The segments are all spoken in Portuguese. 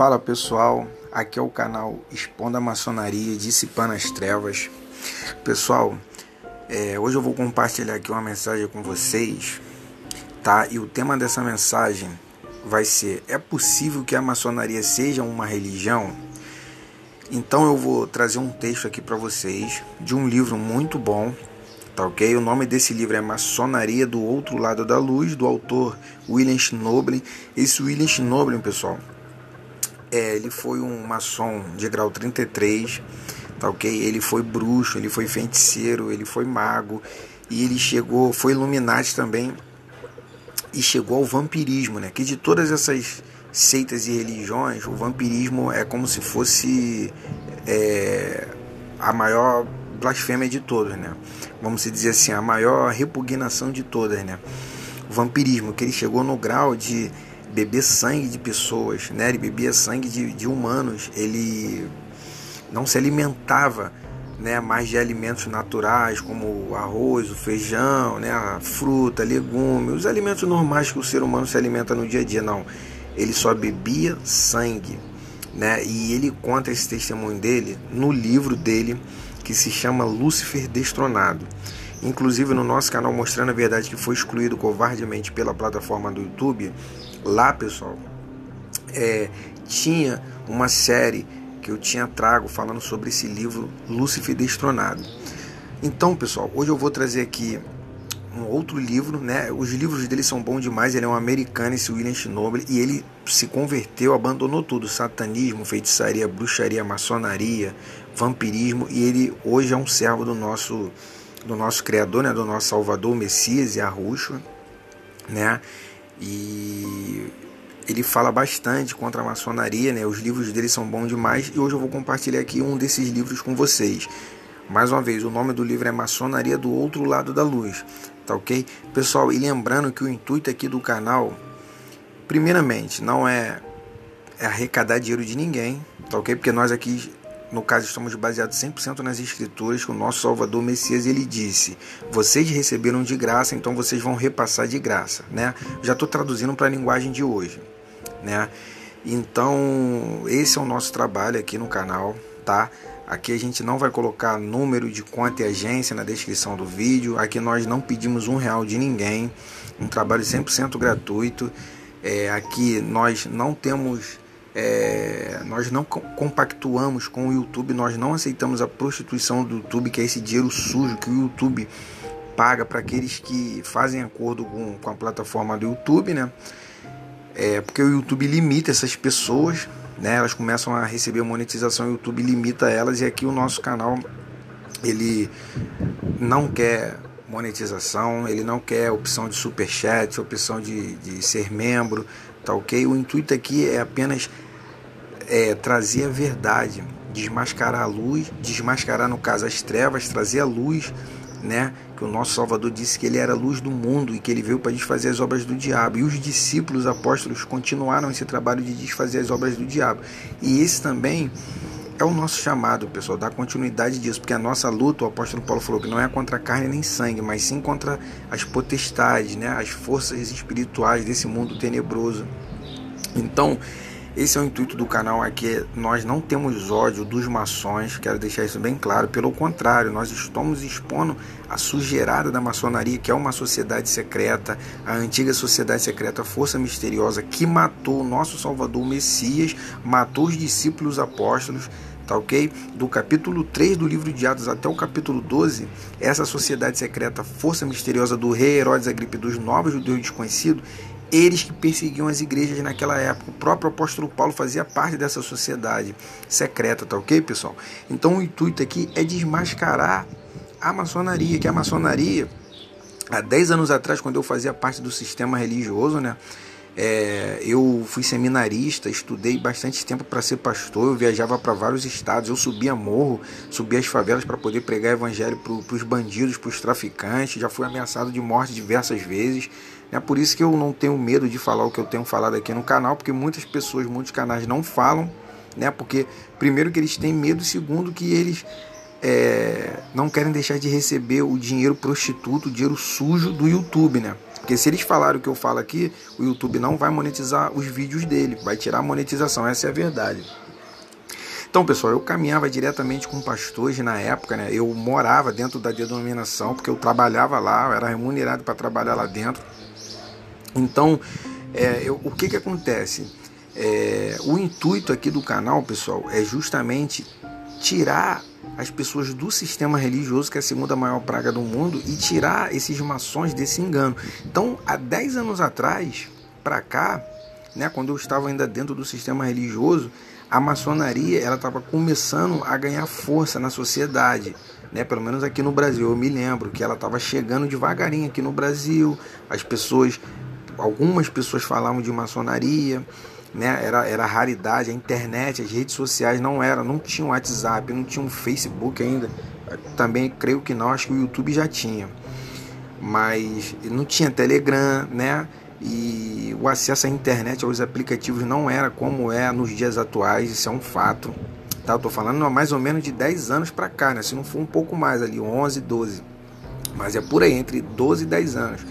Fala pessoal, aqui é o canal Expondo a Maçonaria Dissipando as Trevas. Pessoal, é, hoje eu vou compartilhar aqui uma mensagem com vocês, tá? E o tema dessa mensagem vai ser: É possível que a maçonaria seja uma religião? Então eu vou trazer um texto aqui para vocês de um livro muito bom, tá ok? O nome desse livro é Maçonaria do Outro Lado da Luz, do autor William Schnoblin. Esse William Schnoblin, pessoal, é, ele foi um maçom de grau 33, tá ok? Ele foi bruxo, ele foi feiticeiro, ele foi mago e ele chegou, foi Illuminati também e chegou ao vampirismo, né? Que de todas essas seitas e religiões, o vampirismo é como se fosse é, a maior blasfêmia de todas, né? Vamos dizer assim, a maior repugnação de todas, né? O vampirismo, que ele chegou no grau de beber sangue de pessoas, né? Ele bebia sangue de, de humanos, ele não se alimentava né, mais de alimentos naturais como o arroz, o feijão, né, a fruta, legumes, os alimentos normais que o ser humano se alimenta no dia a dia, não. Ele só bebia sangue, né? E ele conta esse testemunho dele no livro dele que se chama Lúcifer Destronado. Inclusive no nosso canal Mostrando a Verdade que foi excluído covardemente pela plataforma do YouTube, Lá, pessoal, é, tinha uma série que eu tinha trago falando sobre esse livro Lúcifer Destronado. Então, pessoal, hoje eu vou trazer aqui um outro livro, né? Os livros dele são bons demais. Ele é um americano, esse William Schnoble, e ele se converteu, abandonou tudo: satanismo, feitiçaria, bruxaria, maçonaria, vampirismo, e ele hoje é um servo do nosso do nosso criador, né? Do nosso Salvador, Messias e Arruxo, né? E ele fala bastante contra a maçonaria, né? Os livros dele são bons demais e hoje eu vou compartilhar aqui um desses livros com vocês. Mais uma vez, o nome do livro é Maçonaria do Outro Lado da Luz, tá ok? Pessoal, e lembrando que o intuito aqui do canal, primeiramente, não é, é arrecadar dinheiro de ninguém, tá ok? Porque nós aqui no caso estamos baseados 100% nas escrituras que o nosso Salvador Messias ele disse: "Vocês receberam de graça, então vocês vão repassar de graça", né? Já estou traduzindo para a linguagem de hoje, né? Então, esse é o nosso trabalho aqui no canal, tá? Aqui a gente não vai colocar número de conta e agência na descrição do vídeo. Aqui nós não pedimos um real de ninguém. Um trabalho 100% gratuito. É, aqui nós não temos é, nós não compactuamos com o YouTube, nós não aceitamos a prostituição do YouTube, que é esse dinheiro sujo que o YouTube paga para aqueles que fazem acordo com, com a plataforma do YouTube, né? É, porque o YouTube limita essas pessoas, né? Elas começam a receber monetização, o YouTube limita elas e aqui o nosso canal ele não quer monetização, ele não quer opção de superchat, opção de, de ser membro, tá ok? O intuito aqui é apenas é, trazer a verdade, desmascarar a luz, desmascarar no caso as trevas, trazer a luz, né? Que o nosso Salvador disse que ele era a luz do mundo e que ele veio para desfazer as obras do diabo. E os discípulos apóstolos continuaram esse trabalho de desfazer as obras do diabo. E esse também é o nosso chamado, pessoal, dar continuidade disso, porque a nossa luta, o apóstolo Paulo falou que não é contra carne nem sangue, mas sim contra as potestades, né, as forças espirituais desse mundo tenebroso. Então, esse é o intuito do canal aqui. Nós não temos ódio dos maçons, quero deixar isso bem claro. Pelo contrário, nós estamos expondo a sujeirada da maçonaria, que é uma sociedade secreta, a antiga sociedade secreta, força misteriosa que matou o nosso Salvador o Messias, matou os discípulos apóstolos tá ok? Do capítulo 3 do livro de Atos até o capítulo 12, essa sociedade secreta, força misteriosa do rei Herodes Agripe dos novos judeus desconhecidos, eles que perseguiam as igrejas naquela época. O próprio apóstolo Paulo fazia parte dessa sociedade secreta, tá ok, pessoal? Então o intuito aqui é desmascarar a maçonaria, que a maçonaria, há 10 anos atrás, quando eu fazia parte do sistema religioso, né? É, eu fui seminarista, estudei bastante tempo para ser pastor, eu viajava para vários estados, eu subia morro, subia as favelas para poder pregar evangelho para os bandidos, para os traficantes, já fui ameaçado de morte diversas vezes. É por isso que eu não tenho medo de falar o que eu tenho falado aqui no canal, porque muitas pessoas, muitos canais não falam, né? Porque primeiro que eles têm medo, segundo que eles é, não querem deixar de receber o dinheiro prostituto, o dinheiro sujo do YouTube, né? Porque se eles falaram o que eu falo aqui, o YouTube não vai monetizar os vídeos dele, vai tirar a monetização, essa é a verdade. Então, pessoal, eu caminhava diretamente com pastores na época, né? Eu morava dentro da denominação, porque eu trabalhava lá, eu era remunerado para trabalhar lá dentro. Então, é, eu, o que que acontece? É, o intuito aqui do canal, pessoal, é justamente tirar as pessoas do sistema religioso, que é a segunda maior praga do mundo, e tirar esses maçons desse engano. Então, há 10 anos atrás, para cá, né, quando eu estava ainda dentro do sistema religioso, a maçonaria ela estava começando a ganhar força na sociedade. Né, pelo menos aqui no Brasil, eu me lembro que ela estava chegando devagarinho aqui no Brasil. As pessoas, algumas pessoas falavam de maçonaria, né? Era, era raridade, a internet, as redes sociais não era, não tinha um WhatsApp, não tinha um Facebook ainda. Também creio que não, acho que o YouTube já tinha. Mas não tinha Telegram, né? E o acesso à internet, aos aplicativos não era como é nos dias atuais, isso é um fato. Tá? Eu tô falando mais ou menos de 10 anos para cá, né? Se não for um pouco mais ali, 11, 12. Mas é por aí, entre 12 e 10 anos.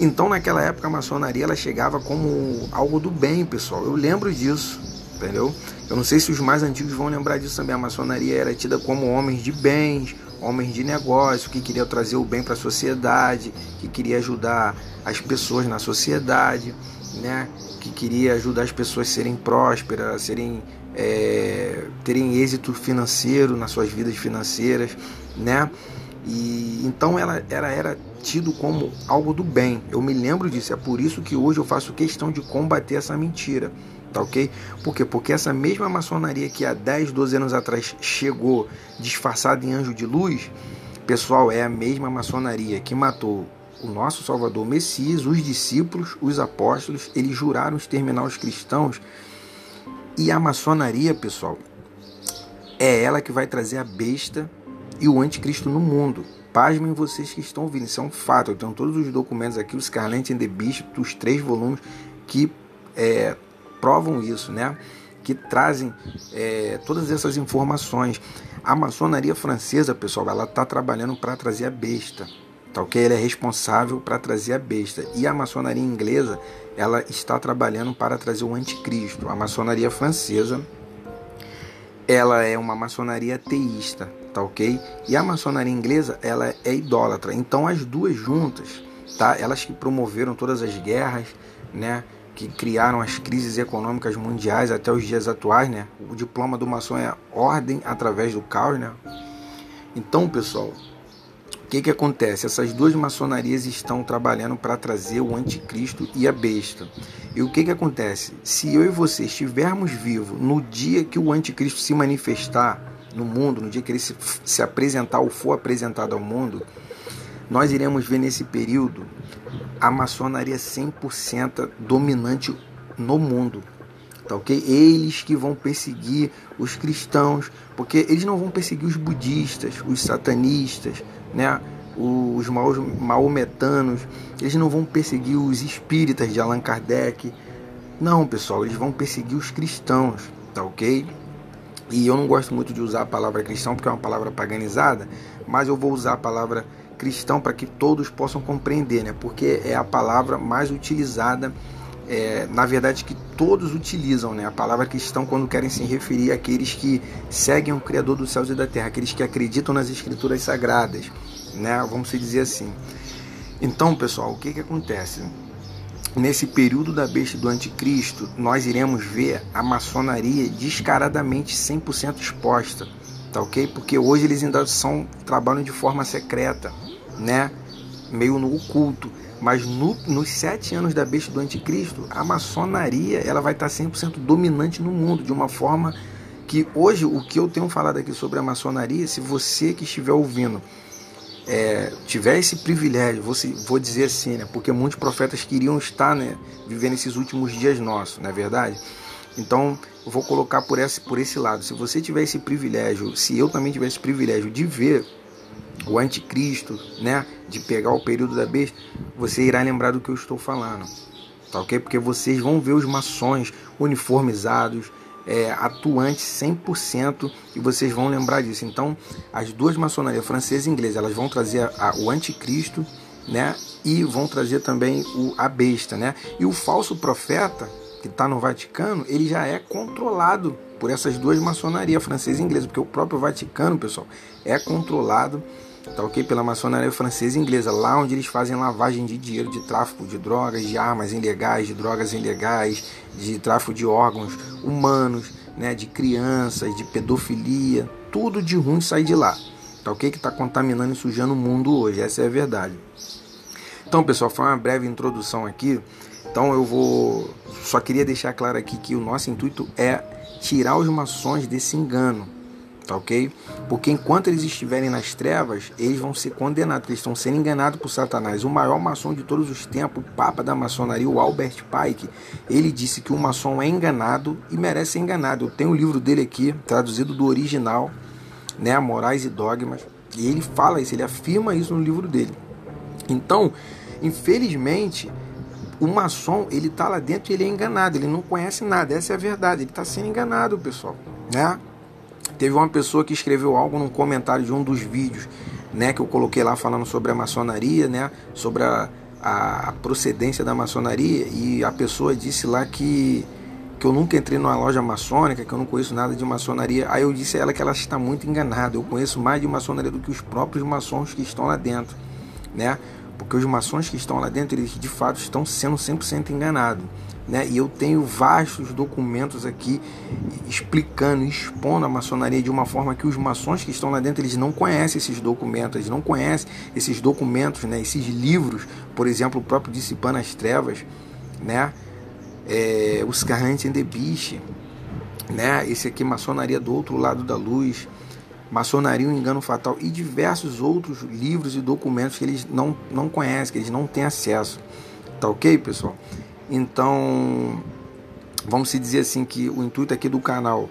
Então, naquela época, a maçonaria ela chegava como algo do bem, pessoal. Eu lembro disso, entendeu? Eu não sei se os mais antigos vão lembrar disso também. A maçonaria era tida como homens de bens, homens de negócio, que queria trazer o bem para a sociedade, que queria ajudar as pessoas na sociedade, né? Que queria ajudar as pessoas a serem prósperas, serem é, terem êxito financeiro nas suas vidas financeiras, né? E então ela, ela era tido como algo do bem. Eu me lembro disso, é por isso que hoje eu faço questão de combater essa mentira. Tá ok? Por quê? Porque essa mesma maçonaria que há 10, 12 anos atrás chegou disfarçada em anjo de luz, pessoal, é a mesma maçonaria que matou o nosso Salvador Messias, os discípulos, os apóstolos, eles juraram exterminar os cristãos. E a maçonaria, pessoal, é ela que vai trazer a besta e o anticristo no mundo. Pasmem vocês que estão ouvindo, isso é um fato. Eu tenho todos os documentos aqui, o Scarlet and the Beast, os três volumes que é, provam isso, né? Que trazem é, todas essas informações. A maçonaria francesa, pessoal, ela está trabalhando para trazer a besta, tá ok? Ela é responsável para trazer a besta. E a maçonaria inglesa, ela está trabalhando para trazer o anticristo. A maçonaria francesa, ela é uma maçonaria teísta, tá ok? E a maçonaria inglesa, ela é idólatra. Então as duas juntas, tá? Elas que promoveram todas as guerras, né? Que criaram as crises econômicas mundiais até os dias atuais, né? O diploma do maçom é ordem através do caos, né? Então, pessoal, o que que acontece? Essas duas maçonarias estão trabalhando para trazer o anticristo e a besta. E o que que acontece? Se eu e você estivermos vivos no dia que o anticristo se manifestar, no mundo, no dia que ele se, se apresentar ou for apresentado ao mundo, nós iremos ver nesse período a maçonaria 100% dominante no mundo. Tá ok? Eles que vão perseguir os cristãos, porque eles não vão perseguir os budistas, os satanistas, né? os maometanos, eles não vão perseguir os espíritas de Allan Kardec. Não, pessoal, eles vão perseguir os cristãos, tá ok? E eu não gosto muito de usar a palavra cristão porque é uma palavra paganizada, mas eu vou usar a palavra cristão para que todos possam compreender, né? Porque é a palavra mais utilizada, é, na verdade que todos utilizam, né? A palavra cristão quando querem se referir àqueles que seguem o Criador dos céus e da terra, aqueles que acreditam nas Escrituras sagradas, né? Vamos dizer assim. Então, pessoal, o que que acontece? Nesse período da besta do anticristo, nós iremos ver a maçonaria descaradamente 100% exposta, tá ok? Porque hoje eles ainda são trabalham de forma secreta, né? Meio no oculto. Mas no, nos sete anos da besta do anticristo, a maçonaria ela vai estar 100% dominante no mundo, de uma forma que hoje o que eu tenho falado aqui sobre a maçonaria, se você que estiver ouvindo é, tiver esse privilégio, vou, vou dizer assim, né, porque muitos profetas queriam estar né, vivendo esses últimos dias nossos, não é verdade? Então, vou colocar por esse, por esse lado. Se você tiver esse privilégio, se eu também tiver esse privilégio de ver o anticristo, né, de pegar o período da besta, você irá lembrar do que eu estou falando, tá ok? Porque vocês vão ver os maçons uniformizados, é, atuante 100% e vocês vão lembrar disso. Então, as duas maçonarias, francesa e inglesa, elas vão trazer a, a, o anticristo né? E vão trazer também o, a besta, né? E o falso profeta, que está no Vaticano, ele já é controlado por essas duas maçonarias, francesa e inglesa, porque o próprio Vaticano, pessoal, é controlado tá ok? Pela maçonaria francesa e inglesa, lá onde eles fazem lavagem de dinheiro, de tráfico de drogas, de armas ilegais, de drogas ilegais, de tráfico de órgãos humanos, né? De crianças, de pedofilia, tudo de ruim sai de lá, tá ok? Que está contaminando e sujando o mundo hoje, essa é a verdade. Então, pessoal, foi uma breve introdução aqui. Então, eu vou. Só queria deixar claro aqui que o nosso intuito é tirar os maçons desse engano tá ok? Porque enquanto eles estiverem nas trevas, eles vão ser condenados, eles estão sendo enganados por Satanás. O maior maçom de todos os tempos, o Papa da maçonaria, o Albert Pike, ele disse que o maçom é enganado e merece ser enganado. Eu tenho o livro dele aqui, traduzido do original, né, Morais e Dogmas, e ele fala isso, ele afirma isso no livro dele. Então, infelizmente, o maçom, ele tá lá dentro e ele é enganado, ele não conhece nada, essa é a verdade, ele está sendo enganado, pessoal, né? Teve uma pessoa que escreveu algo num comentário de um dos vídeos, né, que eu coloquei lá falando sobre a maçonaria, né, sobre a, a procedência da maçonaria, e a pessoa disse lá que que eu nunca entrei numa loja maçônica, que eu não conheço nada de maçonaria. Aí eu disse a ela que ela está muito enganada. Eu conheço mais de maçonaria do que os próprios maçons que estão lá dentro, né? Porque os maçons que estão lá dentro, eles de fato estão sendo 100% enganados. Né? E eu tenho vastos documentos aqui explicando, expondo a maçonaria de uma forma que os maçons que estão lá dentro eles não conhecem esses documentos, eles não conhecem esses documentos, né? esses livros, por exemplo, o próprio Dissipando as Trevas, né? É, os Carrantes the Beast, né? esse aqui, Maçonaria do Outro Lado da Luz, Maçonaria, um Engano Fatal e diversos outros livros e documentos que eles não, não conhecem, que eles não têm acesso. Tá ok, pessoal? Então, vamos se dizer assim que o intuito aqui do canal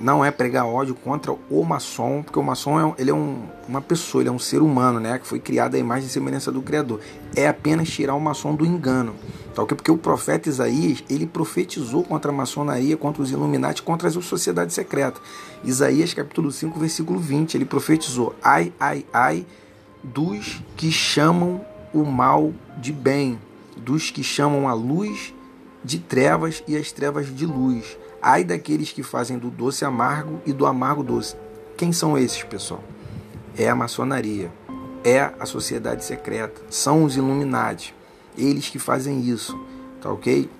não é pregar ódio contra o maçom, porque o maçom é, ele é um, uma pessoa, ele é um ser humano, né, que foi criado à imagem e semelhança do Criador. É apenas tirar o maçom do engano, tá ok? Porque o profeta Isaías, ele profetizou contra a maçonaria, contra os Illuminati, contra as sociedades secretas. Isaías capítulo 5, versículo 20, ele profetizou, ai, ai, ai, dos que chamam o mal de bem, dos que chamam a luz de trevas e as trevas de luz. Ai daqueles que fazem do doce amargo e do amargo doce. Quem são esses, pessoal? É a maçonaria, é a sociedade secreta, são os Illuminati. Eles que fazem isso, tá ok?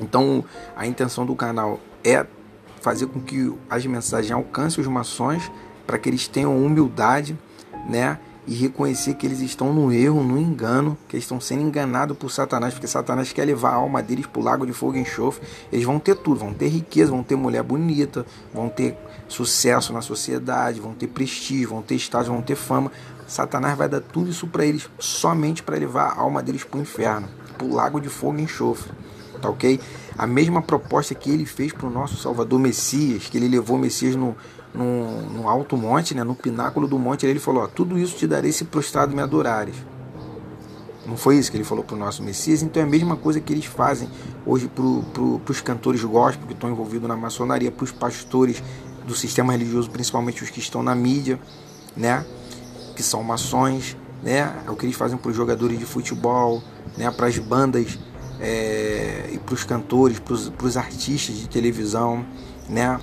Então, a intenção do canal é fazer com que as mensagens alcancem os maçons para que eles tenham humildade, né? E reconhecer que eles estão no erro, no engano, que eles estão sendo enganados por Satanás, porque Satanás quer levar a alma deles para o lago de fogo e enxofre. Eles vão ter tudo, vão ter riqueza, vão ter mulher bonita, vão ter sucesso na sociedade, vão ter prestígio, vão ter status, vão ter fama. Satanás vai dar tudo isso para eles somente para levar a alma deles para o inferno, para o lago de fogo e enxofre. Tá ok? A mesma proposta que ele fez para o nosso Salvador Messias, que ele levou Messias no, no, alto monte, né, no pináculo do monte, ele falou: Tudo isso te darei se prostrado me adorares. Não foi isso que ele falou para o nosso Messias? Então é a mesma coisa que eles fazem hoje para pro, os cantores gospel que estão envolvidos na maçonaria, para os pastores do sistema religioso, principalmente os que estão na mídia, né? Que são maçons, né? É o que eles fazem para os jogadores de futebol, né? Para as bandas é, e para os cantores, para os artistas de televisão, né?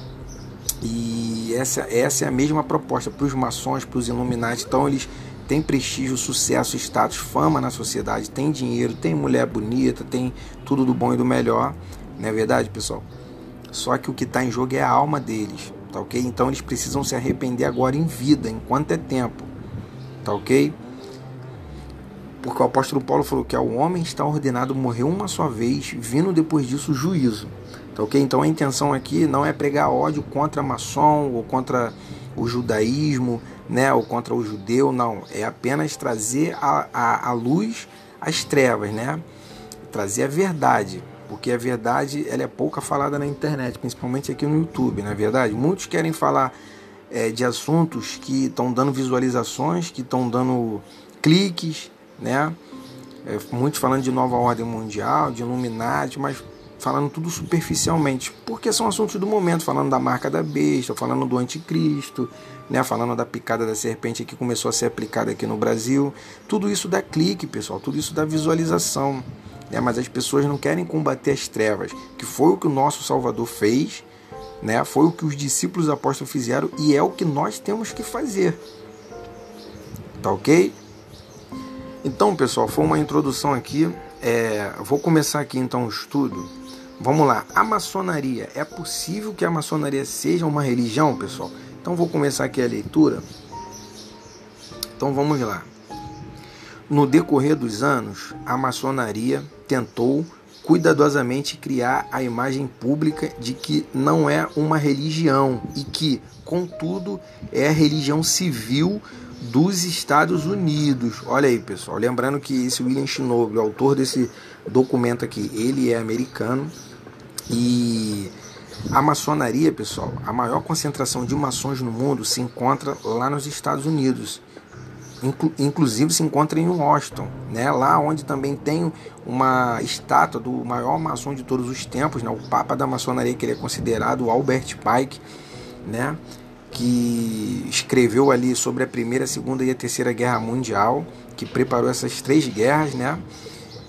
E essa, essa é a mesma proposta para os maçons, para os Illuminati. Então eles têm prestígio, sucesso, status, fama na sociedade, tem dinheiro, tem mulher bonita, tem tudo do bom e do melhor. Não é verdade, pessoal? Só que o que está em jogo é a alma deles, tá ok? Então eles precisam se arrepender agora em vida, enquanto é tempo, tá ok? Porque o apóstolo Paulo falou que ao homem está ordenado morrer uma só vez, vindo depois disso o juízo. Tá ok? Então a intenção aqui não é pregar ódio contra maçom ou contra o judaísmo, né? Ou contra o judeu, não. É apenas trazer a, a, a luz às trevas, né? Trazer a verdade. Porque a verdade ela é pouca falada na internet, principalmente aqui no YouTube, na é verdade. Muitos querem falar é, de assuntos que estão dando visualizações, que estão dando cliques, né? É, muitos falando de nova ordem mundial, de Illuminati, mas falando tudo superficialmente, porque são assuntos do momento, falando da marca da besta, falando do anticristo, né, falando da picada da serpente que começou a ser aplicada aqui no Brasil. Tudo isso dá clique, pessoal, tudo isso dá visualização. Né, mas as pessoas não querem combater as trevas, que foi o que o nosso Salvador fez, né, foi o que os discípulos apóstolos fizeram e é o que nós temos que fazer. Tá ok? Então, pessoal, foi uma introdução aqui. É, vou começar aqui então o estudo. Vamos lá. A maçonaria. É possível que a maçonaria seja uma religião, pessoal? Então vou começar aqui a leitura. Então vamos lá. No decorrer dos anos, a maçonaria tentou cuidadosamente criar a imagem pública de que não é uma religião e que, contudo, é a religião civil dos Estados Unidos. Olha aí, pessoal. Lembrando que esse William Shinobi, o autor desse documento aqui, ele é americano e a maçonaria, pessoal, a maior concentração de maçons no mundo se encontra lá nos Estados Unidos. Inclu inclusive se encontra em Washington, né? lá onde também tem uma estátua do maior maçom de todos os tempos, né? o Papa da Maçonaria, que ele é considerado Albert Pike, né? que escreveu ali sobre a Primeira, Segunda e a Terceira Guerra Mundial, que preparou essas três guerras, né?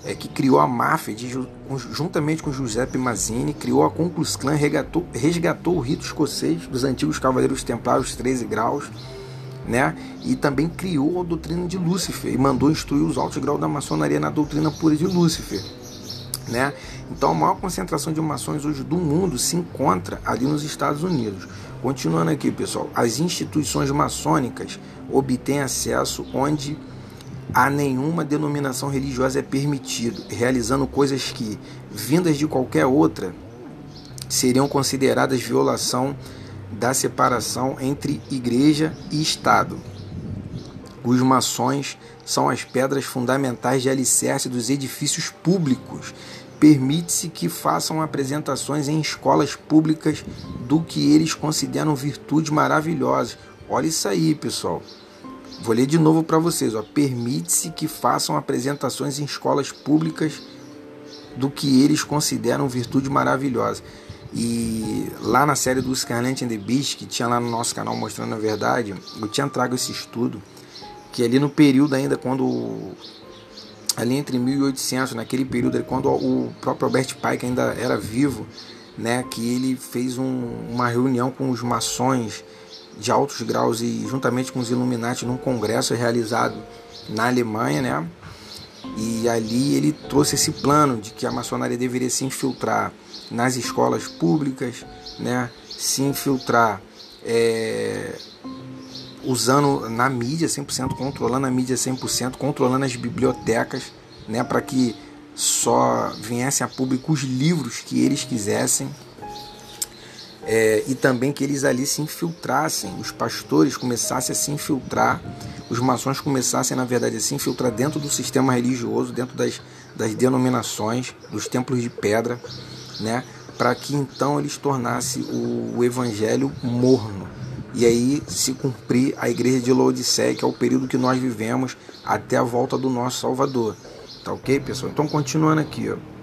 É, que criou a máfia, de, juntamente com Giuseppe Mazzini, criou a Klux Klan, resgatou, resgatou o rito escocês dos antigos cavaleiros templários 13 graus, né? E também criou a doutrina de Lúcifer e mandou instruir os altos graus da maçonaria na doutrina pura de Lúcifer, né? Então a maior concentração de maçons hoje do mundo se encontra ali nos Estados Unidos. Continuando aqui, pessoal, as instituições maçônicas obtêm acesso onde a nenhuma denominação religiosa é permitido, realizando coisas que, vindas de qualquer outra, seriam consideradas violação da separação entre igreja e Estado. Os maçons são as pedras fundamentais de alicerce dos edifícios públicos permite-se que façam apresentações em escolas públicas do que eles consideram virtudes maravilhosas. Olha isso aí, pessoal. Vou ler de novo para vocês. Permite-se que façam apresentações em escolas públicas do que eles consideram virtude maravilhosa. E lá na série do Scarlet and the Beast, que tinha lá no nosso canal mostrando a verdade, eu tinha trago esse estudo, que ali no período ainda quando ali entre 1800, naquele período, quando o próprio Albert Pike ainda era vivo, né, que ele fez um, uma reunião com os maçons de altos graus e juntamente com os Illuminati num congresso realizado na Alemanha, né? E ali ele trouxe esse plano de que a maçonaria deveria se infiltrar nas escolas públicas, né? Se infiltrar é, usando na mídia 100%, controlando a mídia 100%, controlando as bibliotecas, né, para que só viessem a público os livros que eles quisessem. É, e também que eles ali se infiltrassem, os pastores começassem a se infiltrar, os maçons começassem, na verdade, a se infiltrar dentro do sistema religioso, dentro das, das denominações, dos templos de pedra, né, para que então eles tornassem o, o evangelho morno, e aí se cumprir a igreja de Laodiceia, que é o período que nós vivemos até a volta do nosso Salvador. Tá ok, pessoal? Então, continuando aqui, ó.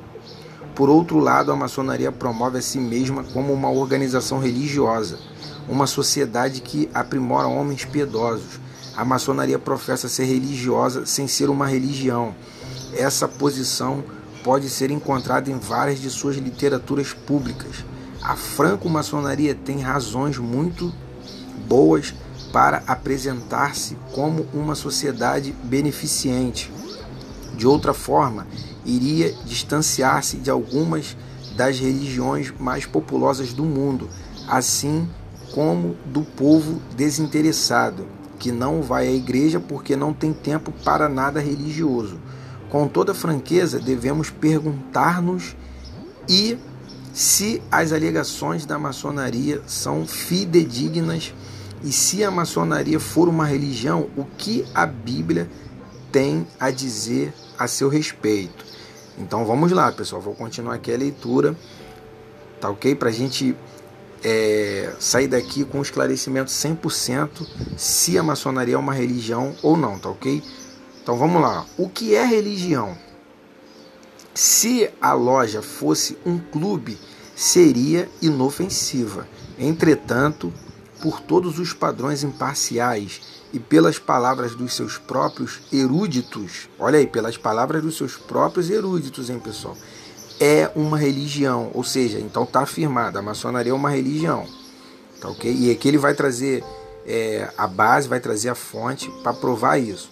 Por outro lado, a maçonaria promove a si mesma como uma organização religiosa, uma sociedade que aprimora homens piedosos. A maçonaria professa ser religiosa sem ser uma religião. Essa posição pode ser encontrada em várias de suas literaturas públicas. A franco-maçonaria tem razões muito boas para apresentar-se como uma sociedade beneficente. De outra forma, iria distanciar-se de algumas das religiões mais populosas do mundo, assim como do povo desinteressado, que não vai à igreja porque não tem tempo para nada religioso. Com toda franqueza, devemos perguntar-nos e se as alegações da maçonaria são fidedignas e se a maçonaria for uma religião, o que a Bíblia tem a dizer a seu respeito? Então vamos lá, pessoal. Vou continuar aqui a leitura, tá ok? Para a gente é, sair daqui com esclarecimento 100% se a maçonaria é uma religião ou não, tá ok? Então vamos lá. O que é religião? Se a loja fosse um clube, seria inofensiva. Entretanto, por todos os padrões imparciais e pelas palavras dos seus próprios eruditos, olha aí, pelas palavras dos seus próprios eruditos, hein, pessoal? É uma religião, ou seja, então está afirmada, a maçonaria é uma religião, tá ok? E aqui ele vai trazer é, a base, vai trazer a fonte para provar isso.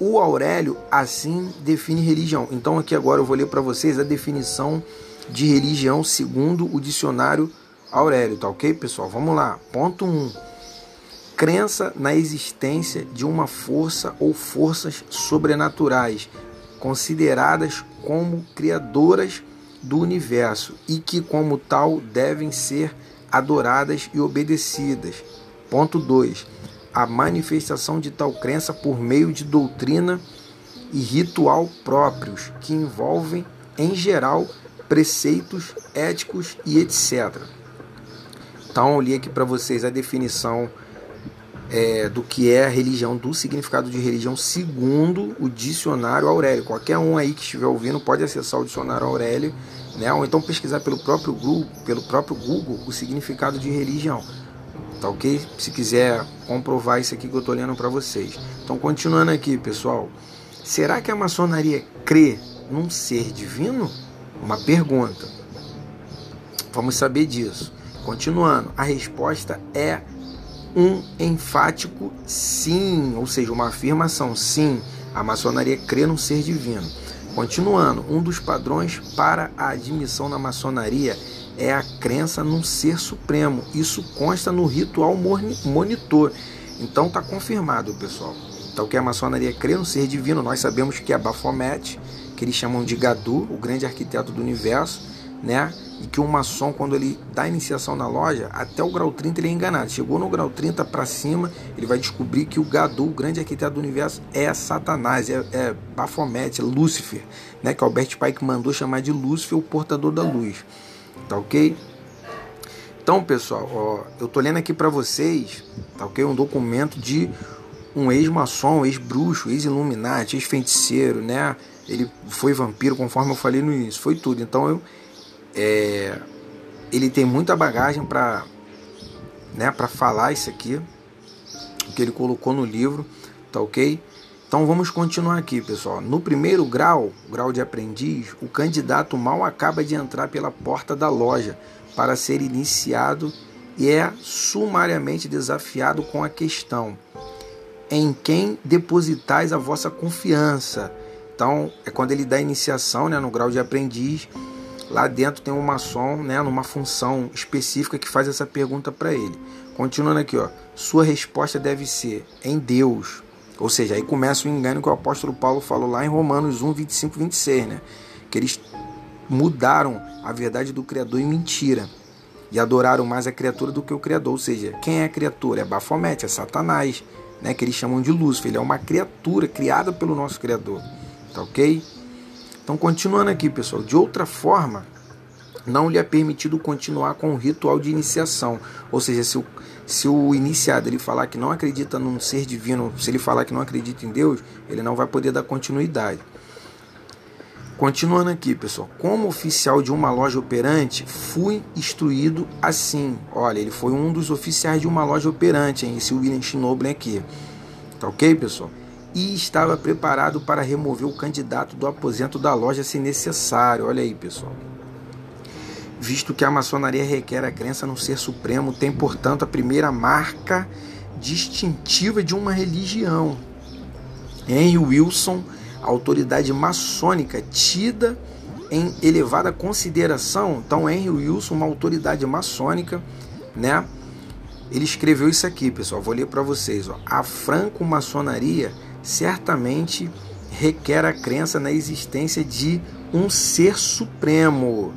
O Aurélio assim define religião. Então aqui agora eu vou ler para vocês a definição de religião segundo o dicionário Aurélio, tá ok, pessoal? Vamos lá. Ponto 1. Um, crença na existência de uma força ou forças sobrenaturais, consideradas como criadoras do universo e que, como tal, devem ser adoradas e obedecidas. Ponto 2. A manifestação de tal crença por meio de doutrina e ritual próprios, que envolvem, em geral, preceitos éticos e etc. Então, eu li aqui para vocês a definição é, do que é a religião, do significado de religião, segundo o dicionário Aurélio. Qualquer um aí que estiver ouvindo pode acessar o dicionário Aurélio, né? ou então pesquisar pelo próprio Google, pelo próprio Google o significado de religião. Tá ok? Se quiser comprovar isso aqui que eu estou lendo para vocês. Então, continuando aqui, pessoal. Será que a maçonaria crê num ser divino? Uma pergunta. Vamos saber disso. Continuando, a resposta é um enfático sim, ou seja, uma afirmação sim. A maçonaria crê num ser divino. Continuando, um dos padrões para a admissão na maçonaria é a crença num ser supremo. Isso consta no ritual monitor. Então está confirmado, pessoal. Então que a maçonaria crê no ser divino, nós sabemos que é Baphomet, que eles chamam de Gadu, o grande arquiteto do universo, né? E que o maçom, quando ele dá iniciação na loja, até o grau 30 ele é enganado. Chegou no grau 30 para cima, ele vai descobrir que o Gadu, o grande arquiteto do universo, é Satanás, é, é Baphomet, é Lúcifer, né? Que Albert Pike mandou chamar de Lúcifer, o portador da luz. Tá ok? Então, pessoal, ó, eu tô lendo aqui para vocês, tá ok? Um documento de um ex-maçom, ex-bruxo, ex-iluminati, ex-feiticeiro, né? Ele foi vampiro, conforme eu falei no início, foi tudo. Então eu é, ele tem muita bagagem para né, para falar isso aqui, o que ele colocou no livro, tá ok? Então vamos continuar aqui, pessoal. No primeiro grau, grau de aprendiz, o candidato mal acaba de entrar pela porta da loja para ser iniciado e é sumariamente desafiado com a questão: em quem depositais a vossa confiança? Então, é quando ele dá iniciação né, no grau de aprendiz Lá dentro tem um maçom, né, numa função específica que faz essa pergunta para ele. Continuando aqui, ó, sua resposta deve ser em Deus. Ou seja, aí começa o engano que o apóstolo Paulo falou lá em Romanos 1, 25, 26, né? Que eles mudaram a verdade do Criador em mentira e adoraram mais a criatura do que o Criador. Ou seja, quem é a criatura? É Bafomete, é Satanás, né? Que eles chamam de Lúcifer. Ele é uma criatura criada pelo nosso Criador. Tá ok? Então, continuando aqui, pessoal, de outra forma, não lhe é permitido continuar com o ritual de iniciação. Ou seja, se o, se o iniciado ele falar que não acredita num ser divino, se ele falar que não acredita em Deus, ele não vai poder dar continuidade. Continuando aqui, pessoal, como oficial de uma loja operante, fui instruído assim. Olha, ele foi um dos oficiais de uma loja operante, hein? esse William Schnoblin aqui. Tá ok, pessoal? E estava preparado para remover o candidato do aposento da loja se necessário. Olha aí, pessoal. Visto que a maçonaria requer a crença no ser supremo, tem, portanto, a primeira marca distintiva de uma religião. Henry Wilson, autoridade maçônica tida em elevada consideração. Então, Henry Wilson, uma autoridade maçônica, né? Ele escreveu isso aqui, pessoal. Vou ler para vocês. Ó. A franco-maçonaria certamente requer a crença na existência de um ser supremo.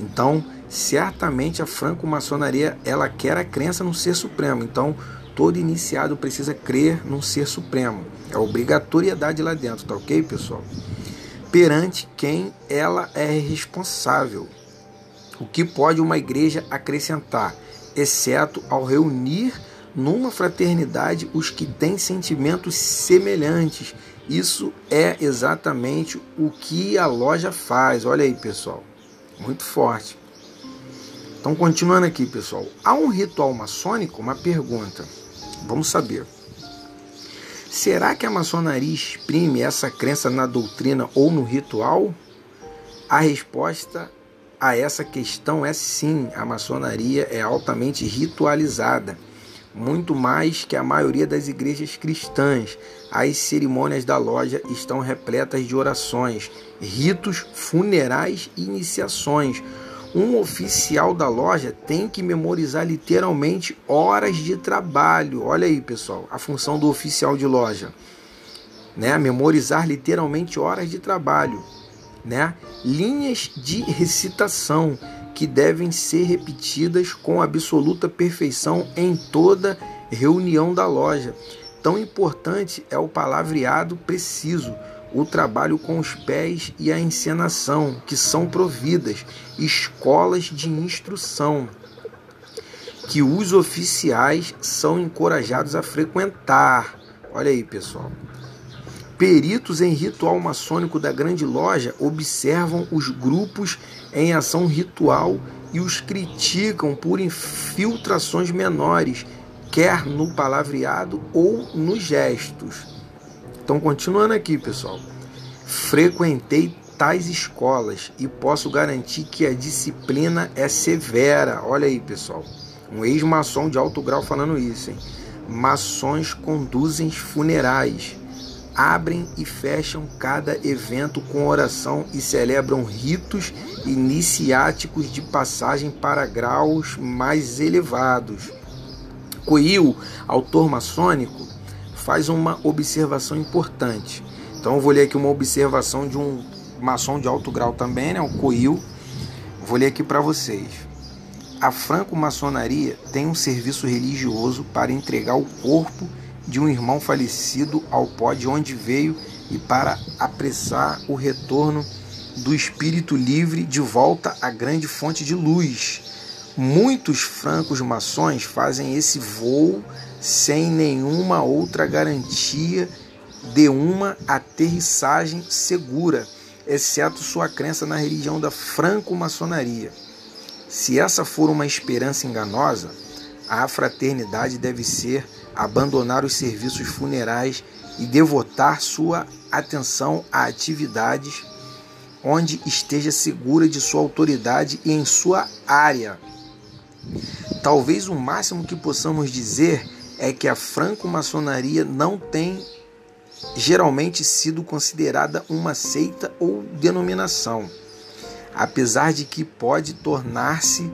Então, certamente a franco-maçonaria ela quer a crença no ser supremo. Então, todo iniciado precisa crer num ser supremo. É obrigatoriedade lá dentro, tá ok, pessoal? Perante quem ela é responsável. O que pode uma igreja acrescentar, exceto ao reunir numa fraternidade os que têm sentimentos semelhantes Isso é exatamente o que a loja faz. Olha aí, pessoal. Muito forte. Então, continuando aqui, pessoal. Há um ritual maçônico? Uma pergunta. Vamos saber. Será que a maçonaria exprime essa crença na doutrina ou no ritual? A resposta a essa questão é sim. A maçonaria é altamente ritualizada muito mais que a maioria das igrejas cristãs. As cerimônias da loja estão repletas de orações, ritos funerais e iniciações. Um oficial da loja tem que memorizar literalmente horas de trabalho. Olha aí, pessoal, a função do oficial de loja, né? Memorizar literalmente horas de trabalho, né? Linhas de recitação que devem ser repetidas com absoluta perfeição em toda reunião da loja. Tão importante é o palavreado preciso, o trabalho com os pés e a encenação, que são providas, escolas de instrução, que os oficiais são encorajados a frequentar. Olha aí, pessoal. Peritos em ritual maçônico da Grande Loja observam os grupos em ação ritual e os criticam por infiltrações menores, quer no palavreado ou nos gestos. Então, continuando aqui, pessoal. Frequentei tais escolas e posso garantir que a disciplina é severa. Olha aí, pessoal. Um ex-maçom de alto grau falando isso, hein? Maçons conduzem funerais abrem e fecham cada evento com oração e celebram ritos iniciáticos de passagem para graus mais elevados. Coil, autor maçônico, faz uma observação importante. Então eu vou ler aqui uma observação de um maçom de alto grau também, né, o Coil. Vou ler aqui para vocês. A franco-maçonaria tem um serviço religioso para entregar o corpo de um irmão falecido ao pó de onde veio e para apressar o retorno do espírito livre de volta à grande fonte de luz. Muitos francos maçons fazem esse voo sem nenhuma outra garantia de uma aterrissagem segura, exceto sua crença na religião da franco-maçonaria. Se essa for uma esperança enganosa, a fraternidade deve ser abandonar os serviços funerais e devotar sua atenção a atividades onde esteja segura de sua autoridade e em sua área. Talvez o máximo que possamos dizer é que a franco-maçonaria não tem geralmente sido considerada uma seita ou denominação, apesar de que pode tornar-se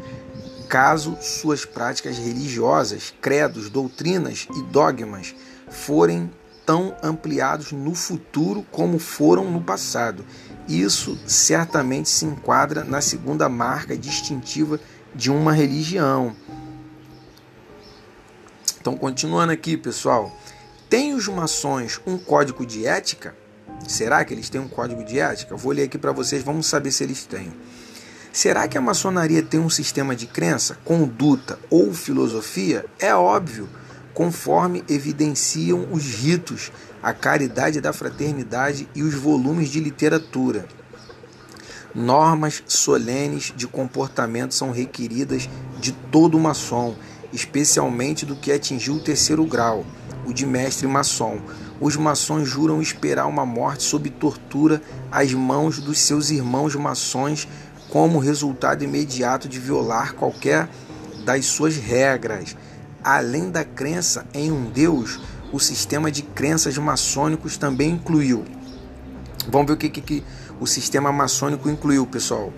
caso suas práticas religiosas, credos, doutrinas e dogmas forem tão ampliados no futuro como foram no passado. Isso certamente se enquadra na segunda marca distintiva de uma religião. Então, continuando aqui, pessoal, tem os maçons um código de ética? Será que eles têm um código de ética? vou ler aqui para vocês, vamos saber se eles têm. Será que a maçonaria tem um sistema de crença, conduta ou filosofia? É óbvio, conforme evidenciam os ritos, a caridade da fraternidade e os volumes de literatura. Normas solenes de comportamento são requeridas de todo maçom, especialmente do que atingiu o terceiro grau, o de mestre maçom. Os maçons juram esperar uma morte sob tortura às mãos dos seus irmãos maçons como resultado imediato de violar qualquer das suas regras. Além da crença em um Deus, o sistema de crenças maçônicos também incluiu. Vamos ver o que, que, que o sistema maçônico incluiu, pessoal.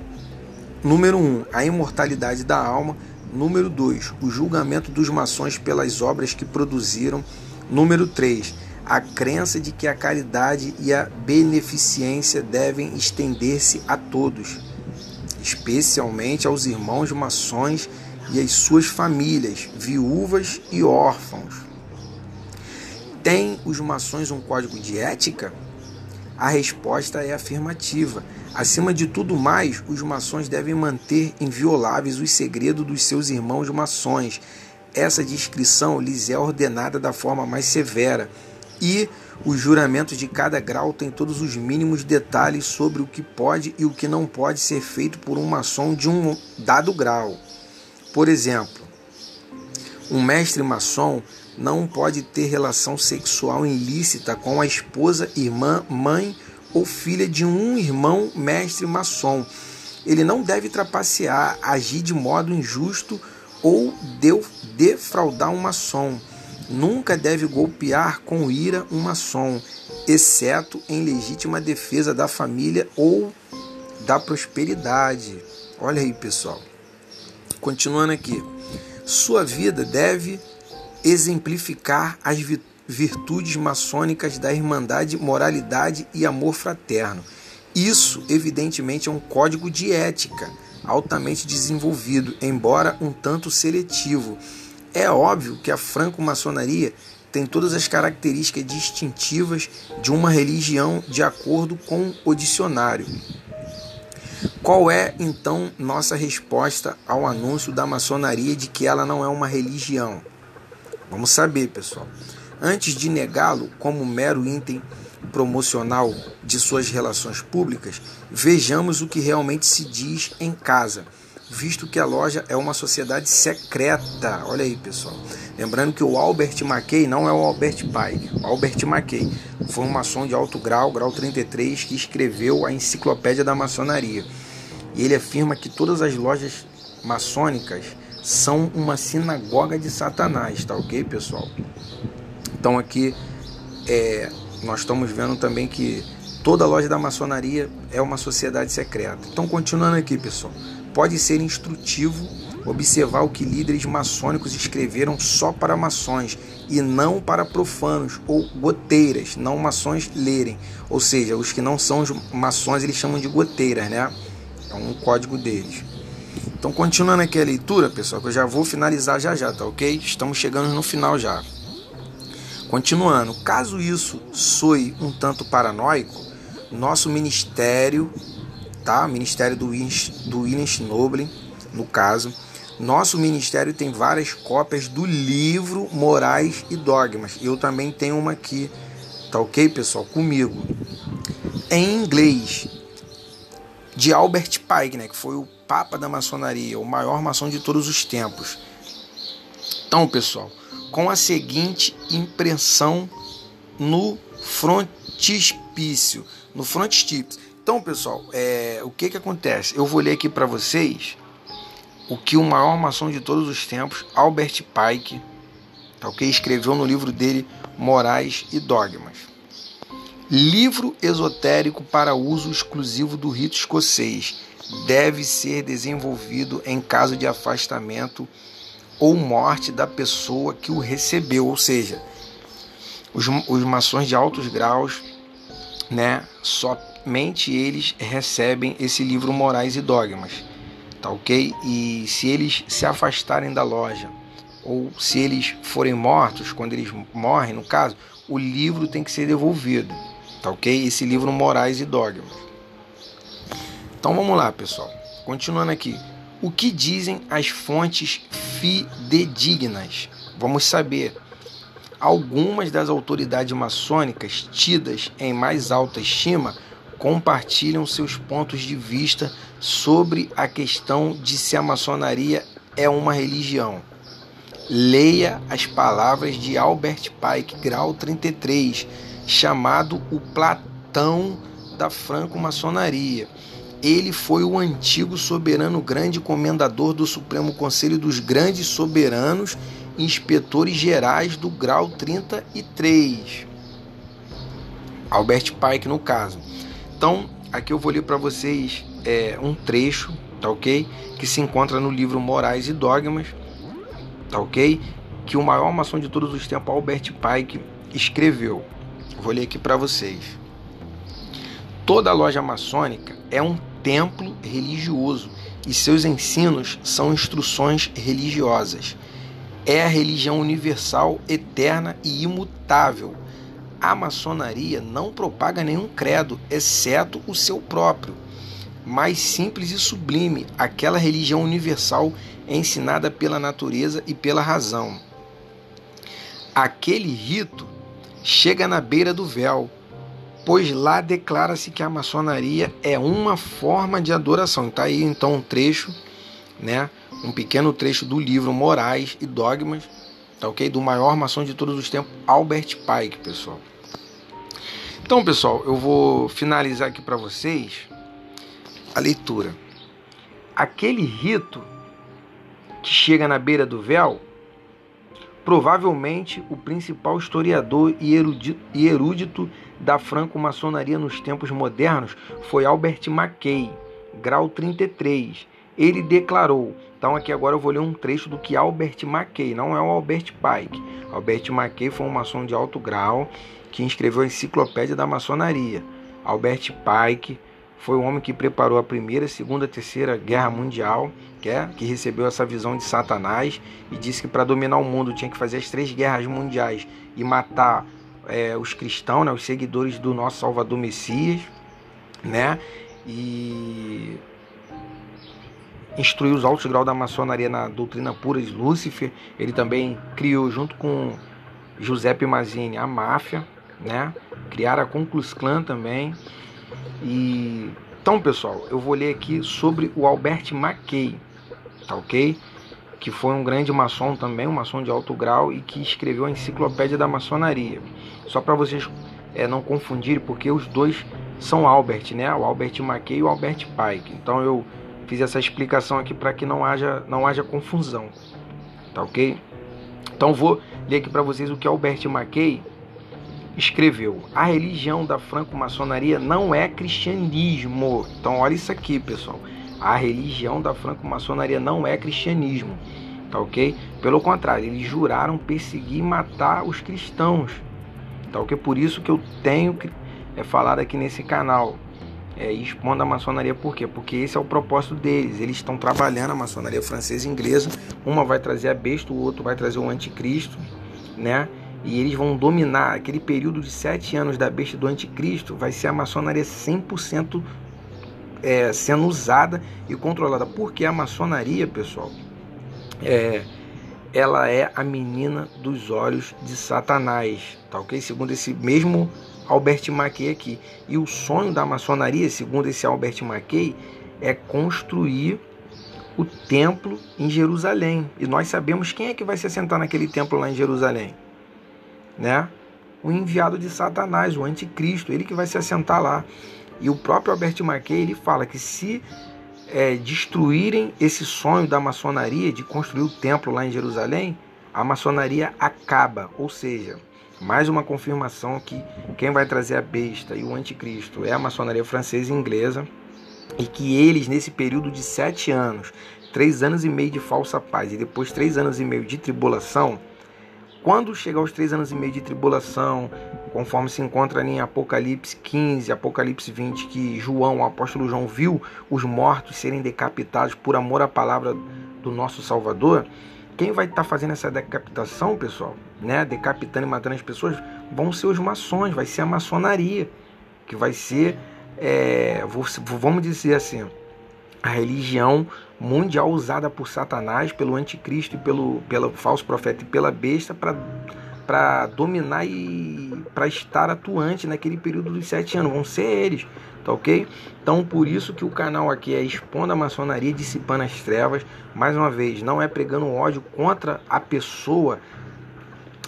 Número 1, um, a imortalidade da alma. Número 2, o julgamento dos maçons pelas obras que produziram. Número 3, a crença de que a caridade e a beneficência devem estender-se a todos especialmente aos irmãos maçons e às suas famílias, viúvas e órfãos. Tem os maçons um código de ética? A resposta é afirmativa. Acima de tudo mais, os maçons devem manter invioláveis os segredos dos seus irmãos maçons. Essa descrição lhes é ordenada da forma mais severa. E os juramentos de cada grau têm todos os mínimos detalhes sobre o que pode e o que não pode ser feito por um maçom de um dado grau. Por exemplo, um mestre maçom não pode ter relação sexual ilícita com a esposa, irmã, mãe ou filha de um irmão mestre maçom. Ele não deve trapacear, agir de modo injusto ou defraudar um maçom. Nunca deve golpear com ira um maçom, exceto em legítima defesa da família ou da prosperidade. Olha aí, pessoal. Continuando aqui. Sua vida deve exemplificar as virtudes maçônicas da irmandade, moralidade e amor fraterno. Isso, evidentemente, é um código de ética altamente desenvolvido, embora um tanto seletivo. É óbvio que a franco-maçonaria tem todas as características distintivas de uma religião de acordo com o dicionário. Qual é então nossa resposta ao anúncio da maçonaria de que ela não é uma religião? Vamos saber, pessoal. Antes de negá-lo como mero item promocional de suas relações públicas, vejamos o que realmente se diz em casa, visto que a loja é uma sociedade secreta. Olha aí, pessoal. Lembrando que o Albert Mackey não é o Albert Pike. O Albert Mackey foi um maçom de alto grau, grau 33, que escreveu a Enciclopédia da Maçonaria e ele afirma que todas as lojas maçônicas são uma sinagoga de Satanás, tá ok, pessoal? Então aqui é, nós estamos vendo também que toda loja da maçonaria é uma sociedade secreta. Então, continuando aqui, pessoal, pode ser instrutivo observar o que líderes maçônicos escreveram só para maçons e não para profanos ou goteiras, não maçons lerem. Ou seja, os que não são maçons eles chamam de goteiras, né? É um código deles. Então, continuando aqui a leitura, pessoal, que eu já vou finalizar já já, tá ok? Estamos chegando no final já. Continuando, caso isso soe um tanto paranoico, nosso ministério, tá? Ministério do, do William Schnoblin, no caso, nosso ministério tem várias cópias do livro Morais e Dogmas. Eu também tenho uma aqui, tá ok, pessoal? Comigo. Em inglês, de Albert Pike, né, que foi o papa da maçonaria, o maior maçom de todos os tempos. Então, pessoal, com a seguinte impressão no frontispício, no frontispício. Então, pessoal, é, o que que acontece? Eu vou ler aqui para vocês o que o maior maçom de todos os tempos, Albert Pike, tá, okay, escreveu no livro dele Morais e Dogmas. Livro esotérico para uso exclusivo do rito escocês. Deve ser desenvolvido em caso de afastamento ou morte da pessoa que o recebeu, ou seja, os, os maçons de altos graus, né, somente eles recebem esse livro Morais e Dogmas, tá ok? E se eles se afastarem da loja ou se eles forem mortos, quando eles morrem, no caso, o livro tem que ser devolvido tá ok? Esse livro Morais e Dogmas. Então vamos lá, pessoal. Continuando aqui. O que dizem as fontes fidedignas? Vamos saber. Algumas das autoridades maçônicas tidas em mais alta estima compartilham seus pontos de vista sobre a questão de se a maçonaria é uma religião. Leia as palavras de Albert Pike, grau 33, chamado o Platão da franco-maçonaria. Ele foi o antigo soberano grande comendador do Supremo Conselho dos Grandes Soberanos, inspetores gerais do grau 33. Albert Pike, no caso. Então, aqui eu vou ler para vocês é, um trecho, tá ok? Que se encontra no livro Morais e Dogmas, tá ok? Que o maior maçom de todos os tempos, Albert Pike, escreveu. Vou ler aqui para vocês. Toda loja maçônica é um templo religioso e seus ensinos são instruções religiosas. É a religião universal, eterna e imutável. A maçonaria não propaga nenhum credo, exceto o seu próprio, mais simples e sublime, aquela religião universal ensinada pela natureza e pela razão. Aquele rito chega na beira do véu, pois lá declara-se que a maçonaria é uma forma de adoração. Está aí então um trecho, né? Um pequeno trecho do livro Morais e Dogmas, tá ok? Do maior maçom de todos os tempos, Albert Pike, pessoal. Então, pessoal, eu vou finalizar aqui para vocês a leitura. Aquele rito que chega na beira do véu, provavelmente o principal historiador e erudito da franco-maçonaria nos tempos modernos foi Albert Mackay, grau 33. Ele declarou, então aqui agora eu vou ler um trecho do que Albert Mackay, não é o Albert Pike. Albert Mackay foi um maçom de alto grau que escreveu a Enciclopédia da Maçonaria. Albert Pike foi o homem que preparou a primeira, segunda, terceira guerra mundial, que, é, que recebeu essa visão de Satanás e disse que para dominar o mundo tinha que fazer as três guerras mundiais e matar é, os cristãos, né, os seguidores do nosso Salvador Messias, né, e instruiu os altos graus da maçonaria na doutrina pura de Lúcifer. Ele também criou, junto com Giuseppe Mazzini, a máfia, né, criaram a Klux Klan também, e então, pessoal, eu vou ler aqui sobre o Albert Mackay, tá ok? Que foi um grande maçom também, um maçom de alto grau e que escreveu a Enciclopédia da Maçonaria. Só para vocês é, não confundirem, porque os dois são Albert, né? O Albert Mackay e o Albert Pike. Então eu fiz essa explicação aqui para que não haja, não haja confusão, tá ok? Então vou ler aqui para vocês o que Albert Mackay escreveu: A religião da franco-maçonaria não é cristianismo. Então, olha isso aqui, pessoal. A religião da franco-maçonaria não é cristianismo. Tá ok? Pelo contrário, eles juraram perseguir e matar os cristãos. Tá ok? Por isso que eu tenho é, falado aqui nesse canal. É, expondo a maçonaria por quê? Porque esse é o propósito deles. Eles estão trabalhando a maçonaria francesa e inglesa. Uma vai trazer a besta, o outro vai trazer o anticristo, né? e eles vão dominar aquele período de sete anos da besta do anticristo, vai ser a maçonaria 100% é, sendo usada e controlada. Porque a maçonaria, pessoal, é, ela é a menina dos olhos de Satanás, tá ok? Segundo esse mesmo Albert Mackay aqui. E o sonho da maçonaria, segundo esse Albert Mackay, é construir o templo em Jerusalém. E nós sabemos quem é que vai se assentar naquele templo lá em Jerusalém né? O enviado de Satanás, o anticristo, ele que vai se assentar lá. E o próprio Albert Marquet, ele fala que se é, destruírem esse sonho da maçonaria de construir o templo lá em Jerusalém, a maçonaria acaba. Ou seja, mais uma confirmação que quem vai trazer a besta e o anticristo é a maçonaria francesa e inglesa e que eles, nesse período de sete anos, três anos e meio de falsa paz e depois três anos e meio de tribulação, quando chegar aos três anos e meio de tribulação, conforme se encontra em Apocalipse 15, Apocalipse 20, que João, o apóstolo João, viu os mortos serem decapitados por amor à palavra do nosso Salvador, quem vai estar tá fazendo essa decapitação, pessoal, né, decapitando e matando as pessoas, vão ser os maçons, vai ser a maçonaria, que vai ser, é, vamos dizer assim, a religião mundial usada por Satanás, pelo anticristo e pelo, pelo falso profeta e pela besta para dominar e para estar atuante naquele período dos sete anos. Vão ser eles, tá ok? Então por isso que o canal aqui é expondo a maçonaria, dissipando as trevas. Mais uma vez, não é pregando ódio contra a pessoa,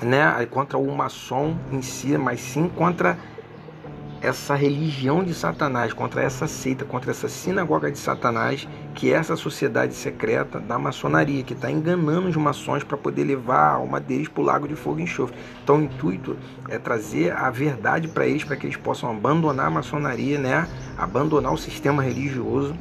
né? Contra o maçom em si, mas sim contra essa religião de Satanás, contra essa seita, contra essa sinagoga de Satanás, que é essa sociedade secreta da maçonaria, que está enganando os maçons para poder levar a alma deles para o lago de fogo e enxofre. Então o intuito é trazer a verdade para eles, para que eles possam abandonar a maçonaria, né? abandonar o sistema religioso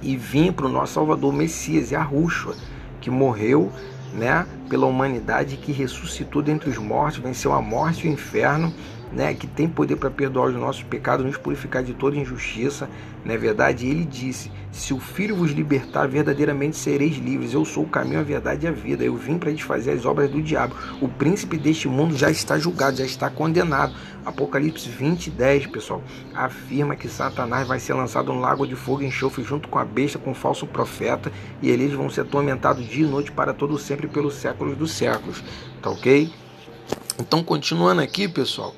e vir para o nosso Salvador Messias, a Rúshua, que morreu né, pela humanidade, que ressuscitou dentre os mortos, venceu a morte e o inferno né, que tem poder para perdoar os nossos pecados, nos purificar de toda injustiça, não é verdade? E ele disse: Se o Filho vos libertar, verdadeiramente sereis livres. Eu sou o caminho, a verdade e a vida. Eu vim para desfazer as obras do diabo. O príncipe deste mundo já está julgado, já está condenado. Apocalipse 20, 10, pessoal, afirma que Satanás vai ser lançado no lago de fogo e enxofre junto com a besta, com o falso profeta, e eles vão ser atormentados dia e noite para todo sempre pelos séculos dos séculos. Tá ok? Então, continuando aqui, pessoal,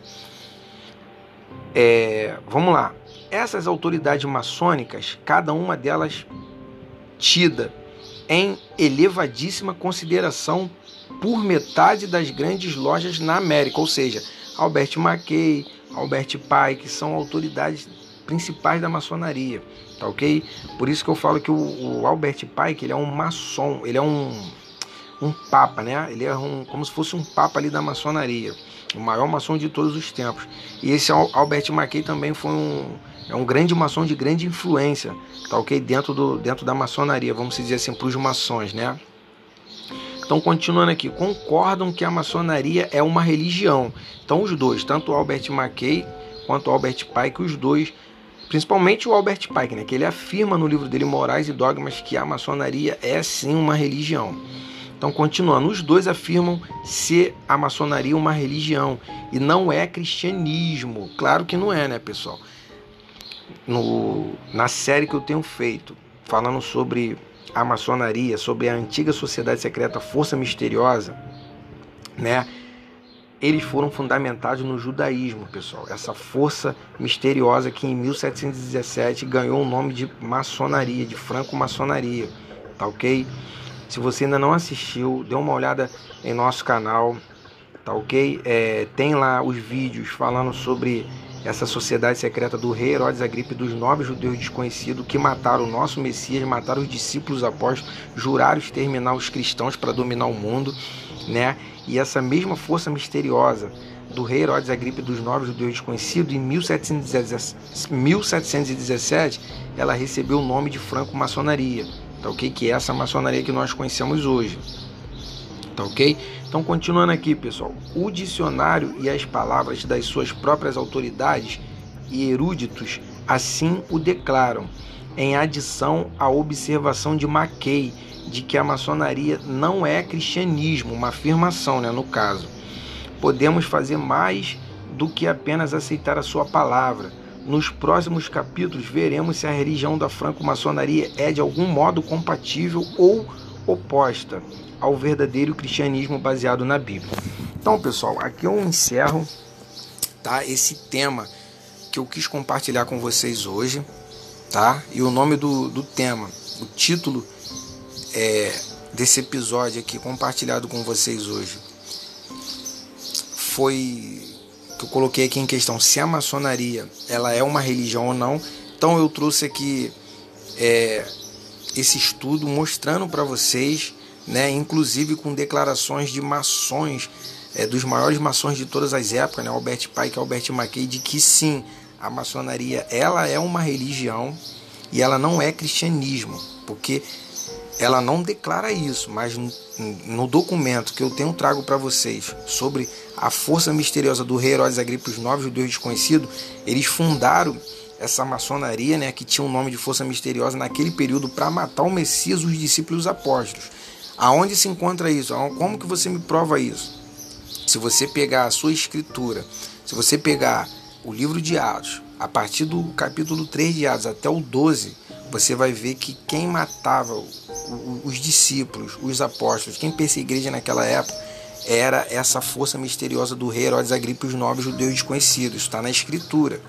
é, vamos lá. Essas autoridades maçônicas, cada uma delas tida em elevadíssima consideração por metade das grandes lojas na América, ou seja, Albert Mackay, Albert Pike, são autoridades principais da maçonaria, tá ok? Por isso que eu falo que o, o Albert Pike ele é um maçom, ele é um, um papa, né? Ele é um, como se fosse um papa ali da maçonaria, o maior maçom de todos os tempos. E esse Albert Mackay também foi um, é um grande maçom de grande influência, tá ok? Dentro, do, dentro da maçonaria, vamos dizer assim, para os maçons, né? Então, continuando aqui, concordam que a maçonaria é uma religião. Então, os dois, tanto Albert Mackay quanto Albert Pike, os dois, principalmente o Albert Pike, né, que ele afirma no livro dele Morais e Dogmas que a maçonaria é sim uma religião. Então, continuando, os dois afirmam ser a maçonaria uma religião e não é cristianismo. Claro que não é, né, pessoal? No, na série que eu tenho feito, falando sobre a maçonaria, sobre a antiga sociedade secreta Força Misteriosa, né? Eles foram fundamentados no judaísmo, pessoal. Essa força misteriosa que em 1717 ganhou o nome de maçonaria, de franco-maçonaria, tá ok? Se você ainda não assistiu, dê uma olhada em nosso canal, tá ok? É, tem lá os vídeos falando sobre essa sociedade secreta do rei Herodes Agripe dos nove judeus desconhecidos que mataram o nosso Messias, mataram os discípulos apóstolos, juraram exterminar os cristãos para dominar o mundo, né? E essa mesma força misteriosa do rei Herodes Agripe dos nove judeus desconhecidos, em 1717, ela recebeu o nome de franco-maçonaria, tá ok? Que é essa maçonaria que nós conhecemos hoje, tá ok? Então, continuando aqui, pessoal, o dicionário e as palavras das suas próprias autoridades e eruditos assim o declaram, em adição à observação de Mackay de que a maçonaria não é cristianismo, uma afirmação, né, no caso. Podemos fazer mais do que apenas aceitar a sua palavra. Nos próximos capítulos veremos se a religião da franco-maçonaria é de algum modo compatível ou oposta ao verdadeiro cristianismo baseado na Bíblia. Então, pessoal, aqui eu encerro tá, esse tema que eu quis compartilhar com vocês hoje, tá? E o nome do, do tema, o título é, desse episódio aqui compartilhado com vocês hoje foi que eu coloquei aqui em questão se a maçonaria ela é uma religião ou não. Então eu trouxe aqui é, esse estudo mostrando para vocês né, inclusive com declarações de maçons, é, dos maiores maçons de todas as épocas, né, Albert Pike e Albert Mackay, de que sim, a maçonaria ela é uma religião e ela não é cristianismo, porque ela não declara isso, mas no documento que eu tenho trago para vocês sobre a força misteriosa do rei Herodes Agripa os nove judeus desconhecidos, eles fundaram essa maçonaria, né, que tinha o um nome de força misteriosa naquele período para matar o Messias, os discípulos apóstolos. Aonde se encontra isso? Como que você me prova isso? Se você pegar a sua escritura, se você pegar o livro de Atos, a partir do capítulo 3 de Atos até o 12, você vai ver que quem matava os discípulos, os apóstolos, quem perseguia a igreja naquela época, era essa força misteriosa do rei Herodes Agripa e os nobres judeus desconhecidos. Está na escritura.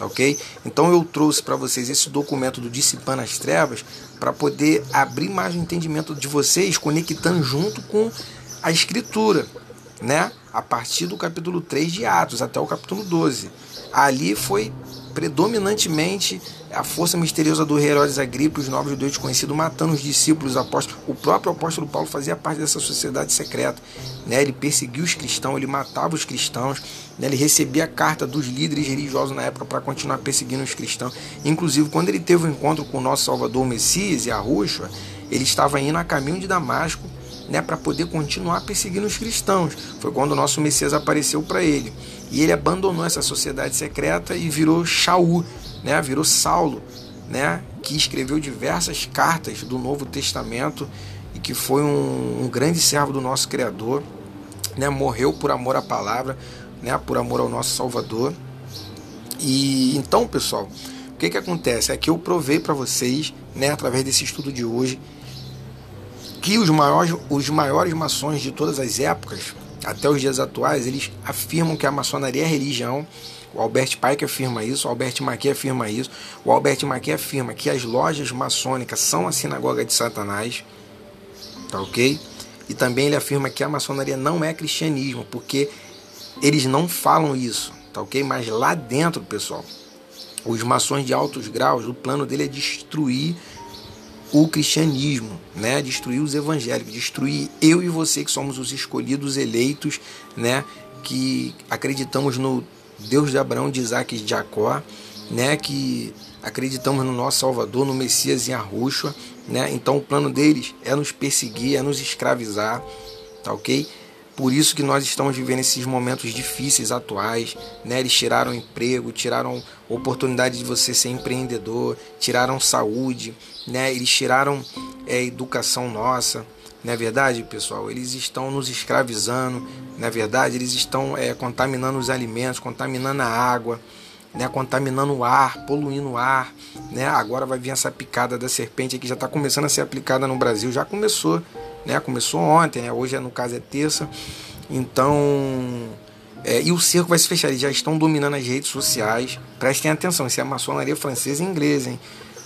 Tá ok? Então eu trouxe para vocês esse documento do Dissipando as Trevas para poder abrir mais o entendimento de vocês, conectando junto com a escritura, né? A partir do capítulo 3 de Atos até o capítulo 12. Ali foi predominantemente a força misteriosa do rei Herodes Agripa, os nobres judeus desconhecidos, matando os discípulos, os apóstolos. O próprio apóstolo Paulo fazia parte dessa sociedade secreta. Né? Ele perseguia os cristãos, ele matava os cristãos, né? ele recebia a carta dos líderes religiosos na época para continuar perseguindo os cristãos. Inclusive, quando ele teve o um encontro com o nosso Salvador Messias e a Rússia, ele estava indo a caminho de Damasco né, para poder continuar perseguindo os cristãos. Foi quando o nosso Messias apareceu para ele. E ele abandonou essa sociedade secreta e virou Shaul, né, virou Saulo, né, que escreveu diversas cartas do Novo Testamento e que foi um, um grande servo do nosso Criador, né, morreu por amor à palavra, né, por amor ao nosso Salvador. E então, pessoal, o que, que acontece? É que eu provei para vocês, né, através desse estudo de hoje, que os maiores, os maiores maçons de todas as épocas, até os dias atuais, eles afirmam que a maçonaria é religião. O Albert Pike afirma isso, o Albert Mackey afirma isso. O Albert Mackey afirma que as lojas maçônicas são a sinagoga de Satanás. Tá ok? E também ele afirma que a maçonaria não é cristianismo, porque eles não falam isso, tá ok? Mas lá dentro, pessoal, os maçons de altos graus, o plano dele é destruir o cristianismo, né? Destruir os evangélicos, destruir eu e você que somos os escolhidos eleitos, né? Que acreditamos no Deus de Abraão, de Isaac e de Jacó, né? Que acreditamos no nosso Salvador, no Messias e Arruxa, né? Então o plano deles é nos perseguir, é nos escravizar, tá ok? Por isso que nós estamos vivendo esses momentos difíceis atuais, né? Eles tiraram emprego, tiraram oportunidade de você ser empreendedor, tiraram saúde, né? Eles tiraram é, educação nossa, não é verdade, pessoal? Eles estão nos escravizando, não é verdade? Eles estão é, contaminando os alimentos, contaminando a água, né? contaminando o ar, poluindo o ar. Né? Agora vai vir essa picada da serpente que já está começando a ser aplicada no Brasil, já começou, né? Começou ontem, né? hoje no caso é terça. Então, é, e o cerco vai se fechar, eles já estão dominando as redes sociais. Prestem atenção, isso é a maçonaria francesa e inglesa, hein?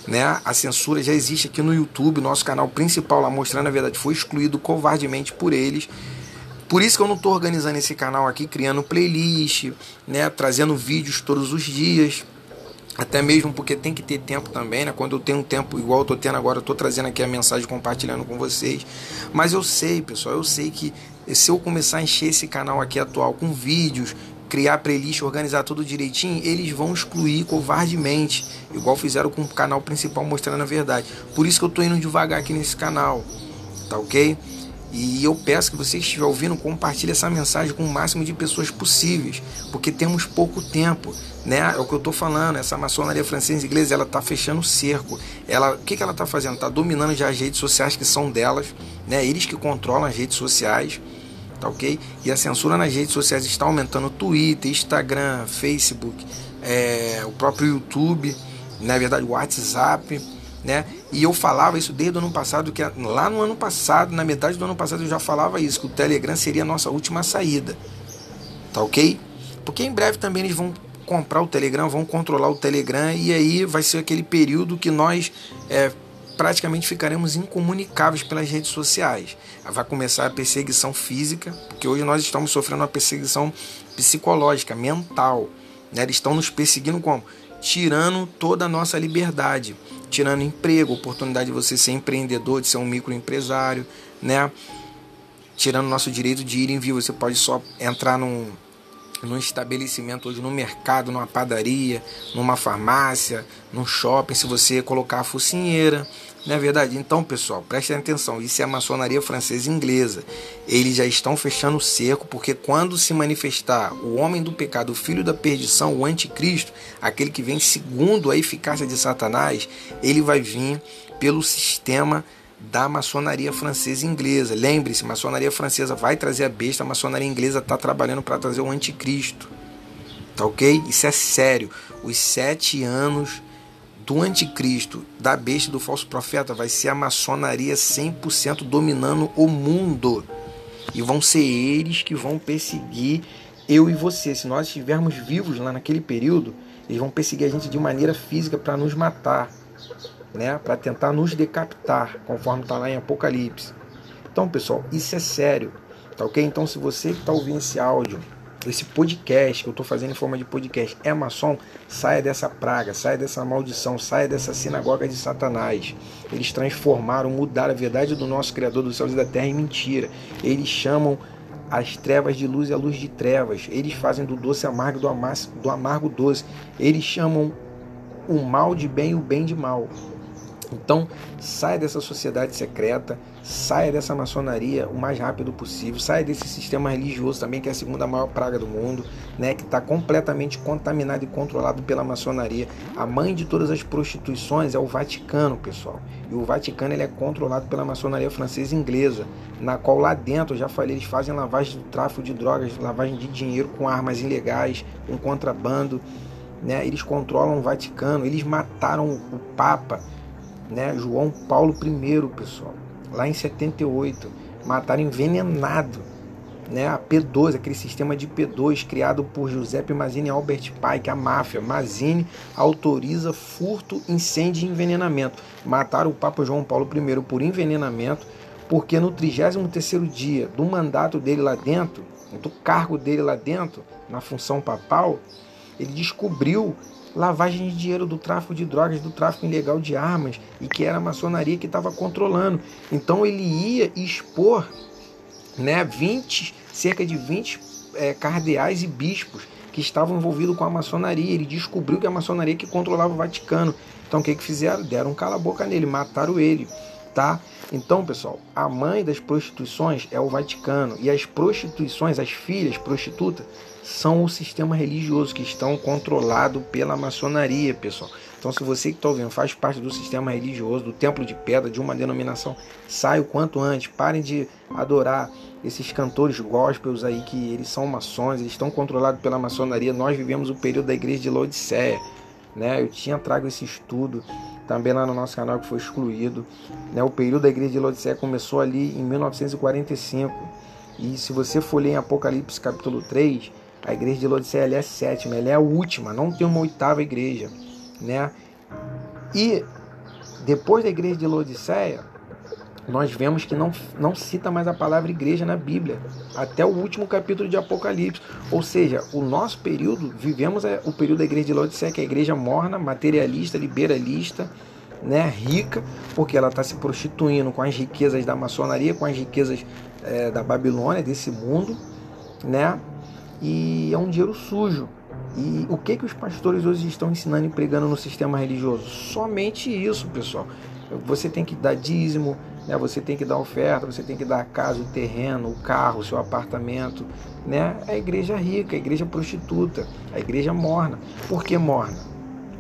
Né? A censura já existe aqui no YouTube, nosso canal principal lá mostrando a verdade foi excluído covardemente por eles. Por isso que eu não estou organizando esse canal aqui, criando playlist, né? trazendo vídeos todos os dias. Até mesmo porque tem que ter tempo também, né? Quando eu tenho um tempo igual eu tô tendo agora, eu tô trazendo aqui a mensagem compartilhando com vocês. Mas eu sei, pessoal, eu sei que se eu começar a encher esse canal aqui atual com vídeos, criar playlist, organizar tudo direitinho, eles vão excluir covardemente, igual fizeram com o canal principal mostrando a verdade. Por isso que eu tô indo devagar aqui nesse canal, tá ok? E eu peço que você que estiver ouvindo, compartilhe essa mensagem com o máximo de pessoas possíveis, porque temos pouco tempo, né? É o que eu estou falando, essa maçonaria francesa inglesa, ela está fechando o cerco. Ela, o que, que ela está fazendo? Está dominando já as redes sociais que são delas, né? Eles que controlam as redes sociais, tá ok? E a censura nas redes sociais está aumentando Twitter, Instagram, Facebook, é, o próprio YouTube, na verdade o WhatsApp, né? E eu falava isso desde o ano passado, que lá no ano passado, na metade do ano passado, eu já falava isso, que o Telegram seria a nossa última saída. Tá ok? Porque em breve também eles vão comprar o Telegram, vão controlar o Telegram, e aí vai ser aquele período que nós é, praticamente ficaremos incomunicáveis pelas redes sociais. Vai começar a perseguição física, porque hoje nós estamos sofrendo uma perseguição psicológica, mental. Né? Eles estão nos perseguindo como? Tirando toda a nossa liberdade tirando emprego, oportunidade de você ser empreendedor, de ser um microempresário, né? Tirando nosso direito de ir em vivo, você pode só entrar num, num estabelecimento hoje, no mercado, numa padaria, numa farmácia, num shopping, se você colocar a focinheira, não é verdade? Então, pessoal, prestem atenção, isso é a maçonaria francesa e inglesa. Eles já estão fechando o cerco, porque quando se manifestar o homem do pecado, o filho da perdição, o anticristo, aquele que vem segundo a eficácia de Satanás, ele vai vir pelo sistema da maçonaria francesa e inglesa. Lembre-se, maçonaria francesa vai trazer a besta, a maçonaria inglesa está trabalhando para trazer o anticristo. Tá ok? Isso é sério. Os sete anos do anticristo, da besta do falso profeta, vai ser a maçonaria 100% dominando o mundo. E vão ser eles que vão perseguir eu e você. Se nós estivermos vivos lá naquele período, eles vão perseguir a gente de maneira física para nos matar, né? para tentar nos decapitar, conforme está lá em Apocalipse. Então, pessoal, isso é sério. Tá ok? Então, se você que está ouvindo esse áudio esse podcast que eu estou fazendo em forma de podcast é maçom, saia dessa praga, saia dessa maldição, saia dessa sinagoga de Satanás. Eles transformaram, mudaram a verdade do nosso Criador dos céus e da terra em mentira. Eles chamam as trevas de luz e a luz de trevas. Eles fazem do doce amargo do, amargo, do amargo doce. Eles chamam o mal de bem e o bem de mal. Então, saia dessa sociedade secreta, saia dessa maçonaria o mais rápido possível, saia desse sistema religioso também, que é a segunda maior praga do mundo, né, que está completamente contaminado e controlado pela maçonaria. A mãe de todas as prostituições é o Vaticano, pessoal. E o Vaticano ele é controlado pela maçonaria francesa e inglesa, na qual lá dentro, já falei, eles fazem lavagem do tráfico de drogas, lavagem de dinheiro com armas ilegais, com contrabando. Né? Eles controlam o Vaticano, eles mataram o Papa né? João Paulo I, pessoal, lá em 78, mataram envenenado, né, a P2, aquele sistema de P2 criado por Giuseppe Mazzini e Albert Pike, a máfia. Mazzini autoriza furto, incêndio e envenenamento. Mataram o Papa João Paulo I por envenenamento, porque no 33º dia do mandato dele lá dentro, do cargo dele lá dentro, na função papal, ele descobriu lavagem de dinheiro do tráfico de drogas, do tráfico ilegal de armas, e que era a maçonaria que estava controlando. Então ele ia expor né, 20, cerca de 20 é, cardeais e bispos que estavam envolvidos com a maçonaria. Ele descobriu que a maçonaria que controlava o Vaticano. Então o que, que fizeram? Deram um cala-boca nele, mataram ele. Tá? Então, pessoal, a mãe das prostituições é o Vaticano e as prostituições, as filhas prostitutas, são o sistema religioso que estão controlado pela maçonaria, pessoal. Então, se você que está ouvindo faz parte do sistema religioso, do templo de pedra, de uma denominação, saia o quanto antes. Parem de adorar esses cantores gospels aí que eles são maçons, eles estão controlados pela maçonaria. Nós vivemos o período da igreja de Laodiceia. Né? Eu tinha trago esse estudo também lá no nosso canal que foi excluído. Né? O período da igreja de Laodiceia começou ali em 1945. E se você for ler em Apocalipse capítulo 3, a igreja de Laodiceia é a sétima, ela é a última, não tem uma oitava igreja. Né? E depois da igreja de Laodiceia, nós vemos que não, não cita mais a palavra igreja na Bíblia, até o último capítulo de Apocalipse. Ou seja, o nosso período, vivemos é, o período da igreja de Laodiceia, que é a igreja morna, materialista, liberalista, né, rica, porque ela está se prostituindo com as riquezas da maçonaria, com as riquezas é, da Babilônia, desse mundo, né? E é um dinheiro sujo. E o que que os pastores hoje estão ensinando e pregando no sistema religioso? Somente isso, pessoal. Você tem que dar dízimo, né? Você tem que dar oferta, você tem que dar a casa, o terreno, o carro, o seu apartamento. Né? A igreja rica, a igreja prostituta, a igreja morna. Por que morna?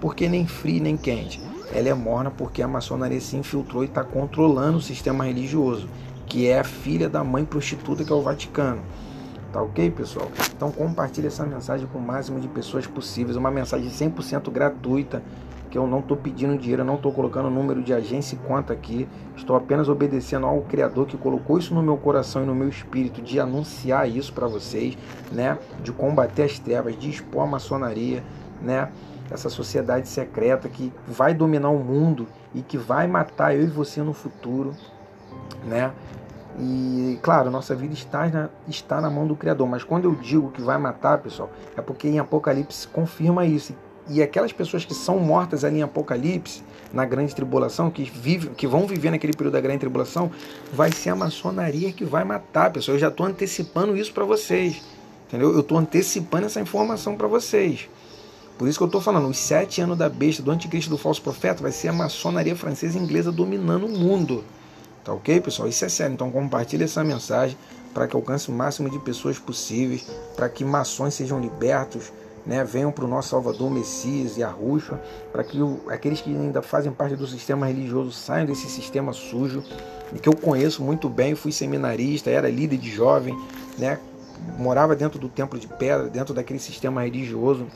Porque nem frio nem quente. Ela é morna porque a maçonaria se infiltrou e está controlando o sistema religioso, que é a filha da mãe prostituta que é o Vaticano. Tá ok, pessoal? Então compartilhe essa mensagem com o máximo de pessoas possíveis. Uma mensagem 100% gratuita que eu não estou pedindo dinheiro, eu não estou colocando número de agência e conta aqui, estou apenas obedecendo ao Criador que colocou isso no meu coração e no meu espírito de anunciar isso para vocês, né? De combater as trevas, de expor a maçonaria, né? Essa sociedade secreta que vai dominar o mundo e que vai matar eu e você no futuro, né? E claro, nossa vida está na, está na mão do Criador, mas quando eu digo que vai matar, pessoal, é porque em Apocalipse confirma isso. E aquelas pessoas que são mortas ali em Apocalipse, na grande tribulação, que, vive, que vão viver naquele período da grande tribulação, vai ser a maçonaria que vai matar, pessoal. Eu já estou antecipando isso para vocês. Entendeu? Eu estou antecipando essa informação para vocês. Por isso que eu estou falando, os sete anos da besta, do anticristo do falso profeta, vai ser a maçonaria francesa e inglesa dominando o mundo. Tá ok, pessoal? Isso é sério. Então compartilhe essa mensagem para que alcance o máximo de pessoas possíveis, para que maçons sejam libertos né, venham para o nosso Salvador Messias e a Rússia, para que o, aqueles que ainda fazem parte do sistema religioso saiam desse sistema sujo, que eu conheço muito bem, fui seminarista, era líder de jovem, né, morava dentro do templo de pedra, dentro daquele sistema religioso,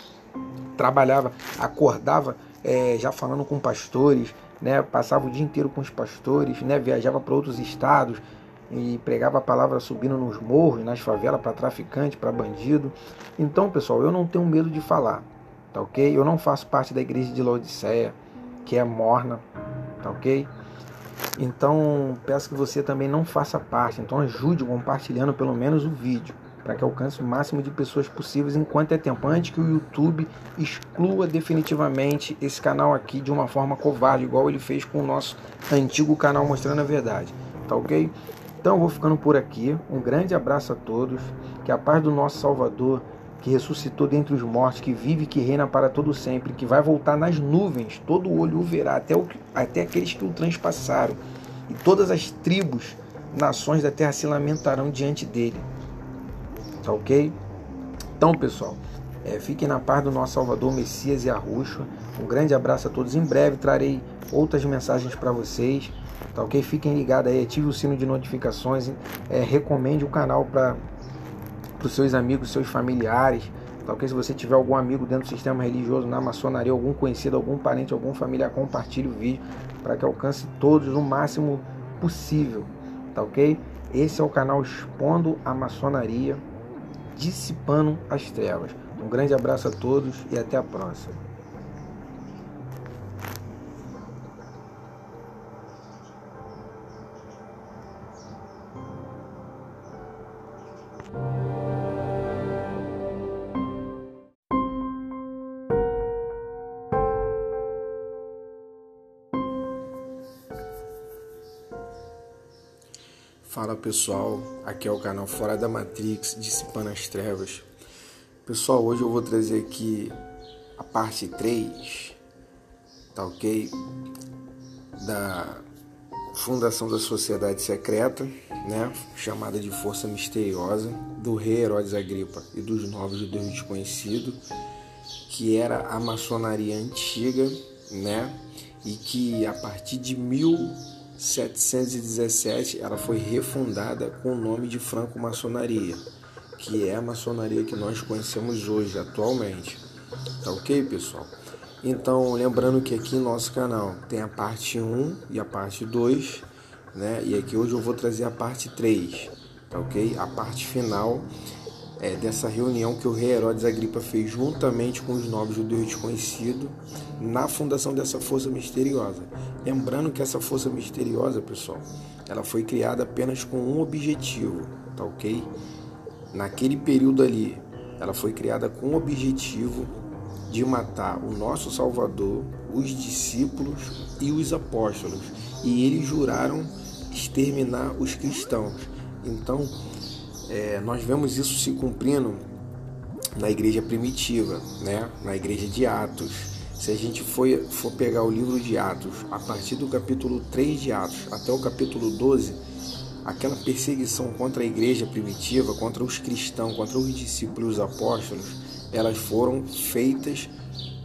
trabalhava, acordava é, já falando com pastores, né, passava o dia inteiro com os pastores, né, viajava para outros estados, e pregava a palavra subindo nos morros, nas favelas, para traficante, para bandido. Então, pessoal, eu não tenho medo de falar, tá ok? Eu não faço parte da igreja de Laodiceia, que é morna, tá ok? Então, peço que você também não faça parte. Então, ajude compartilhando pelo menos o vídeo, para que alcance o máximo de pessoas possíveis enquanto é tempo, antes que o YouTube exclua definitivamente esse canal aqui de uma forma covarde, igual ele fez com o nosso antigo canal Mostrando a Verdade, tá ok? Então eu vou ficando por aqui. Um grande abraço a todos. Que a paz do nosso Salvador, que ressuscitou dentre os mortos, que vive e que reina para todo sempre, que vai voltar nas nuvens, todo olho o verá, até, o, até aqueles que o transpassaram. E todas as tribos, nações da terra se lamentarão diante dele. Tá ok? Então, pessoal, é, fiquem na paz do nosso Salvador, Messias e Arruxo. Um grande abraço a todos. Em breve trarei outras mensagens para vocês. Tá ok? Fiquem ligados aí, ative o sino de notificações, é, recomende o canal para os seus amigos, seus familiares. Tá ok? Se você tiver algum amigo dentro do sistema religioso, na maçonaria, algum conhecido, algum parente, algum familiar, compartilhe o vídeo para que alcance todos o máximo possível. Tá ok? Esse é o canal Expondo a Maçonaria, Dissipando as Trevas. Um grande abraço a todos e até a próxima. Fala pessoal, aqui é o canal Fora da Matrix, Dissipando as Trevas. Pessoal, hoje eu vou trazer aqui a parte 3, tá ok? Da fundação da Sociedade Secreta, né? Chamada de Força Misteriosa, do Rei Herodes Agripa e dos Novos Judeus Desconhecidos, que era a maçonaria antiga, né? E que a partir de mil 717 ela foi refundada com o nome de franco-maçonaria, que é a maçonaria que nós conhecemos hoje, atualmente. Tá ok, pessoal? Então, lembrando que aqui no nosso canal tem a parte 1 e a parte 2, né? E aqui hoje eu vou trazer a parte 3, tá ok? A parte final é, dessa reunião que o rei Herodes Agripa fez juntamente com os nobres judeus desconhecidos na fundação dessa força misteriosa. Lembrando que essa força misteriosa, pessoal, ela foi criada apenas com um objetivo, tá ok? Naquele período ali, ela foi criada com o objetivo de matar o nosso Salvador, os discípulos e os apóstolos. E eles juraram exterminar os cristãos. Então, é, nós vemos isso se cumprindo na igreja primitiva, né? na igreja de Atos. Se a gente for, for pegar o livro de Atos, a partir do capítulo 3 de Atos até o capítulo 12, aquela perseguição contra a igreja primitiva, contra os cristãos, contra os discípulos, os apóstolos, elas foram feitas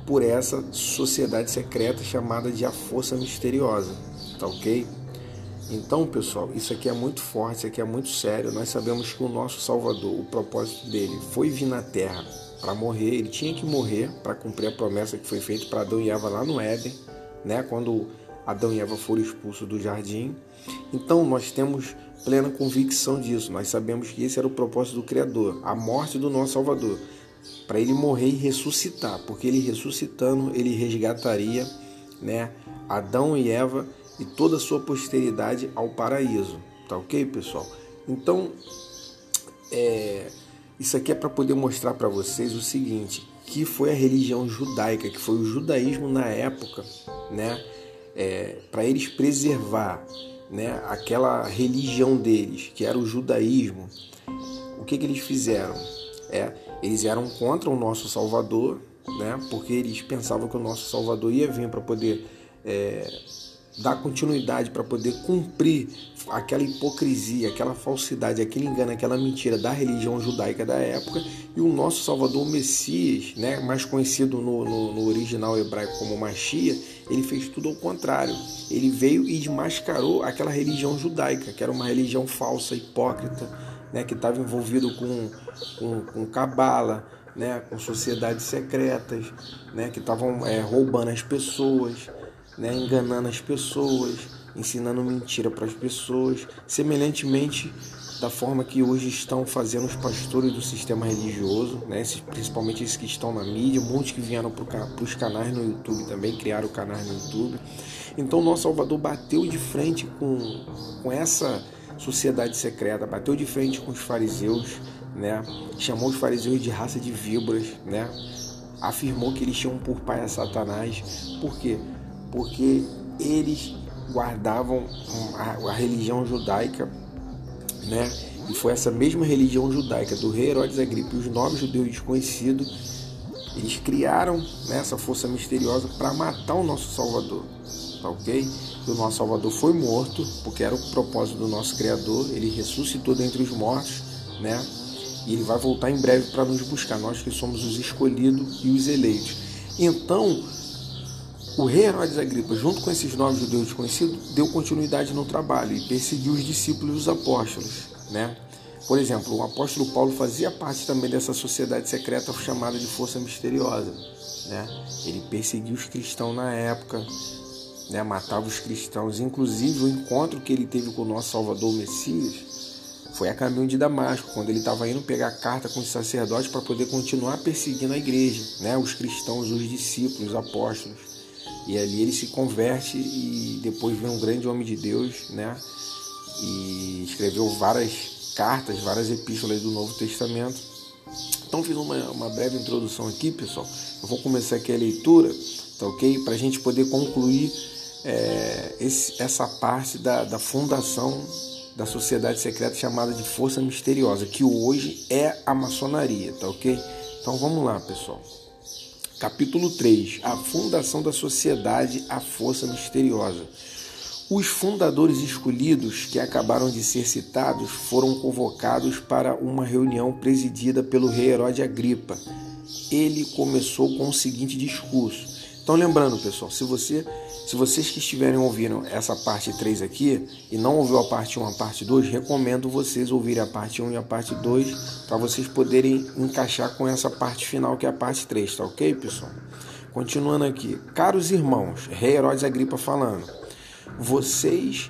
por essa sociedade secreta chamada de a Força Misteriosa, tá ok? Então, pessoal, isso aqui é muito forte, isso aqui é muito sério. Nós sabemos que o nosso Salvador, o propósito dele foi vir na Terra para morrer. Ele tinha que morrer para cumprir a promessa que foi feita para Adão e Eva lá no Éden, né? Quando Adão e Eva foram expulsos do jardim. Então, nós temos plena convicção disso. Nós sabemos que esse era o propósito do Criador, a morte do nosso Salvador, para ele morrer e ressuscitar, porque ele ressuscitando, ele resgataria, né, Adão e Eva e toda a sua posteridade ao paraíso. Tá ok, pessoal? Então, é, isso aqui é para poder mostrar para vocês o seguinte, que foi a religião judaica, que foi o judaísmo na época, né? É, para eles preservar né, aquela religião deles, que era o judaísmo, o que, que eles fizeram? É, eles eram contra o nosso Salvador, né, porque eles pensavam que o nosso Salvador ia vir para poder é, dar continuidade para poder cumprir aquela hipocrisia, aquela falsidade, aquele engano, aquela mentira da religião judaica da época e o nosso Salvador Messias, né, mais conhecido no, no, no original hebraico como Machia, ele fez tudo ao contrário. Ele veio e desmascarou aquela religião judaica, que era uma religião falsa, hipócrita, né, que estava envolvido com, com, com cabala, né, com sociedades secretas, né, que estavam é, roubando as pessoas né, enganando as pessoas, ensinando mentira para as pessoas, semelhantemente da forma que hoje estão fazendo os pastores do sistema religioso, né, principalmente esses que estão na mídia, muitos que vieram para os canais no YouTube também, criaram canais no YouTube. Então, nosso Salvador bateu de frente com, com essa sociedade secreta, bateu de frente com os fariseus, né, chamou os fariseus de raça de víboras, né, afirmou que eles tinham por pai a Satanás, por quê? Porque eles guardavam a, a religião judaica, né? E foi essa mesma religião judaica do rei Herodes Agripa e os nobres judeus desconhecidos, eles criaram né, essa força misteriosa para matar o nosso Salvador, tá ok? E o nosso Salvador foi morto, porque era o propósito do nosso Criador, ele ressuscitou dentre os mortos, né? E ele vai voltar em breve para nos buscar, nós que somos os escolhidos e os eleitos. Então, o rei Herodes Agripa, junto com esses nove judeus desconhecidos, deu continuidade no trabalho e perseguiu os discípulos e os apóstolos. Né? Por exemplo, o apóstolo Paulo fazia parte também dessa sociedade secreta chamada de Força Misteriosa. Né? Ele perseguiu os cristãos na época, né? matava os cristãos. Inclusive, o encontro que ele teve com o nosso Salvador Messias foi a caminho de Damasco, quando ele estava indo pegar carta com os sacerdotes para poder continuar perseguindo a igreja, né? os cristãos, os discípulos, os apóstolos. E ali ele se converte e depois vira um grande homem de Deus, né? E escreveu várias cartas, várias epístolas do Novo Testamento. Então fiz uma, uma breve introdução aqui, pessoal. Eu vou começar aqui a leitura, tá ok? Para a gente poder concluir é, esse, essa parte da, da fundação da sociedade secreta chamada de Força Misteriosa, que hoje é a maçonaria, tá ok? Então vamos lá, pessoal. Capítulo 3: A fundação da sociedade, a Força Misteriosa. Os fundadores escolhidos, que acabaram de ser citados, foram convocados para uma reunião presidida pelo rei Herodes Agripa. Ele começou com o seguinte discurso. Então, lembrando, pessoal, se você se vocês que estiverem ouvindo essa parte 3 aqui e não ouviu a parte 1 a parte 2, recomendo vocês ouvirem a parte 1 e a parte 2 para vocês poderem encaixar com essa parte final que é a parte 3, tá ok, pessoal? Continuando aqui. Caros irmãos, Rei Herodes Agripa falando, vocês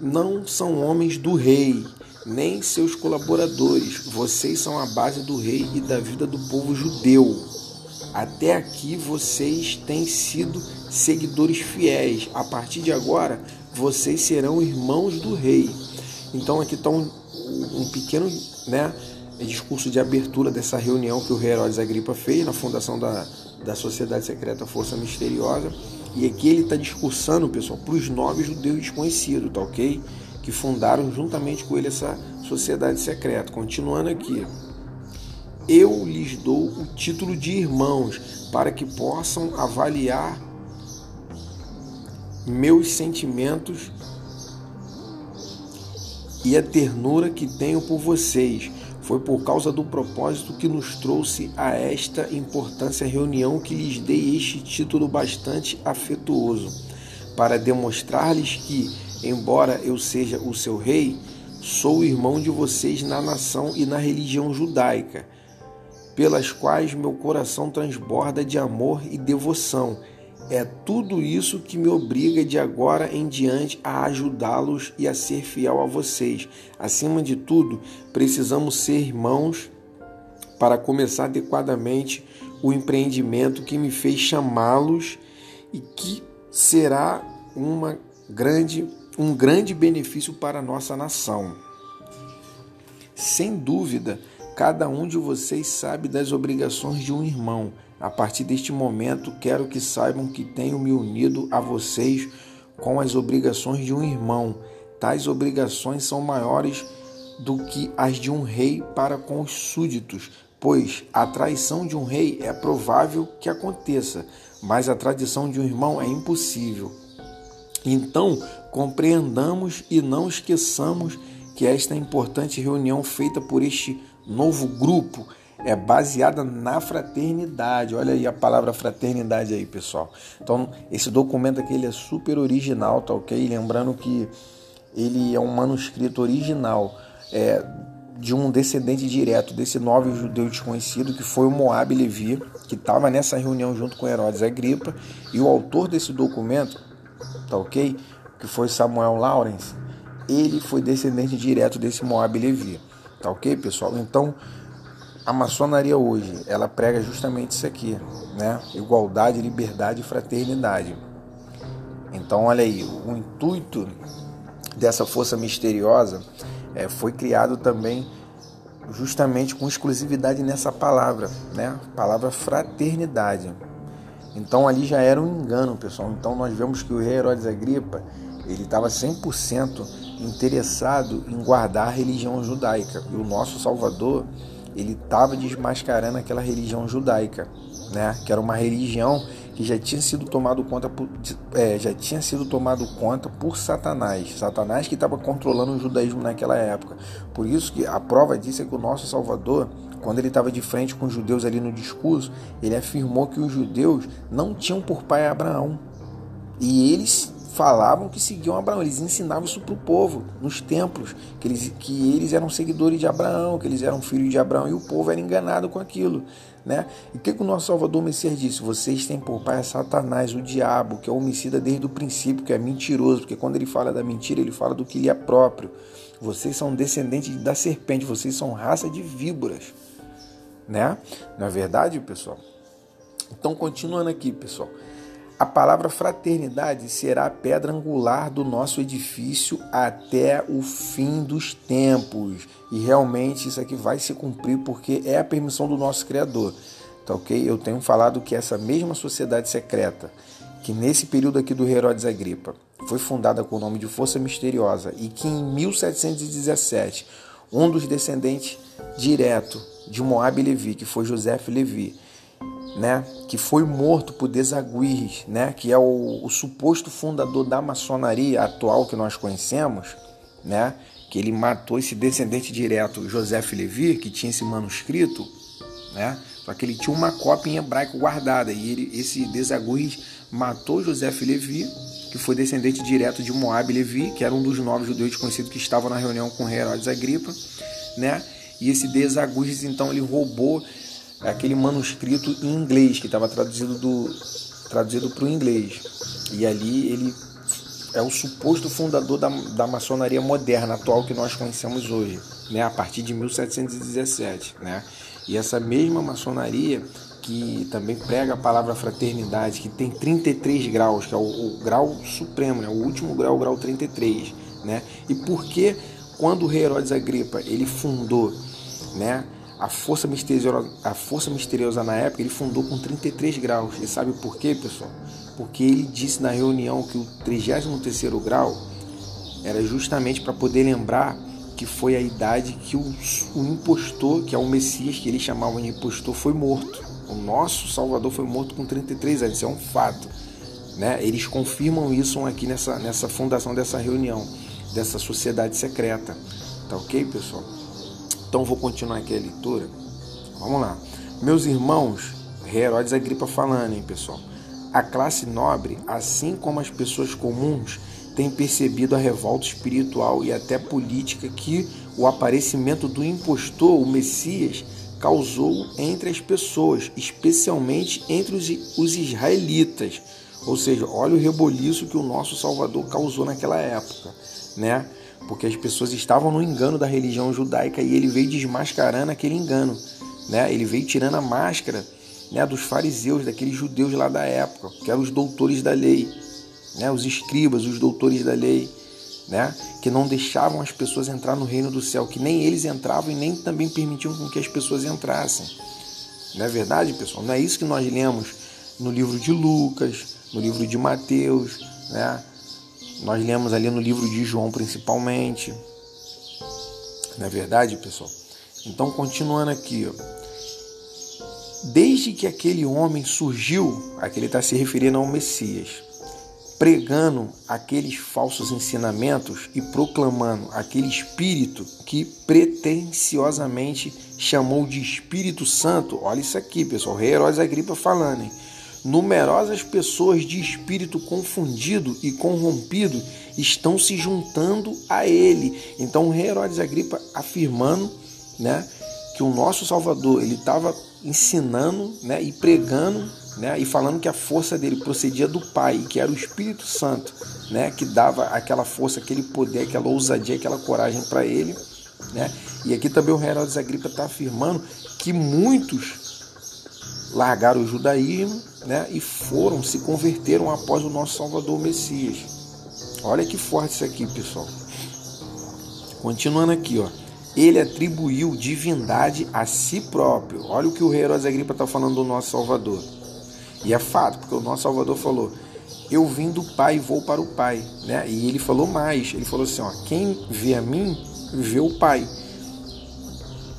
não são homens do rei, nem seus colaboradores. Vocês são a base do rei e da vida do povo judeu. Até aqui vocês têm sido seguidores fiéis. A partir de agora, vocês serão irmãos do rei. Então aqui está um, um pequeno né, discurso de abertura dessa reunião que o rei Herodes Agripa fez na fundação da, da Sociedade Secreta Força Misteriosa. E aqui ele está discursando, pessoal, para os nove judeus desconhecidos, tá ok? Que fundaram juntamente com ele essa sociedade secreta. Continuando aqui eu lhes dou o título de irmãos, para que possam avaliar meus sentimentos e a ternura que tenho por vocês. Foi por causa do propósito que nos trouxe a esta importância reunião que lhes dei este título bastante afetuoso, para demonstrar-lhes que, embora eu seja o seu rei, sou irmão de vocês na nação e na religião judaica pelas quais meu coração transborda de amor e devoção. É tudo isso que me obriga de agora em diante a ajudá-los e a ser fiel a vocês. Acima de tudo, precisamos ser irmãos para começar adequadamente o empreendimento que me fez chamá-los e que será uma grande, um grande benefício para a nossa nação. Sem dúvida, Cada um de vocês sabe das obrigações de um irmão. A partir deste momento, quero que saibam que tenho me unido a vocês com as obrigações de um irmão. Tais obrigações são maiores do que as de um rei para com os súditos, pois a traição de um rei é provável que aconteça, mas a tradição de um irmão é impossível. Então, compreendamos e não esqueçamos que esta importante reunião feita por este novo grupo é baseada na fraternidade. Olha aí a palavra fraternidade aí, pessoal. Então, esse documento aqui ele é super original, tá ok? Lembrando que ele é um manuscrito original é, de um descendente direto desse novo judeu desconhecido que foi o Moab Levi, que estava nessa reunião junto com Herodes Agripa, e o autor desse documento, tá ok? Que foi Samuel Lawrence, ele foi descendente direto desse Moab Levi. Tá ok, pessoal? Então, a maçonaria hoje, ela prega justamente isso aqui, né? Igualdade, liberdade e fraternidade. Então, olha aí, o intuito dessa força misteriosa é, foi criado também justamente com exclusividade nessa palavra, né? Palavra fraternidade. Então ali já era um engano, pessoal. Então nós vemos que o rei Herodes Agripa, ele estava 100% interessado em guardar a religião judaica. E o nosso Salvador, ele estava desmascarando aquela religião judaica, né? Que era uma religião que já tinha sido tomado conta por, é, já tinha sido tomado conta por Satanás. Satanás que estava controlando o judaísmo naquela época. Por isso que a prova disso é que o nosso Salvador, quando ele estava de frente com os judeus ali no discurso, ele afirmou que os judeus não tinham por pai Abraão. E eles falavam que seguiam Abraão, eles ensinavam isso para o povo, nos templos, que eles, que eles eram seguidores de Abraão, que eles eram filhos de Abraão, e o povo era enganado com aquilo. Né? E o que, que o nosso Salvador Messias disse? Vocês têm por pai Satanás, o diabo, que é homicida desde o princípio, que é mentiroso, porque quando ele fala da mentira, ele fala do que lhe é próprio. Vocês são descendentes da serpente, vocês são raça de víboras, né? Não é verdade, pessoal? Então, continuando aqui, pessoal. A palavra fraternidade será a pedra angular do nosso edifício até o fim dos tempos. E realmente isso aqui vai se cumprir porque é a permissão do nosso Criador. Tá ok? Eu tenho falado que essa mesma sociedade secreta, que nesse período aqui do Herodes Agripa, foi fundada com o nome de Força Misteriosa e que em 1717 um dos descendentes direto de Moab Levi, que foi José Levi, né, que foi morto por Desaguirres, né, que é o, o, suposto fundador da maçonaria atual que nós conhecemos, né, que ele matou esse descendente direto, José Levi, que tinha esse manuscrito, né, só que ele tinha uma cópia em hebraico guardada e ele, esse Desaguirres matou José Levi, que foi descendente direto de Moab Levi, que era um dos nove judeus desconhecidos que estavam na reunião com Herodes Agripa, né, e esse Desaguirres então ele roubou é aquele manuscrito em inglês que estava traduzido do traduzido para o inglês. E ali ele é o suposto fundador da, da maçonaria moderna atual que nós conhecemos hoje, né, a partir de 1717, né? E essa mesma maçonaria que também prega a palavra fraternidade, que tem 33 graus, que é o, o grau supremo, né, o último grau, o grau 33, né? E por que quando Herodes Agripa ele fundou, né, a força, misteriosa, a força misteriosa na época ele fundou com 33 graus. E sabe por quê, pessoal? Porque ele disse na reunião que o 33 grau era justamente para poder lembrar que foi a idade que o, o impostor, que é o Messias, que eles chamavam de impostor, foi morto. O nosso Salvador foi morto com 33 anos, isso é um fato. Né? Eles confirmam isso aqui nessa, nessa fundação dessa reunião, dessa sociedade secreta. Tá ok, pessoal? Então vou continuar aqui a leitura. Vamos lá. Meus irmãos, Herodes Agripa falando, hein, pessoal? A classe nobre, assim como as pessoas comuns, tem percebido a revolta espiritual e até política que o aparecimento do impostor, o Messias, causou entre as pessoas, especialmente entre os, israelitas. Ou seja, olha o reboliço que o nosso Salvador causou naquela época, né? Porque as pessoas estavam no engano da religião judaica e ele veio desmascarando aquele engano, né? Ele veio tirando a máscara, né, dos fariseus, daqueles judeus lá da época, que eram os doutores da lei, né, os escribas, os doutores da lei, né, que não deixavam as pessoas entrar no reino do céu, que nem eles entravam e nem também permitiam com que as pessoas entrassem. Não é verdade, pessoal? Não é isso que nós lemos no livro de Lucas, no livro de Mateus, né? Nós lemos ali no livro de João principalmente. Não é verdade, pessoal? Então, continuando aqui, ó. Desde que aquele homem surgiu, aqui ele está se referindo ao Messias, pregando aqueles falsos ensinamentos e proclamando aquele espírito que pretensiosamente chamou de Espírito Santo. Olha isso aqui, pessoal. Rei Heróis Agripa falando, hein? Numerosas pessoas de espírito confundido e corrompido estão se juntando a ele. Então, o rei Herodes Agripa afirmando, né, que o nosso Salvador ele estava ensinando, né, e pregando, né, e falando que a força dele procedia do Pai, que era o Espírito Santo, né, que dava aquela força, aquele poder, aquela ousadia, aquela coragem para ele, né? E aqui também o Herodes Agripa está afirmando que muitos largaram o judaísmo né, e foram, se converteram após o nosso Salvador Messias. Olha que forte isso aqui, pessoal. Continuando aqui, ó. Ele atribuiu divindade a si próprio. Olha o que o rei Herodes Agripa está falando do nosso Salvador. E é fato, porque o nosso Salvador falou: Eu vim do Pai vou para o Pai. Né? E ele falou mais: Ele falou assim: ó, Quem vê a mim, vê o Pai.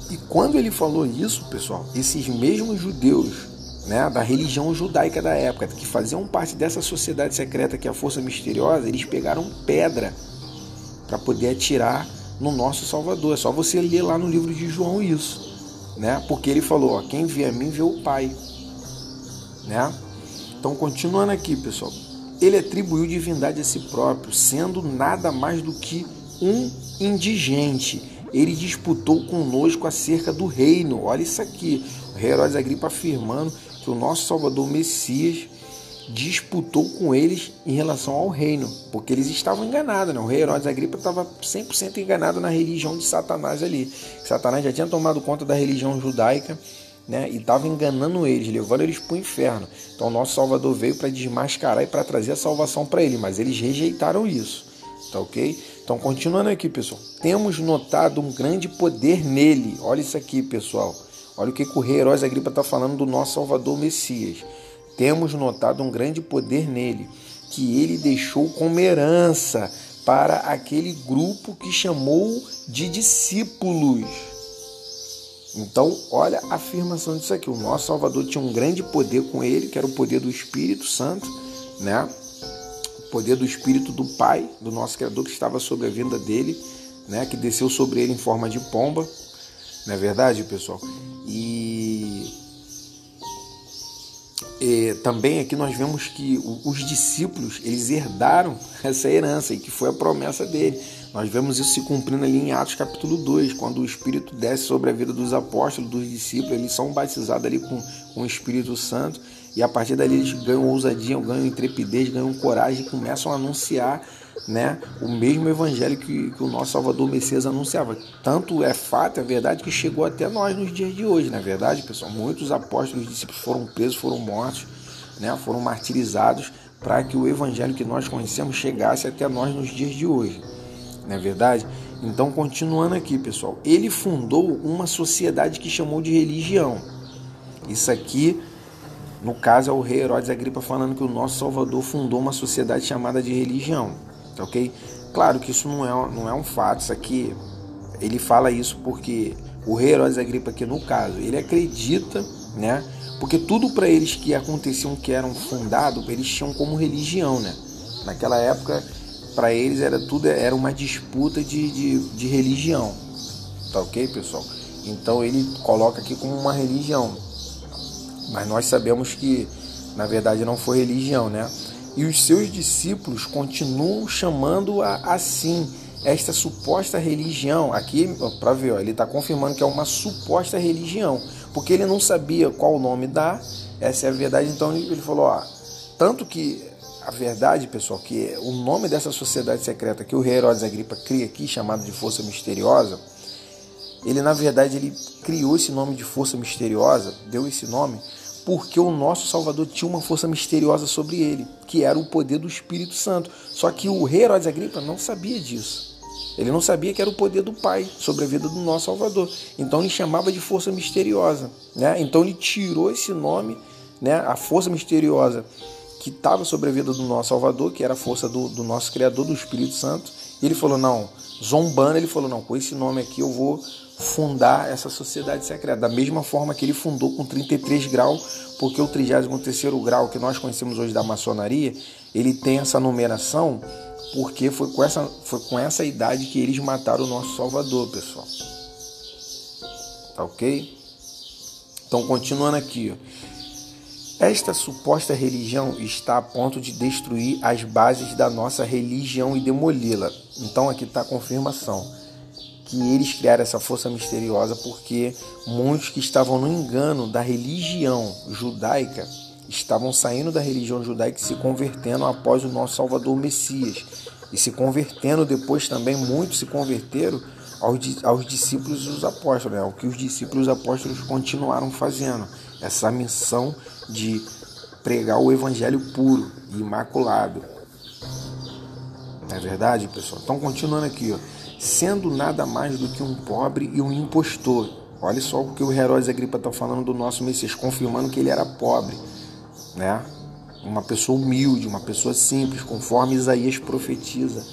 E quando ele falou isso, pessoal, esses mesmos judeus né, da religião judaica da época, que faziam parte dessa sociedade secreta que é a força misteriosa, eles pegaram pedra para poder atirar no nosso Salvador. É só você ler lá no livro de João isso, né? Porque ele falou, ó, quem vê a mim vê o Pai, né? Então, continuando aqui, pessoal, ele atribuiu divindade a si próprio, sendo nada mais do que um indigente ele disputou conosco acerca do reino. Olha isso aqui. O rei Herodes Agripa afirmando que o nosso Salvador Messias disputou com eles em relação ao reino, porque eles estavam enganados, né? O rei Herodes Agripa estava 100% enganado na religião de Satanás ali. Satanás já tinha tomado conta da religião judaica, né? E estava enganando eles, levando eles para o inferno. Então, nosso Salvador veio para desmascarar e para trazer a salvação para ele, mas eles rejeitaram isso, tá ok? Então, continuando aqui, pessoal, temos notado um grande poder nele. Olha isso aqui, pessoal. Olha o que, o rei Herodes Agripa está falando do nosso Salvador Messias temos notado um grande poder nele, que ele deixou como herança para aquele grupo que chamou de discípulos. Então, olha a afirmação disso aqui. O nosso Salvador tinha um grande poder com ele, que era o poder do Espírito Santo, né? Poder do Espírito do Pai, do nosso Criador, que estava sobre a vinda dele, né? Que desceu sobre ele em forma de pomba. Não é verdade, pessoal? E é, também aqui nós vemos que os discípulos eles herdaram essa herança e que foi a promessa dele. Nós vemos isso se cumprindo ali em Atos capítulo 2, quando o Espírito desce sobre a vida dos apóstolos, dos discípulos, eles são batizados ali com, com o Espírito Santo e a partir dali eles ganham ousadia, ganham intrepidez, ganham coragem e começam a anunciar né, o mesmo evangelho que, que, o nosso Salvador Messias anunciava. Tanto é fato, é verdade, que chegou até nós nos dias de hoje, não é verdade, pessoal? Muitos apóstolos e discípulos foram presos, foram mortos, né, foram martirizados para que o evangelho que nós conhecemos chegasse até nós nos dias de hoje, não é verdade? Então, continuando aqui, pessoal, ele fundou uma sociedade que chamou de religião. Isso aqui no caso, é o rei Herodes Agripa falando que o nosso Salvador fundou uma sociedade chamada de religião ok? Claro que isso não é, não é um fato, isso aqui, ele fala isso porque o rei Herodes Agripa aqui no caso, ele acredita, né? Porque tudo para eles que aconteciam que eram fundados, eles tinham como religião, né? Naquela época, para eles era tudo era uma disputa de, de, de religião, tá ok, pessoal? Então ele coloca aqui como uma religião, mas nós sabemos que na verdade não foi religião, né? e os seus discípulos continuam chamando-a assim, esta suposta religião. Aqui, para ver, ó, ele está confirmando que é uma suposta religião, porque ele não sabia qual o nome dar, essa é a verdade. Então ele falou: ó, tanto que a verdade, pessoal, que o nome dessa sociedade secreta que o rei Herodes Agripa cria aqui, chamado de Força Misteriosa, ele na verdade ele criou esse nome de Força Misteriosa, deu esse nome porque o nosso Salvador tinha uma força misteriosa sobre ele, que era o poder do Espírito Santo. Só que o rei Herodes Agripa não sabia disso. Ele não sabia que era o poder do Pai sobre a vida do nosso Salvador. Então ele chamava de força misteriosa. Né? Então ele tirou esse nome, né? a força misteriosa que estava sobre a vida do nosso Salvador, que era a força do, do nosso Criador, do Espírito Santo. E ele falou: não, zombando, ele falou: não, com esse nome aqui eu vou fundar essa sociedade secreta. Da mesma forma que ele fundou com 33 graus, porque o 33 grau que nós conhecemos hoje da maçonaria, ele tem essa numeração porque foi com essa, foi com essa idade que eles mataram o nosso Salvador, pessoal. Tá ok? Então, continuando aqui. Ó. Esta suposta religião está a ponto de destruir as bases da nossa religião e demoli-la. Então, aqui está a confirmação que eles criaram essa força misteriosa porque muitos que estavam no engano da religião judaica estavam saindo da religião judaica e se convertendo após o nosso Salvador Messias. E se convertendo depois também, muitos se converteram aos, aos discípulos dos apóstolos, né? o que os discípulos apóstolos continuaram fazendo. Essa missão de pregar o evangelho puro e imaculado. Não é verdade, pessoal? Então, continuando aqui, ó sendo nada mais do que um pobre e um impostor. Olha só o que o Herodes Agripa está falando do nosso Messias, confirmando que ele era pobre, né? Uma pessoa humilde, uma pessoa simples, conforme Isaías profetiza.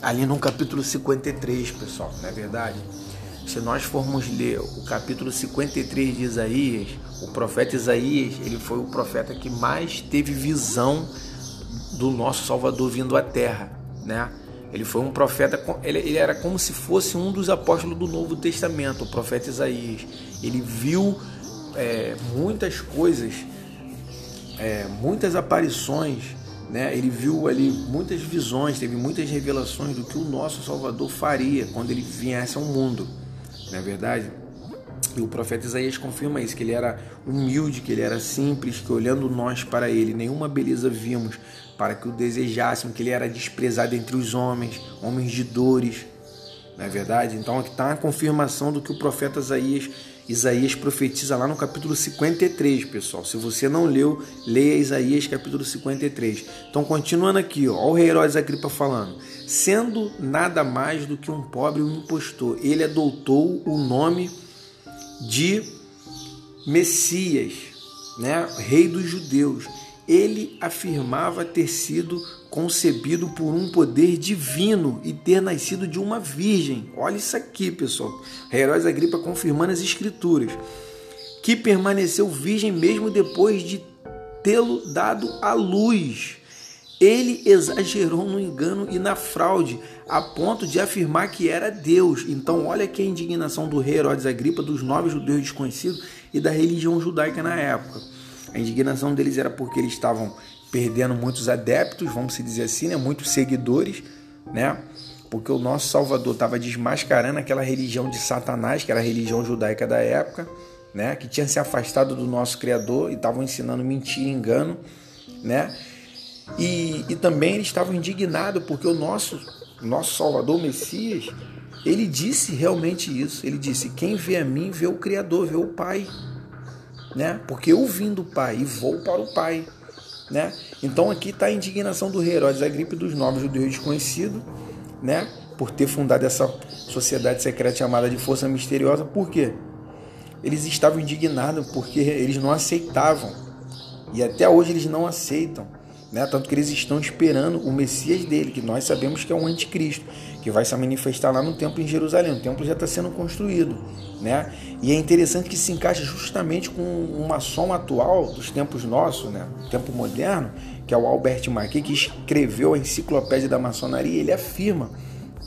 Ali no capítulo 53, pessoal, não é verdade? Se nós formos ler o capítulo 53 de Isaías, o profeta Isaías, ele foi o profeta que mais teve visão do nosso Salvador vindo à terra, né? Ele foi um profeta, ele, era como se fosse um dos apóstolos do Novo Testamento, o profeta Isaías. Ele viu é, muitas coisas, é, muitas aparições, né? ele viu ali muitas visões, teve muitas revelações do que o nosso Salvador faria quando ele viesse ao mundo, não é verdade? E o profeta Isaías confirma isso, que ele era humilde, que ele era simples, que olhando nós para ele, nenhuma beleza vimos para que o desejássemos, que ele era desprezado entre os homens, homens de dores. Não é verdade? Então aqui está a confirmação do que o profeta Isaías, Isaías profetiza lá no capítulo 53, pessoal. Se você não leu, leia Isaías capítulo 53. Então, continuando aqui, ó, o rei Herodes Agripa falando. Sendo nada mais do que um pobre um impostor, ele adotou o nome de Messias, né? rei dos judeus. Ele afirmava ter sido concebido por um poder divino e ter nascido de uma virgem. Olha isso aqui, pessoal. Heróis Agripa confirmando as escrituras. Que permaneceu virgem mesmo depois de tê-lo dado à luz. Ele exagerou no engano e na fraude, a ponto de afirmar que era Deus. Então, olha que a indignação do rei Herodes Agripa, dos nove judeus desconhecidos e da religião judaica na época. A indignação deles era porque eles estavam perdendo muitos adeptos, vamos dizer assim, né? muitos seguidores, né? porque o nosso Salvador estava desmascarando aquela religião de Satanás, que era a religião judaica da época, né? que tinha se afastado do nosso Criador e estavam ensinando mentira e engano. Né? E, e também eles estavam indignados porque o nosso, nosso Salvador Messias, ele disse realmente isso. Ele disse: Quem vê a mim, vê o Criador, vê o Pai. Né? Porque eu vim do Pai e vou para o Pai. Né? Então aqui está a indignação do rei Herodes Agripe dos novos judeus desconhecidos, né? por ter fundado essa sociedade secreta chamada de Força Misteriosa. Por quê? Eles estavam indignados porque eles não aceitavam. E até hoje eles não aceitam né? Tanto que eles estão esperando o Messias dele, que nós sabemos que é o anticristo, que vai se manifestar lá no templo em Jerusalém. O templo já está sendo construído. Né? E é interessante que se encaixa justamente com uma som atual dos tempos nossos, né? tempo moderno, que é o Albert Marquet, que escreveu a enciclopédia da maçonaria. Ele afirma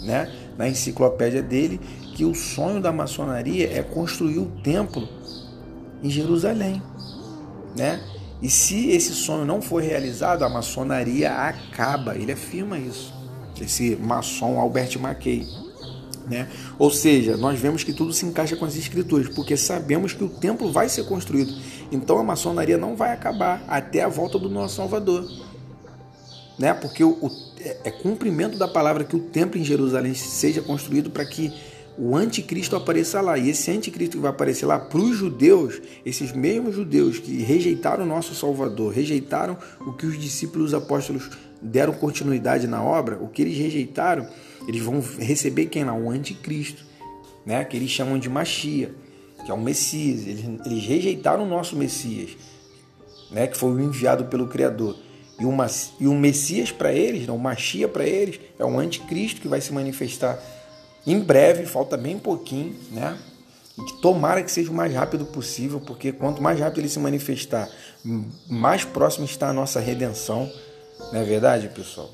né, na enciclopédia dele que o sonho da maçonaria é construir o templo em Jerusalém. Né? E se esse sonho não for realizado, a maçonaria acaba. Ele afirma isso. Esse maçom Albert Mackay. Né? Ou seja, nós vemos que tudo se encaixa com as escrituras, porque sabemos que o templo vai ser construído. Então a maçonaria não vai acabar até a volta do nosso Salvador. Né? Porque o, o é, é cumprimento da palavra que o templo em Jerusalém seja construído para que o anticristo apareça lá. E esse anticristo que vai aparecer lá para os judeus, esses mesmos judeus que rejeitaram o nosso Salvador, rejeitaram o que os discípulos apóstolos deram continuidade na obra, o que eles rejeitaram, eles vão receber quem lá? O anticristo, né? que eles chamam de Machia, que é o Messias. Eles, eles rejeitaram o nosso Messias, né? que foi o enviado pelo Criador. E, uma, e o Messias para eles, não, o Machia para eles, é o anticristo que vai se manifestar em breve, falta bem pouquinho, né? E tomara que seja o mais rápido possível, porque quanto mais rápido ele se manifestar, mais próximo está a nossa redenção. Não é verdade, pessoal?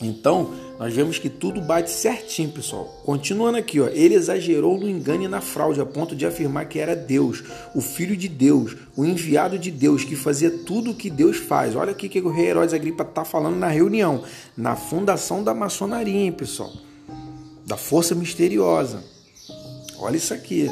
Então, nós vemos que tudo bate certinho, pessoal. Continuando aqui, ó, ele exagerou no engano e na fraude, a ponto de afirmar que era Deus, o Filho de Deus, o enviado de Deus, que fazia tudo o que Deus faz. Olha aqui que o rei Herodes Agripa está falando na reunião, na fundação da maçonaria, hein, pessoal da força misteriosa. Olha isso aqui.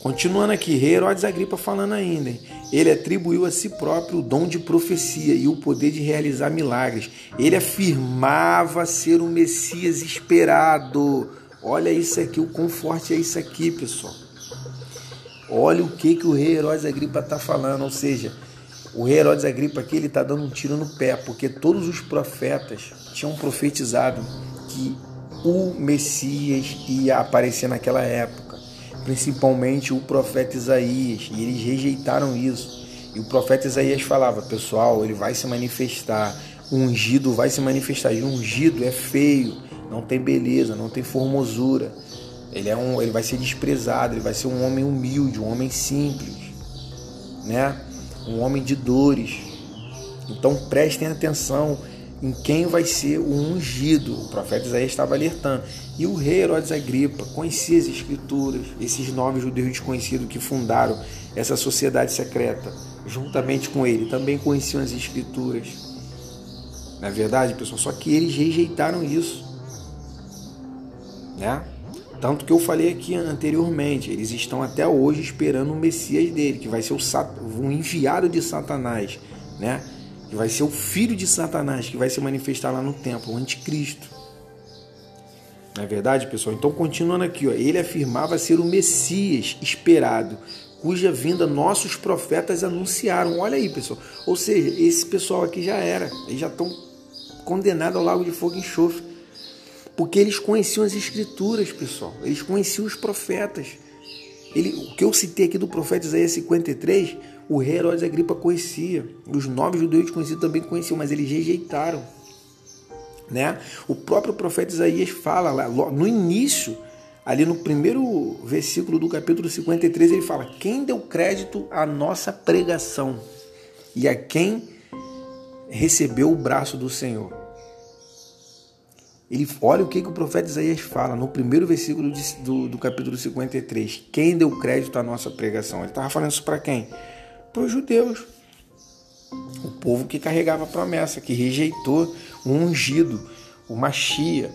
Continuando aqui, Herodes Agripa falando ainda. Hein? Ele atribuiu a si próprio o dom de profecia e o poder de realizar milagres. Ele afirmava ser o Messias esperado. Olha isso aqui, o conforto é isso aqui, pessoal. Olha o que, que o rei Herodes Agripa está falando. Ou seja, o rei Herodes Agripa aqui ele está dando um tiro no pé, porque todos os profetas tinham profetizado que o Messias ia aparecer naquela época, principalmente o profeta Isaías, e eles rejeitaram isso. E o profeta Isaías falava: pessoal, ele vai se manifestar, o ungido vai se manifestar, e o ungido é feio, não tem beleza, não tem formosura. Ele, é um, ele vai ser desprezado, ele vai ser um homem humilde, um homem simples, né? um homem de dores. Então prestem atenção em quem vai ser o ungido. O profeta Isaías estava alertando. E o rei Herodes Agripa conhecia as escrituras, esses nove judeus desconhecidos que fundaram essa sociedade secreta, juntamente com ele, também conheciam as escrituras. Na é verdade, pessoal, só que eles rejeitaram isso. Né? Tanto que eu falei aqui anteriormente, eles estão até hoje esperando o Messias dele, que vai ser o, o enviado de Satanás, né? Que vai ser o filho de Satanás, que vai se manifestar lá no templo, o anticristo. Não é verdade, pessoal? Então, continuando aqui, ó, ele afirmava ser o Messias esperado, cuja vinda nossos profetas anunciaram. Olha aí, pessoal. Ou seja, esse pessoal aqui já era, eles já estão condenados ao lago de fogo e enxofre. Porque eles conheciam as escrituras, pessoal. Eles conheciam os profetas. Ele, o que eu citei aqui do profeta Isaías 53, o rei Herodes Agripa conhecia. Os nove judeus conhecidos também conheciam, mas eles rejeitaram. Né? O próprio profeta Isaías fala lá, no início, ali no primeiro versículo do capítulo 53, ele fala: Quem deu crédito à nossa pregação e a quem recebeu o braço do Senhor? Ele olha o que, que o profeta Isaías fala no primeiro versículo de, do, do capítulo 53. Quem deu crédito à nossa pregação? Ele estava falando isso para quem? Para os judeus. O povo que carregava a promessa, que rejeitou o ungido, o Machia,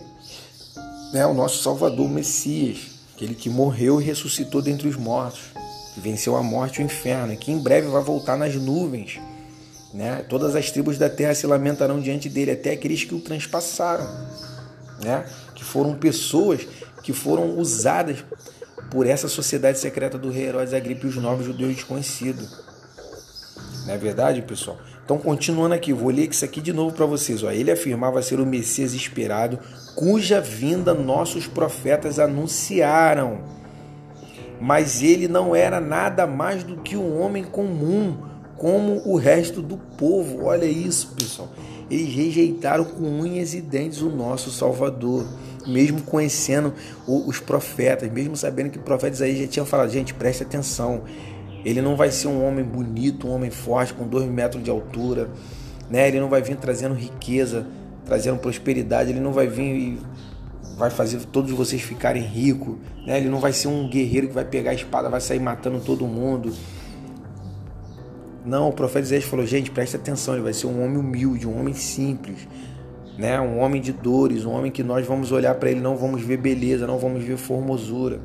né, o nosso Salvador, o Messias, aquele que morreu e ressuscitou dentre os mortos, que venceu a morte e o inferno, e que em breve vai voltar nas nuvens. Né? Todas as tribos da terra se lamentarão diante dele, até aqueles que o transpassaram, né? que foram pessoas que foram usadas por essa sociedade secreta do rei Herodes Agripa e os novos judeus desconhecidos. Não é verdade, pessoal? Então, continuando aqui, vou ler isso aqui de novo para vocês. Ó. Ele afirmava ser o Messias esperado, cuja vinda nossos profetas anunciaram. Mas ele não era nada mais do que um homem comum, como o resto do povo. Olha isso, pessoal. Eles rejeitaram com unhas e dentes o nosso Salvador, mesmo conhecendo os profetas, mesmo sabendo que profetas aí já tinham falado: gente, preste atenção ele não vai ser um homem bonito, um homem forte, com dois metros de altura. Né? Ele não vai vir trazendo riqueza, trazendo prosperidade. Ele não vai vir e vai fazer todos vocês ficarem ricos. Né? Ele não vai ser um guerreiro que vai pegar a espada, vai sair matando todo mundo. Não, o profeta Isaías falou: gente, preste atenção. Ele vai ser um homem humilde, um homem simples. Né? Um homem de dores, um homem que nós vamos olhar para ele, não vamos ver beleza, não vamos ver formosura.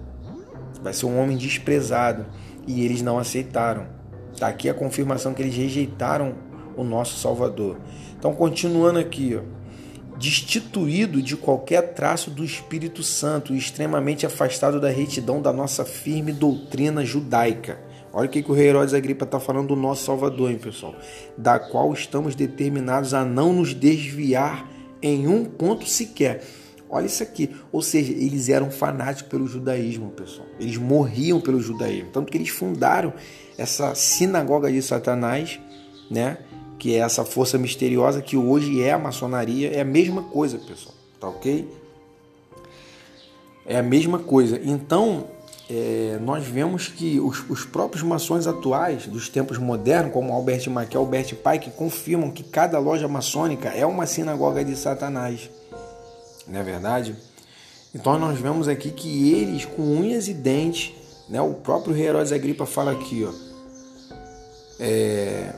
Vai ser um homem desprezado e eles não aceitaram. Está aqui a confirmação que eles rejeitaram o nosso Salvador. Então, continuando aqui, ó, destituído de qualquer traço do Espírito Santo e extremamente afastado da retidão da nossa firme doutrina judaica. Olha o que, que o rei Herodes Agripa está falando do nosso Salvador, hein, pessoal? Da qual estamos determinados a não nos desviar em um ponto sequer. Olha isso aqui. Ou seja, eles eram fanáticos pelo judaísmo, pessoal. Eles morriam pelo judaísmo. Tanto que eles fundaram essa sinagoga de Satanás, né? Que é essa força misteriosa que hoje é a maçonaria. É a mesma coisa, pessoal. Tá ok? É a mesma coisa. Então, é, nós vemos que os, os, próprios maçons atuais, dos tempos modernos, como Albert Mackey Albert Pike, confirmam que cada loja maçônica é uma sinagoga de Satanás não é verdade? Então nós vemos aqui que eles, com unhas e dentes, né, o próprio Herodes Agripa fala aqui, ó, é,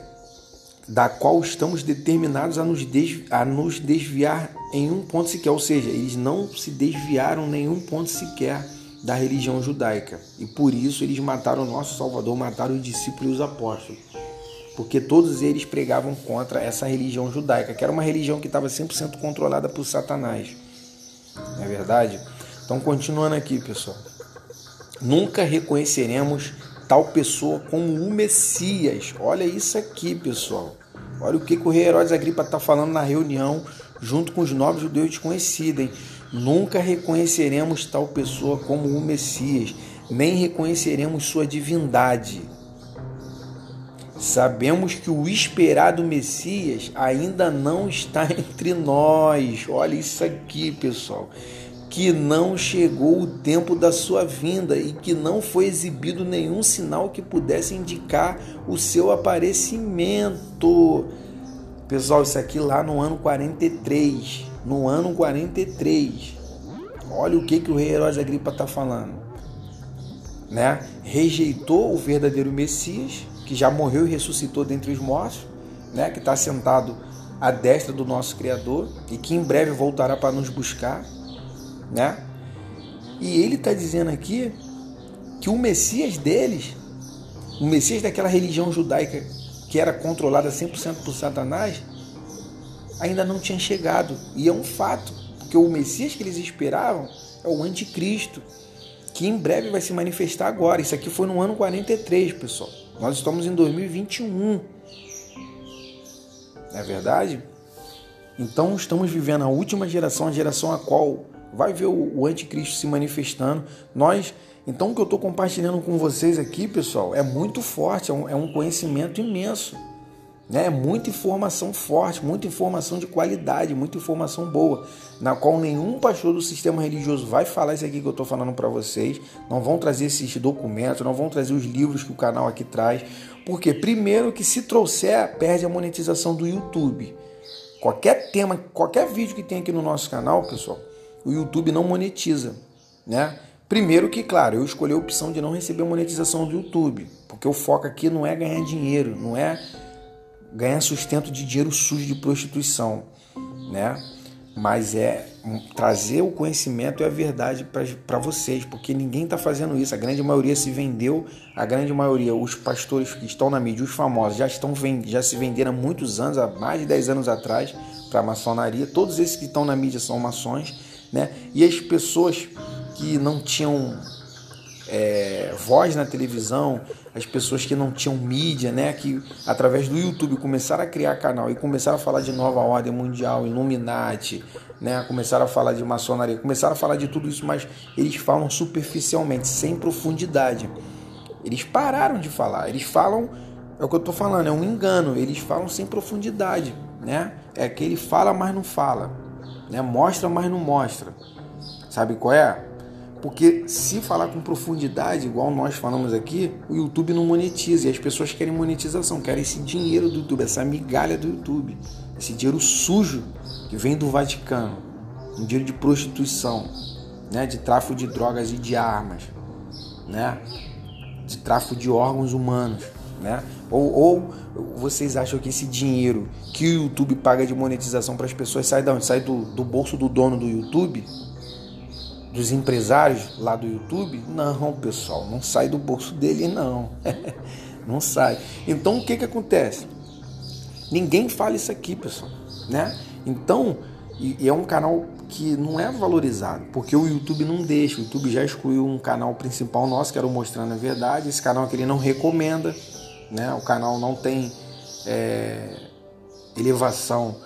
da qual estamos determinados a nos, a nos desviar em um ponto sequer, ou seja, eles não se desviaram nenhum ponto sequer da religião judaica. E por isso eles mataram o nosso Salvador, mataram os discípulos e os apóstolos. Porque todos eles pregavam contra essa religião judaica, que era uma religião que estava 100% controlada por Satanás. Não é verdade? Então, continuando aqui, pessoal. Nunca reconheceremos tal pessoa como o Messias. Olha isso aqui, pessoal. Olha o que, que o rei Herodes Agripa está falando na reunião, junto com os novos judeus desconhecidos. Nunca reconheceremos tal pessoa como o Messias, nem reconheceremos sua divindade. Sabemos que o esperado Messias ainda não está entre nós. Olha isso aqui, pessoal. Que não chegou o tempo da sua vinda e que não foi exibido nenhum sinal que pudesse indicar o seu aparecimento. Pessoal, isso aqui lá no ano 43. No ano 43. Olha o que, que o rei Herodes Agripa está falando. Né? Rejeitou o verdadeiro Messias que já morreu e ressuscitou dentre os mortos, né, que está sentado à destra do nosso Criador e que em breve voltará para nos buscar, né? E ele está dizendo aqui que o Messias deles, o Messias daquela religião judaica que era controlada 100% por Satanás, ainda não tinha chegado. E é um fato, porque o Messias que eles esperavam é o anticristo, que em breve vai se manifestar agora. Isso aqui foi no ano 43, pessoal. Nós estamos em 2021. Não é verdade? Então estamos vivendo a última geração, a geração a qual vai ver o, anticristo se manifestando. Nós, então o que eu estou compartilhando com vocês aqui, pessoal, é muito forte, é um, é um conhecimento imenso. Né? Muita informação forte, muita informação de qualidade, muita informação boa, na qual nenhum pastor do sistema religioso vai falar isso aqui que eu estou falando para vocês. Não vão trazer esses documentos, não vão trazer os livros que o canal aqui traz, porque primeiro que se trouxer perde a monetização do YouTube. Qualquer tema, qualquer vídeo que tem aqui no nosso canal, pessoal, o YouTube não monetiza, né? Primeiro que, claro, eu escolhi a opção de não receber monetização do YouTube, porque o foco aqui não é ganhar dinheiro, não é ganhar sustento de dinheiro sujo de prostituição, né? Mas é trazer o conhecimento e a verdade para vocês, porque ninguém está fazendo isso. A grande maioria se vendeu, a grande maioria, os pastores que estão na mídia, os famosos, já, estão, já se venderam há muitos anos, há mais de 10 anos atrás, para a maçonaria. Todos esses que estão na mídia são maçons, né? E as pessoas que não tinham é, voz na televisão, as pessoas que não tinham mídia, né, que através do YouTube começaram a criar canal e começaram a falar de nova ordem mundial, Illuminati, né, começaram a falar de maçonaria, começaram a falar de tudo isso, mas eles falam superficialmente, sem profundidade. Eles pararam de falar, eles falam, é o que eu estou falando, é um engano, eles falam sem profundidade, né? É que ele fala, mas não fala, né? Mostra, mas não mostra. Sabe qual é? Porque se falar com profundidade, igual nós falamos aqui, o YouTube não monetiza. E as pessoas querem monetização, querem esse dinheiro do YouTube, essa migalha do YouTube, esse dinheiro sujo que vem do Vaticano, um dinheiro de prostituição, né? de tráfico de drogas e de armas, né? de tráfico de órgãos humanos. Né? Ou, ou vocês acham que esse dinheiro que o YouTube paga de monetização para as pessoas sai de onde? Sai do, do bolso do dono do YouTube? Dos empresários lá do YouTube? Não, pessoal, não sai do bolso dele, não. não sai. Então o que, que acontece? Ninguém fala isso aqui, pessoal. Né? Então, e, é um canal que não é valorizado, porque o YouTube não deixa. O YouTube já excluiu um canal principal nosso, que era o Mostrando a Verdade. Esse canal que ele não recomenda, né? O canal não tem é, elevação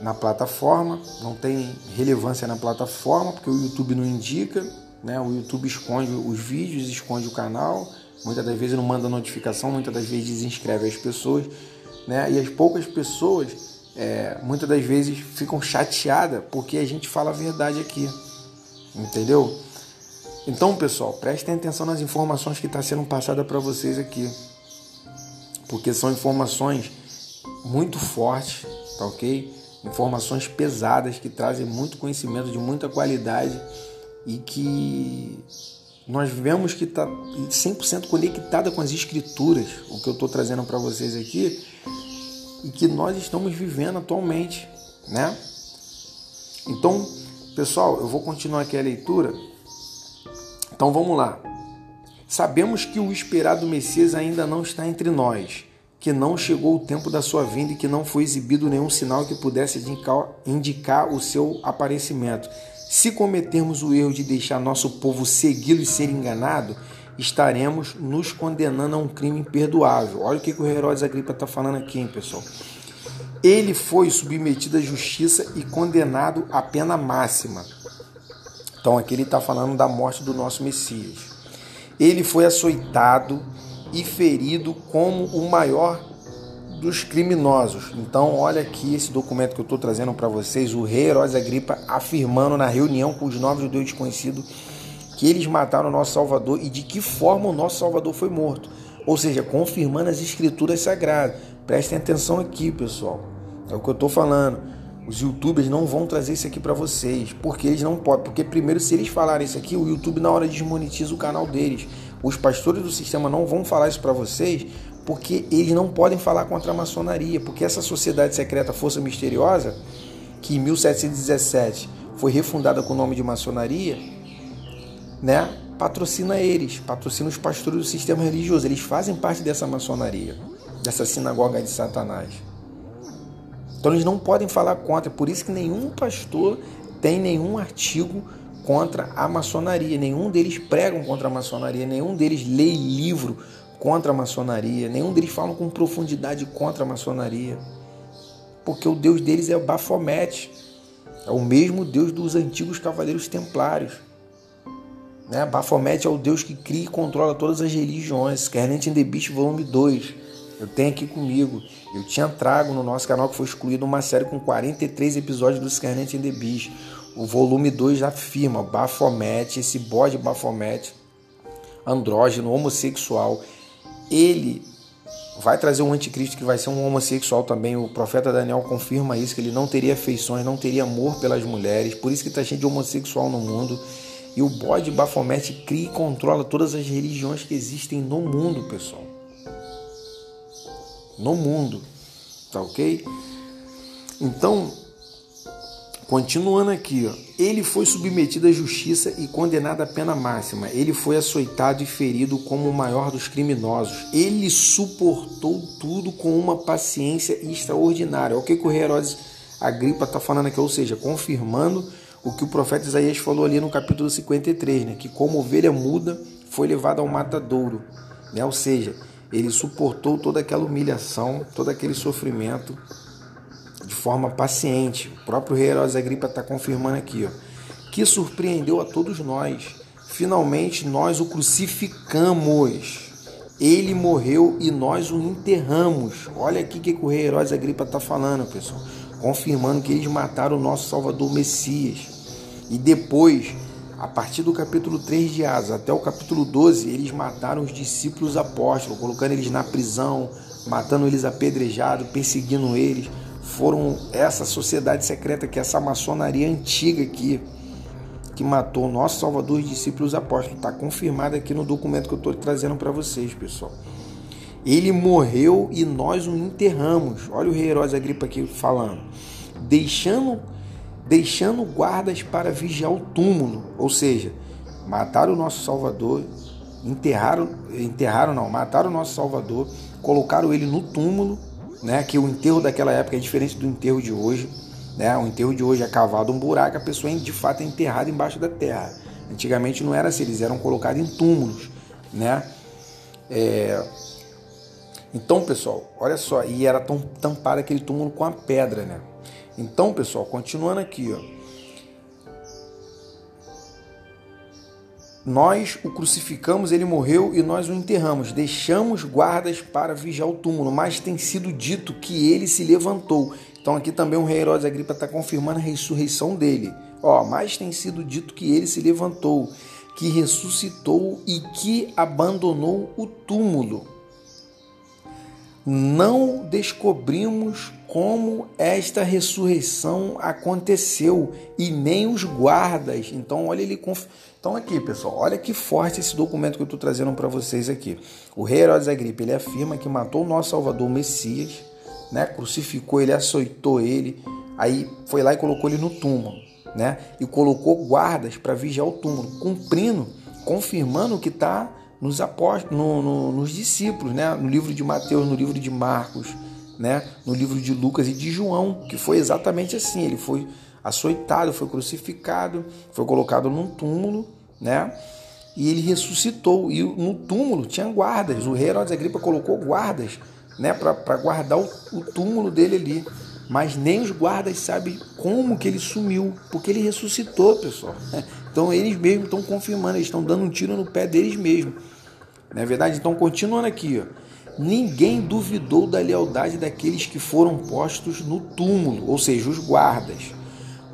na plataforma, não tem relevância na plataforma, porque o YouTube não indica, né? O YouTube esconde os vídeos, esconde o canal, muitas das vezes não manda notificação, muitas das vezes desinscreve as pessoas, né? E as poucas pessoas, é, muitas das vezes ficam chateadas porque a gente fala a verdade aqui, entendeu? Então, pessoal, prestem atenção nas informações que estão tá sendo passadas para vocês aqui, porque são informações muito fortes, tá ok? Informações pesadas que trazem muito conhecimento de muita qualidade e que nós vemos que está 100% conectada com as escrituras, o que eu estou trazendo para vocês aqui, e que nós estamos vivendo atualmente, né? Então, pessoal, eu vou continuar aqui a leitura. Então vamos lá. Sabemos que o esperado Messias ainda não está entre nós que não chegou o tempo da sua vinda e que não foi exibido nenhum sinal que pudesse indicar, o seu aparecimento. Se cometermos o erro de deixar nosso povo segui-lo e ser enganado, estaremos nos condenando a um crime imperdoável. Olha o que, que o Herodes Agripa está falando aqui, hein, pessoal. Ele foi submetido à justiça e condenado à pena máxima. Então aqui ele está falando da morte do nosso Messias. Ele foi açoitado e ferido como o maior dos criminosos. Então, olha aqui esse documento que eu estou trazendo para vocês, o rei Herodes Agripa afirmando na reunião com os novos judeus desconhecidos que eles mataram o nosso Salvador e de que forma o nosso Salvador foi morto. Ou seja, confirmando as escrituras sagradas. Prestem atenção aqui, pessoal. É o que eu estou falando. Os youtubers não vão trazer isso aqui para vocês, porque eles não podem. Porque primeiro, se eles falarem isso aqui, o YouTube na hora desmonetiza o canal deles. Os pastores do sistema não vão falar isso para vocês porque eles não podem falar contra a maçonaria, porque essa sociedade secreta Força Misteriosa, que em 1717 foi refundada com o nome de maçonaria, né, patrocina eles, patrocina os pastores do sistema religioso. Eles fazem parte dessa maçonaria, dessa sinagoga de Satanás. Então eles não podem falar contra. Por isso que nenhum pastor tem nenhum artigo contra a maçonaria. Nenhum deles pregam contra a maçonaria. Nenhum deles lê livro contra a maçonaria. Nenhum deles falam com profundidade contra a maçonaria. Porque o Deus deles é Baphomet. É o mesmo Deus dos antigos cavaleiros templários. Né? Baphomet é o Deus que cria e controla todas as religiões. Scarlet in the Beast, volume 2. Eu tenho aqui comigo. Eu tinha trago no nosso canal que foi excluído uma série com 43 episódios do Scarlet in the Beast. O volume 2 afirma Baphomet, esse bode Baphomet, andrógeno, homossexual, ele vai trazer um anticristo que vai ser um homossexual também. O profeta Daniel confirma isso, que ele não teria afeições, não teria amor pelas mulheres, por isso que está cheio de homossexual no mundo. E o bode Baphomet cria e controla todas as religiões que existem no mundo, pessoal. No mundo, tá ok? Então, Continuando aqui, ó. ele foi submetido à justiça e condenado à pena máxima. Ele foi açoitado e ferido como o maior dos criminosos. Ele suportou tudo com uma paciência extraordinária. O que, que o rei Herodes Agripa está falando aqui, ou seja, confirmando o que o profeta Isaías falou ali no capítulo 53, né? que como ovelha muda foi levado ao matadouro. Né? Ou seja, ele suportou toda aquela humilhação, todo aquele sofrimento de forma paciente. O próprio rei Herodes Agripa está confirmando aqui, ó, que surpreendeu a todos nós. Finalmente nós o crucificamos. Ele morreu e nós o enterramos. Olha aqui que o rei Herodes Agripa está falando, pessoal. Confirmando que eles mataram o nosso Salvador Messias. E depois, a partir do capítulo 3 de Asa até o capítulo 12, eles mataram os discípulos apóstolos, colocando eles na prisão, matando eles apedrejados, perseguindo eles foram essa sociedade secreta, que essa maçonaria antiga aqui, que matou o nosso Salvador e discípulos apóstolos. Está confirmado aqui no documento que eu estou trazendo para vocês, pessoal. Ele morreu e nós o enterramos. Olha o rei Herodes Agripa aqui falando. Deixando, deixando guardas para vigiar o túmulo. Ou seja, mataram o nosso Salvador, enterraram, enterraram não, mataram o nosso Salvador, colocaram ele no túmulo né? Que o enterro daquela época é diferente do enterro de hoje, né? O enterro de hoje é cavado um buraco, a pessoa de fato é enterrada embaixo da terra. Antigamente não era assim, eles eram colocados em túmulos, né? É... Então, pessoal, olha só, e era tampado aquele túmulo com a pedra, né? Então, pessoal, continuando aqui, ó. Nós o crucificamos, ele morreu e nós o enterramos. Deixamos guardas para vigiar o túmulo, mas tem sido dito que ele se levantou. Então aqui também o rei Herodes Agripa está confirmando a ressurreição dele. Ó, mas tem sido dito que ele se levantou, que ressuscitou e que abandonou o túmulo. Não descobrimos como esta ressurreição aconteceu e nem os guardas. Então, olha ele então aqui, pessoal, olha que forte esse documento que eu estou trazendo para vocês aqui. O rei Herodes Agripa, ele afirma que matou o nosso Salvador Messias, né? Crucificou ele, açoitou ele, aí foi lá e colocou ele no túmulo, né? E colocou guardas para vigiar o túmulo, cumprindo, confirmando o que está nos apóstolos, no, no, nos discípulos, né? No livro de Mateus, no livro de Marcos, né? No livro de Lucas e de João, que foi exatamente assim. Ele foi açoitado, foi crucificado, foi colocado num túmulo, né? E ele ressuscitou. E no túmulo tinha guardas. O rei Herodes Agripa colocou guardas, né, para guardar o, o túmulo dele ali. Mas nem os guardas sabem como que ele sumiu, porque ele ressuscitou, pessoal. Então eles mesmos estão confirmando, eles estão dando um tiro no pé deles mesmos. Não é verdade? Então, continuando aqui, ó. Ninguém duvidou da lealdade daqueles que foram postos no túmulo, ou seja, os guardas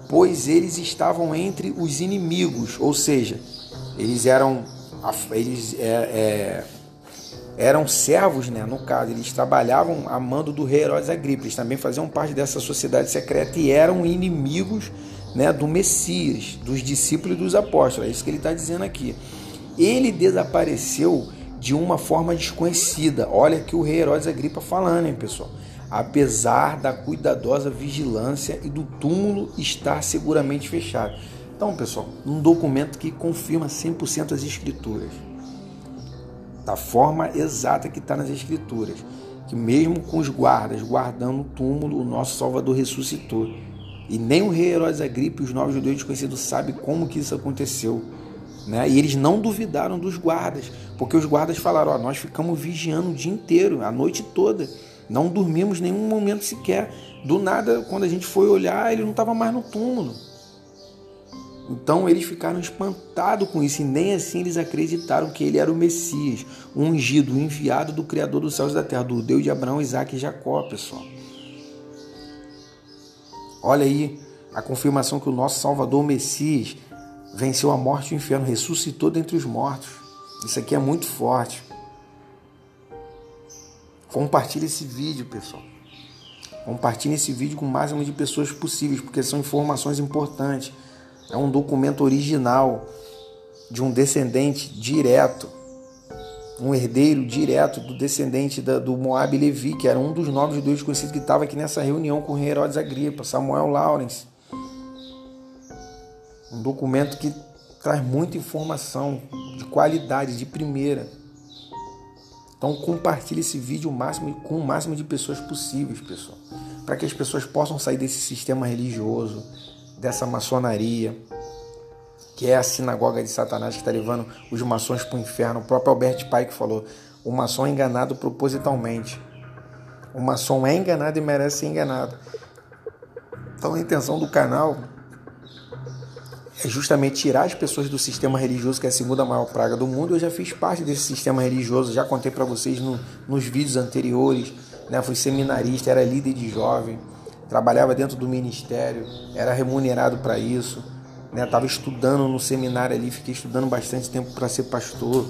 pois eles estavam entre os inimigos, ou seja, eles eram eles é, é, eram servos, né? No caso, eles trabalhavam a mando do rei Herodes Agripa. Eles também faziam parte dessa sociedade secreta e eram inimigos, né? Do Messias, dos discípulos e dos apóstolos. É isso que ele está dizendo aqui. Ele desapareceu de uma forma desconhecida. Olha que o rei Herodes Agripa falando, hein, pessoal apesar da cuidadosa vigilância e do túmulo estar seguramente fechado. Então, pessoal, um documento que confirma 100% as escrituras. Da forma exata que está nas escrituras. Que mesmo com os guardas guardando o túmulo, o nosso Salvador ressuscitou. E nem o rei Herodes Agripe os novos judeus desconhecidos sabem como que isso aconteceu. Né? E eles não duvidaram dos guardas, porque os guardas falaram: ó, nós ficamos vigiando o dia inteiro, a noite toda, não dormimos nenhum momento sequer. Do nada, quando a gente foi olhar, ele não estava mais no túmulo. Então eles ficaram espantados com isso e nem assim eles acreditaram que ele era o Messias, o ungido, o enviado do Criador dos céus e da terra, do Deus de Abraão, Isaac e Jacó, pessoal. Olha aí a confirmação que o nosso Salvador o Messias venceu a morte e o inferno, ressuscitou dentre os mortos. Isso aqui é muito forte. Compartilhe esse vídeo, pessoal. Compartilhe esse vídeo com o máximo de pessoas possíveis, porque são informações importantes. É um documento original de um descendente direto, um herdeiro direto do descendente da, do Moab Levi, que era um dos novos judeus conhecidos que estava aqui nessa reunião com Herodes Agripa, Samuel Lawrence. Um documento que traz muita informação de qualidade, de primeira. Então compartilhe esse vídeo máximo, com o máximo de pessoas possíveis, pessoal, para que as pessoas possam sair desse sistema religioso, dessa maçonaria, que é a sinagoga de Satanás que está levando os maçons para o inferno. O próprio Albert Pike falou: o maçom é enganado propositalmente. O maçom é enganado e merece ser enganado. Então a intenção do canal é justamente tirar as pessoas do sistema religioso, que é a segunda maior praga do mundo. Eu já fiz parte desse sistema religioso, já contei para vocês no, nos vídeos anteriores. Né? Fui seminarista, era líder de jovem trabalhava dentro do ministério, era remunerado para isso, né? estudando no seminário ali, fiquei estudando bastante tempo para ser pastor,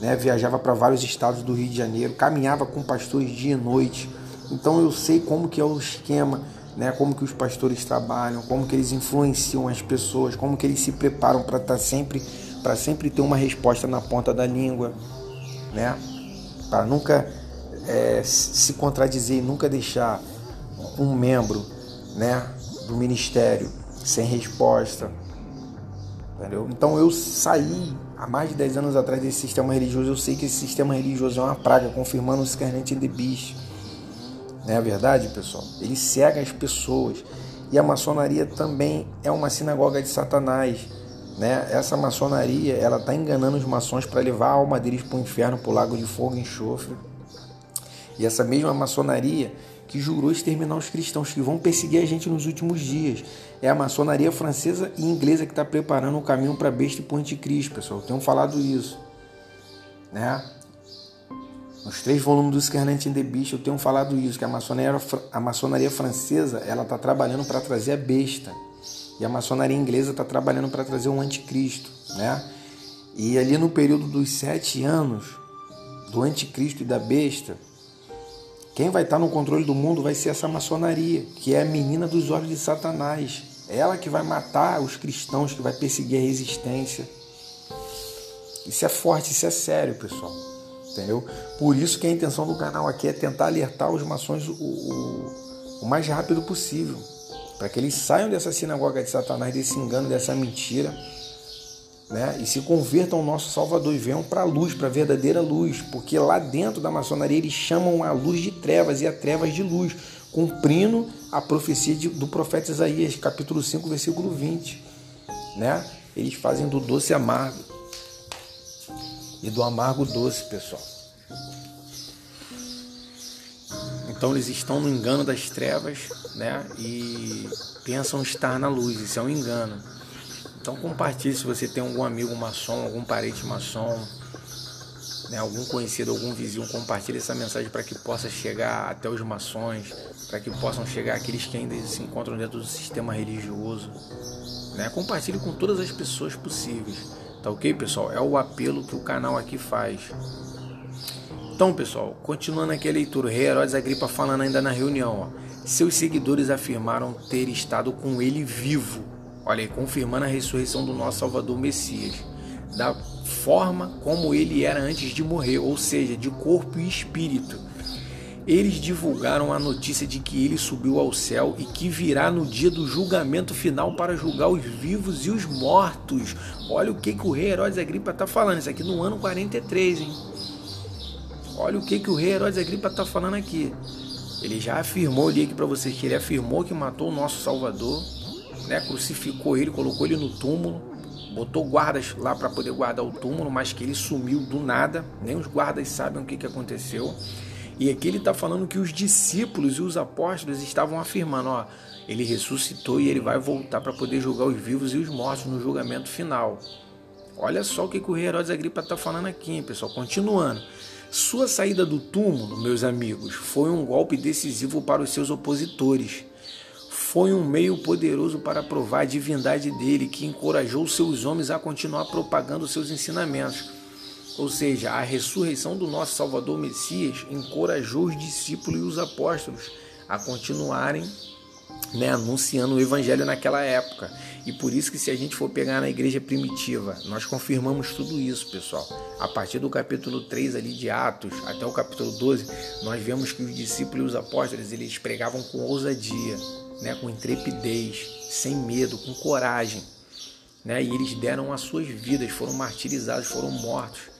né? viajava para vários estados do Rio de Janeiro, caminhava com pastores dia e noite, então eu sei como que é o esquema, né? como que os pastores trabalham, como que eles influenciam as pessoas, como que eles se preparam para estar tá sempre, para sempre ter uma resposta na ponta da língua, né? para nunca é, se contradizer, nunca deixar um membro né, do ministério sem resposta. Entendeu? Então eu saí há mais de 10 anos atrás desse sistema religioso. Eu sei que esse sistema religioso é uma praga, confirmando o in the Beast. Não é verdade, pessoal? Ele cega as pessoas. E a maçonaria também é uma sinagoga de Satanás. Né? Essa maçonaria ela está enganando os maçons para levar a alma deles para o inferno, para o lago de fogo e enxofre. E essa mesma maçonaria que jurou exterminar os cristãos que vão perseguir a gente nos últimos dias. É a maçonaria francesa e inglesa que está preparando o caminho para a besta e para o anticristo, pessoal. Eu tenho falado isso. Né? Nos três volumes do Scarlet in the Beast eu tenho falado isso, que a maçonaria, a maçonaria francesa ela está trabalhando para trazer a besta. E a maçonaria inglesa está trabalhando para trazer o anticristo. Né? E ali no período dos sete anos do anticristo e da besta, quem vai estar no controle do mundo vai ser essa maçonaria, que é a menina dos olhos de Satanás. É ela que vai matar os cristãos, que vai perseguir a resistência. Isso é forte, isso é sério, pessoal. Entendeu? Por isso que a intenção do canal aqui é tentar alertar os maçons o, o, o mais rápido possível. Para que eles saiam dessa sinagoga de Satanás, desse engano, dessa mentira né? e se convertam ao nosso Salvador e venham para a luz, para a verdadeira luz, porque lá dentro da maçonaria eles chamam a luz de trevas e a trevas de luz, cumprindo a profecia de, do profeta Isaías, capítulo 5, versículo 20. Né? Eles fazem do doce amargo e do amargo doce, pessoal. Então eles estão no engano das trevas né? e pensam estar na luz, isso é um engano. Então compartilhe se você tem algum amigo maçom, algum parente maçom, né, algum conhecido, algum vizinho, compartilhe essa mensagem para que possa chegar até os maçons, para que possam chegar aqueles que ainda se encontram dentro do sistema religioso. Né? Compartilhe com todas as pessoas possíveis. Tá ok, pessoal? É o apelo que o canal aqui faz. Então, pessoal, continuando aqui a leitura, o rei Herodes Agripa falando ainda na reunião, ó, seus seguidores afirmaram ter estado com ele vivo Olha aí, confirmando a ressurreição do nosso Salvador Messias, da forma como ele era antes de morrer, ou seja, de corpo e espírito. Eles divulgaram a notícia de que ele subiu ao céu e que virá no dia do julgamento final para julgar os vivos e os mortos. Olha o que, que o rei Herodes Agripa está falando, isso aqui no ano 43, hein? Olha o que, que o rei Herodes Agripa está falando aqui. Ele já afirmou, li aqui para vocês que ele afirmou que matou o nosso Salvador, né? crucificou ele, colocou ele no túmulo, botou guardas lá para poder guardar o túmulo, mas que ele sumiu do nada, nem os guardas sabem o que, que aconteceu. E aqui ele está falando que os discípulos e os apóstolos estavam afirmando: ó, ele ressuscitou e ele vai voltar para poder julgar os vivos e os mortos no julgamento final. Olha só o que, o rei Herodes Agripa está falando aqui, hein, pessoal. Continuando. Sua saída do túmulo, meus amigos, foi um golpe decisivo para os seus opositores. Foi um meio poderoso para provar a divindade dele, que encorajou seus homens a continuar propagando seus ensinamentos. Ou seja, a ressurreição do nosso Salvador Messias encorajou os discípulos e os apóstolos a continuarem né, anunciando o evangelho naquela época. E por isso que se a gente for pegar na igreja primitiva, nós confirmamos tudo isso, pessoal. A partir do capítulo 3 ali de Atos até o capítulo 12, nós vemos que os discípulos e os apóstolos, eles pregavam com ousadia, né, com intrepidez, sem medo, com coragem, né? E eles deram as suas vidas, foram martirizados, foram mortos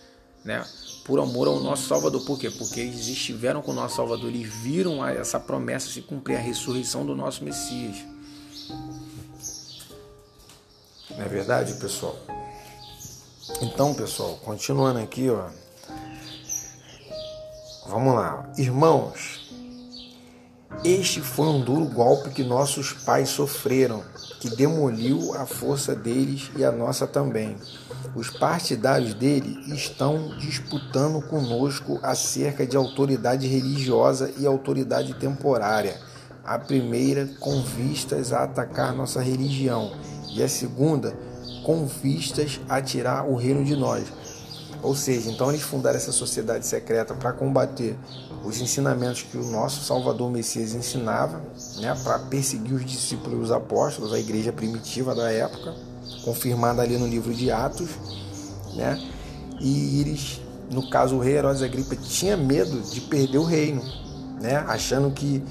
né? Por amor ao nosso Salvador. Por quê? Porque eles estiveram com o nosso Salvador, eles viram essa promessa se cumprir, a ressurreição do nosso Messias. Não é verdade, pessoal? Então, pessoal, continuando aqui, ó. Vamos lá. Irmãos, este foi um duro golpe que nossos pais sofreram, que demoliu a força deles e a nossa também. Os partidários dele estão disputando conosco acerca de autoridade religiosa e autoridade temporária. A primeira com vistas a atacar nossa religião e a segunda com vistas a tirar o reino de nós. Ou seja, então eles fundaram essa sociedade secreta para combater os ensinamentos que o nosso Salvador Messias ensinava, né, para perseguir os discípulos e os apóstolos, a igreja primitiva da época confirmada ali no livro de Atos, né? E eles, no caso o rei Herodes Agripa, tinha medo de perder o reino, né? Achando que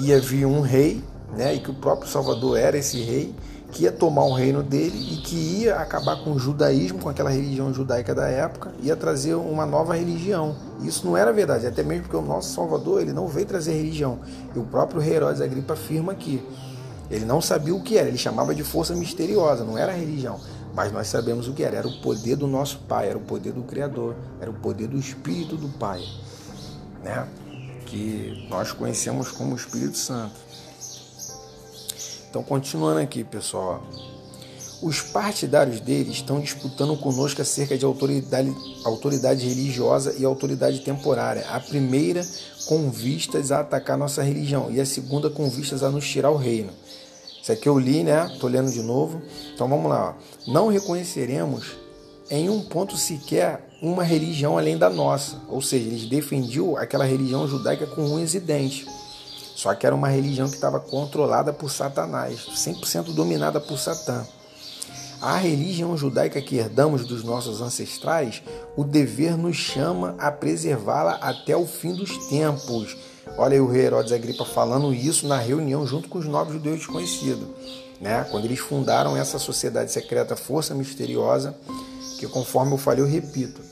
ia vir um rei, né? E que o próprio Salvador era esse rei que ia tomar o reino dele e que ia acabar com o judaísmo, com aquela religião judaica da época, ia trazer uma nova religião. Isso não era verdade, até mesmo porque o nosso Salvador ele não veio trazer religião. E o próprio rei Herodes Agripa afirma aqui ele não sabia o que era, ele chamava de força misteriosa, não era religião. Mas nós sabemos o que era, era o poder do nosso Pai, era o poder do Criador, era o poder do Espírito do Pai, né? que nós conhecemos como Espírito Santo. Então, continuando aqui, pessoal. Os partidários dele estão disputando conosco acerca de autoridade, autoridade religiosa e autoridade temporária. A primeira com vistas a atacar nossa religião e a segunda com vistas a nos tirar o reino. Isso aqui eu li, né? Estou lendo de novo. Então vamos lá. Ó. Não reconheceremos em um ponto sequer uma religião além da nossa. Ou seja, eles defendiam aquela religião judaica com unhas e dentes. Só que era uma religião que estava controlada por Satanás, 100% dominada por Satã. A religião judaica que herdamos dos nossos ancestrais, o dever nos chama a preservá-la até o fim dos tempos Olha aí o rei Herodes Agripa falando isso na reunião junto com os nobres judeus desconhecidos, né? quando eles fundaram essa sociedade secreta Força Misteriosa, que conforme eu falei, eu repito,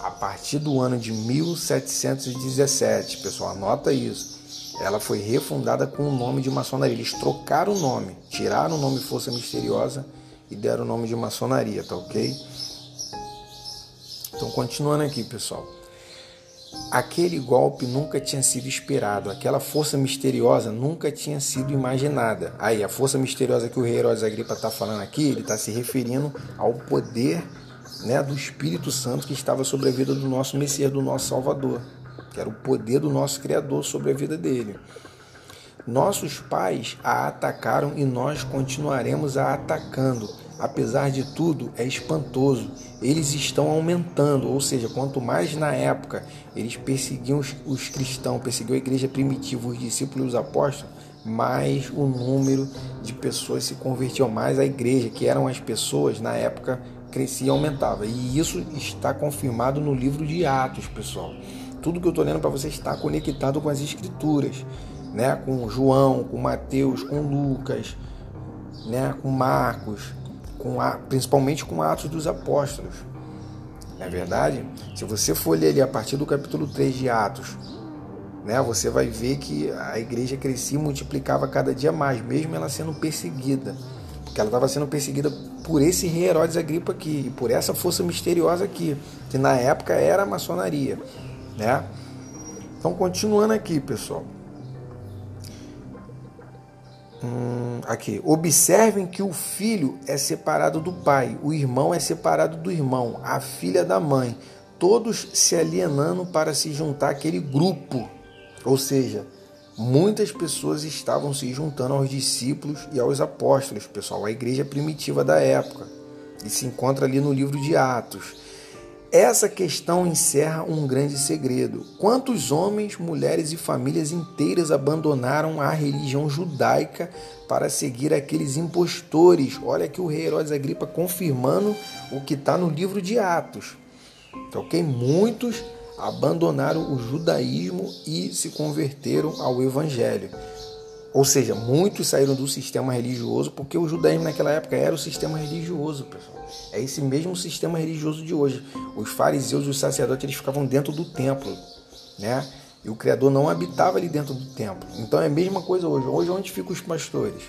a partir do ano de 1717, pessoal, anota isso, ela foi refundada com o nome de maçonaria. Eles trocaram o nome, tiraram o nome Força Misteriosa e deram o nome de maçonaria, tá ok? Então, continuando aqui, pessoal. Aquele golpe nunca tinha sido esperado, aquela força misteriosa nunca tinha sido imaginada. Aí, a força misteriosa que o rei Herodes Agripa está falando aqui, ele está se referindo ao poder né, do Espírito Santo que estava sobre a vida do nosso Messias, do nosso Salvador, que era o poder do nosso Criador sobre a vida dele. Nossos pais a atacaram e nós continuaremos a atacando apesar de tudo, é espantoso. Eles estão aumentando, ou seja, quanto mais na época eles perseguiam os, os cristãos, perseguiam a igreja primitiva, os discípulos e os apóstolos, mais o número de pessoas se convertiam, mais a igreja, que eram as pessoas na época, crescia e aumentava. E isso está confirmado no livro de Atos, pessoal. tudo que eu estou lendo para vocês está conectado com as escrituras, né? Com João, com Mateus, com Lucas, né? Com Marcos, com a, principalmente com Atos dos Apóstolos. Não é verdade? Se você for ler ali a partir do capítulo 3 de Atos, né, você vai ver que a igreja crescia e multiplicava cada dia mais, mesmo ela sendo perseguida. Porque ela estava sendo perseguida por esse rei Herodes Agripa aqui, e por essa força misteriosa aqui, que na época era a maçonaria. Né? Então, continuando aqui, pessoal. Hum, aqui. Observem que o filho é separado do pai, o irmão é separado do irmão, a filha da mãe, todos se alienando para se juntar àquele grupo ou seja, muitas pessoas estavam se juntando aos discípulos e aos apóstolos, pessoal, a igreja primitiva da época. E se encontra ali no livro de Atos. Essa questão encerra um grande segredo. Quantos homens, mulheres e famílias inteiras abandonaram a religião judaica para seguir aqueles impostores? Olha aqui o rei Herodes Agripa confirmando o que está no livro de Atos. Então, ok? Muitos abandonaram o judaísmo e se converteram ao evangelho. Ou seja, muitos saíram do sistema religioso porque o judaísmo naquela época era o sistema religioso, pessoal. É esse mesmo sistema religioso de hoje. Os fariseus e os sacerdotes eles ficavam dentro do templo, né? E o Criador não habitava ali dentro do templo. Então é a mesma coisa hoje. Hoje onde ficam os pastores?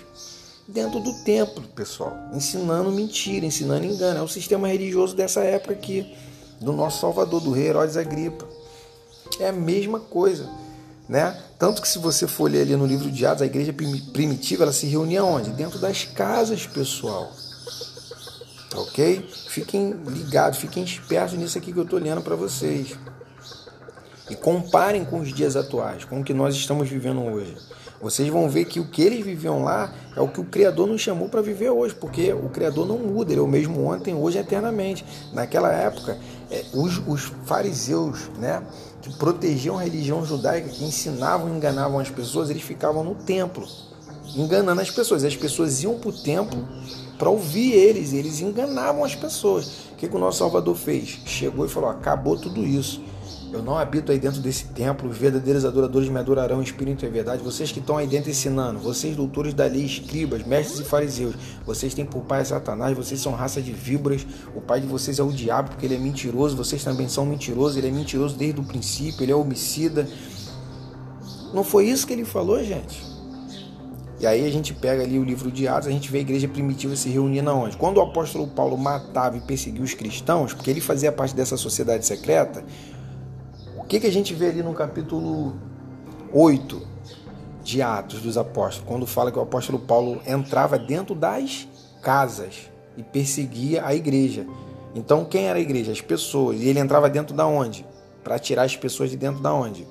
Dentro do templo, pessoal, ensinando mentira, ensinando engano. É o sistema religioso dessa época aqui do nosso Salvador, do rei Herodes Agripa. É a mesma coisa. Né? Tanto que se você for ler ali no livro de Atos, a igreja primitiva ela se reunia onde? Dentro das casas, pessoal. Ok? Fiquem ligados, fiquem espertos nisso aqui que eu estou lendo para vocês. E comparem com os dias atuais, com o que nós estamos vivendo hoje. Vocês vão ver que o que eles viviam lá é o que o Criador nos chamou para viver hoje, porque o Criador não muda, ele é o mesmo ontem, hoje eternamente. Naquela época, é, os, os, fariseus, né, que protegiam a religião judaica, que ensinavam e enganavam as pessoas, eles ficavam no templo, enganando as pessoas. As pessoas iam para o templo para ouvir eles, eles enganavam as pessoas. O que, que o nosso Salvador fez? Chegou e falou: acabou tudo isso eu não habito aí dentro desse templo, os verdadeiros adoradores me adorarão em espírito e em verdade. Vocês que estão aí dentro ensinando, vocês doutores da lei, escribas, mestres e fariseus, vocês têm por pai Satanás, vocês são raça de víboras, o pai de vocês é o diabo, porque ele é mentiroso, vocês também são mentirosos, ele é mentiroso desde o princípio, ele é homicida. Não foi isso que ele falou, gente? E aí a gente pega ali o livro de Atos, a gente vê a igreja primitiva se reunindo onde? Quando o apóstolo Paulo matava e perseguia os cristãos, porque ele fazia parte dessa sociedade secreta, que, que a gente vê ali no capítulo 8 de Atos dos Apóstolos, quando fala que o apóstolo Paulo entrava dentro das casas e perseguia a igreja. Então, quem era a igreja? As pessoas. E ele entrava dentro da onde? Para tirar as pessoas de dentro da onde?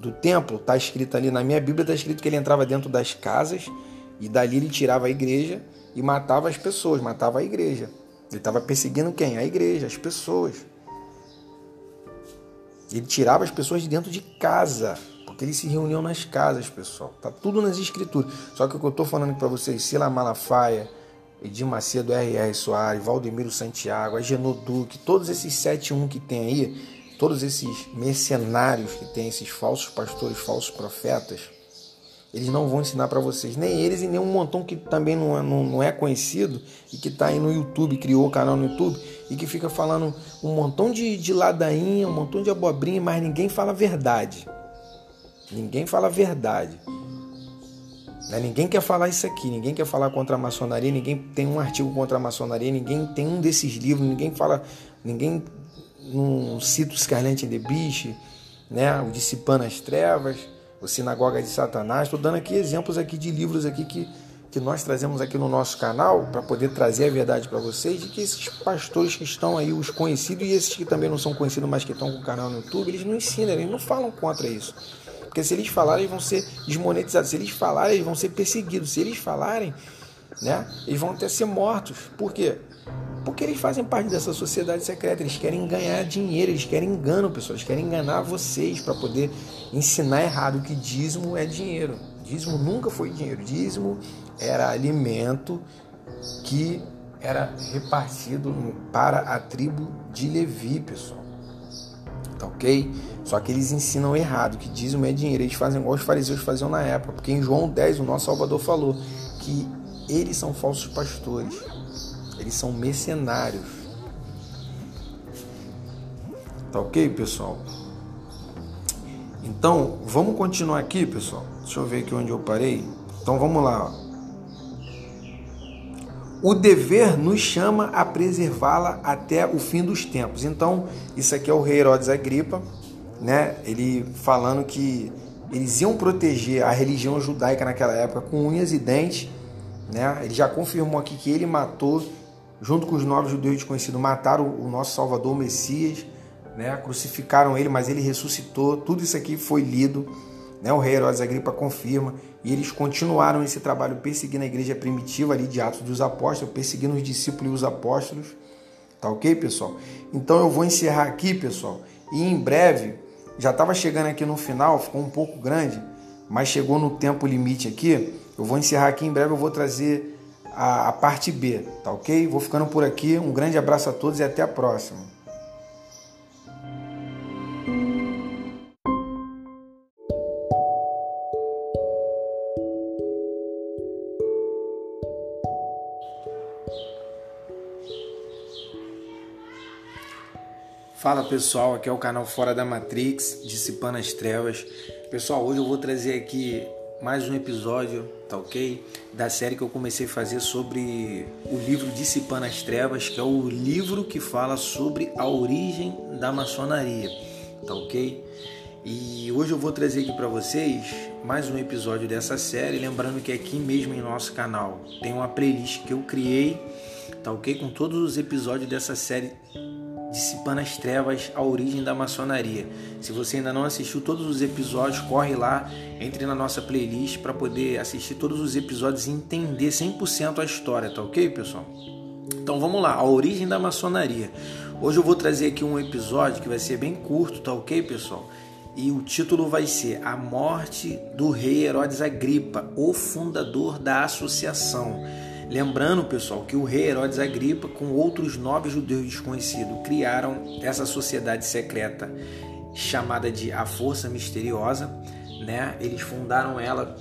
Do templo. Está escrito ali na minha Bíblia, está escrito que ele entrava dentro das casas e dali ele tirava a igreja e matava as pessoas, matava a igreja. Ele estava perseguindo quem? A igreja, as pessoas. Ele tirava as pessoas de dentro de casa, porque eles se reuniam nas casas, pessoal. Tá tudo nas escrituras. Só que o que eu estou falando para vocês, Sila Malafaia, Edir Macedo, R.R. Soares, Valdemiro Santiago, Agenor Duque, todos esses 7-1 que tem aí, todos esses mercenários que tem, esses falsos pastores, falsos profetas, eles não vão ensinar para vocês, nem eles e nem um montão que também não é, não, não é conhecido e que está aí no YouTube, criou o canal no YouTube e que fica falando um montão de, de ladainha, um montão de abobrinha, mas ninguém fala a verdade. Ninguém fala a verdade. Né? Ninguém quer falar isso aqui, ninguém quer falar contra a maçonaria, ninguém tem um artigo contra a maçonaria, ninguém tem um desses livros, ninguém fala, ninguém não cita o Scarlet the Beast, né? o Dissipando as Trevas o Sinagoga de Satanás. Estou dando aqui exemplos aqui de livros aqui que, que nós trazemos aqui no nosso canal para poder trazer a verdade para vocês de que esses pastores que estão aí, os conhecidos e esses que também não são conhecidos, mas que estão com o canal no YouTube, eles não ensinam, eles não falam contra isso. Porque se eles falarem, eles vão ser desmonetizados. Se eles falarem, eles vão ser perseguidos. Se eles falarem, né, eles vão até ser mortos. Por quê? Porque eles fazem parte dessa sociedade secreta, eles querem ganhar dinheiro, eles querem engano, pessoal, eles querem enganar vocês para poder ensinar errado que dízimo é dinheiro. Dízimo nunca foi dinheiro, dízimo era alimento que era repartido para a tribo de Levi, pessoal. tá ok? Só que eles ensinam errado, que dízimo é dinheiro. Eles fazem igual os fariseus faziam na época, porque em João 10 o nosso Salvador falou que eles são falsos pastores, eles são mercenários. Tá ok, pessoal? Então, vamos continuar aqui, pessoal. Deixa eu ver aqui onde eu parei. Então, vamos lá. O dever nos chama a preservá-la até o fim dos tempos. Então, isso aqui é o rei Herodes Agripa, né? Ele falando que eles iam proteger a religião judaica naquela época com unhas e dentes, né? Ele já confirmou aqui que ele matou, junto com os novos judeus desconhecidos, mataram o nosso Salvador, o Messias, né? Crucificaram ele, mas ele ressuscitou. Tudo isso aqui foi lido, né? O rei Herodes Agripa confirma e eles continuaram esse trabalho perseguindo a igreja primitiva ali de Atos dos Apóstolos, perseguindo os discípulos e os apóstolos. Tá ok, pessoal? Então eu vou encerrar aqui, pessoal, e em breve, já estava chegando aqui no final, ficou um pouco grande, mas chegou no tempo limite aqui. Eu vou encerrar aqui em breve, eu vou trazer a, a parte B, tá ok? Vou ficando por aqui. Um grande abraço a todos e até a próxima. Fala pessoal, aqui é o canal Fora da Matrix, Dissipando as Trevas. Pessoal, hoje eu vou trazer aqui mais um episódio, tá ok? Da série que eu comecei a fazer sobre o livro Dissipando as Trevas, que é o livro que fala sobre a origem da maçonaria, tá ok? E hoje eu vou trazer aqui para vocês mais um episódio dessa série, lembrando que aqui mesmo em nosso canal tem uma playlist que eu criei, tá ok? Com todos os episódios dessa série Dissipando as Trevas, a origem da maçonaria. Se você ainda não assistiu todos os episódios, corre lá, entre na nossa playlist para poder assistir todos os episódios e entender 100% a história, tá ok, pessoal? Então vamos lá, a origem da maçonaria. Hoje eu vou trazer aqui um episódio que vai ser bem curto, tá ok, pessoal? E o título vai ser A Morte do Rei Herodes Agripa, o fundador da associação. Lembrando, pessoal, que o rei Herodes Agripa, com outros nove judeus desconhecidos, criaram essa sociedade secreta chamada de a Força Misteriosa, né? Eles fundaram ela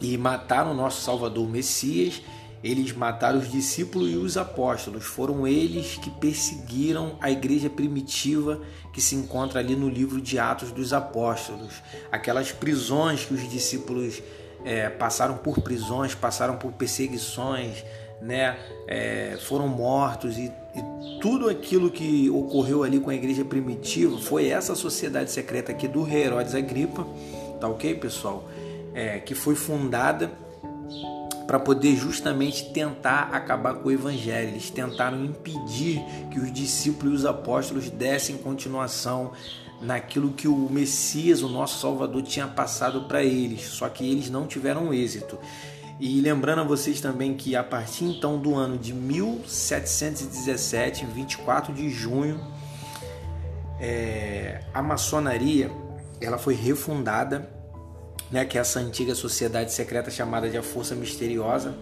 e mataram o nosso Salvador Messias. Eles mataram os discípulos e os apóstolos. Foram eles que perseguiram a igreja primitiva que se encontra ali no livro de Atos dos Apóstolos. Aquelas prisões que os discípulos é, passaram por prisões, passaram por perseguições, né? É, foram mortos e, e, tudo aquilo que ocorreu ali com a igreja primitiva foi essa sociedade secreta aqui do rei Herodes Agripa, tá ok, pessoal? É, que foi fundada para poder justamente tentar acabar com o evangelho. Eles tentaram impedir que os discípulos e os apóstolos dessem continuação naquilo que o Messias, o nosso Salvador, tinha passado para eles, só que eles não tiveram êxito. E lembrando a vocês também que a partir então do ano de 1717, 24 de junho, é, a maçonaria ela foi refundada, né, que é essa antiga sociedade secreta chamada de a Força Misteriosa,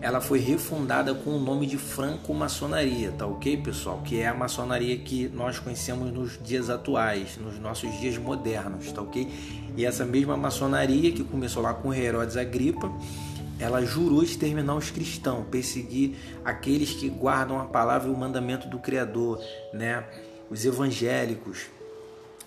ela foi refundada com o nome de franco-maçonaria, tá ok, pessoal? Que é a maçonaria que nós conhecemos nos dias atuais, nos nossos dias modernos, tá ok? E essa mesma maçonaria que começou lá com Herodes Agripa, ela jurou exterminar os cristãos, perseguir aqueles que guardam a palavra e o mandamento do Criador, né? Os evangélicos,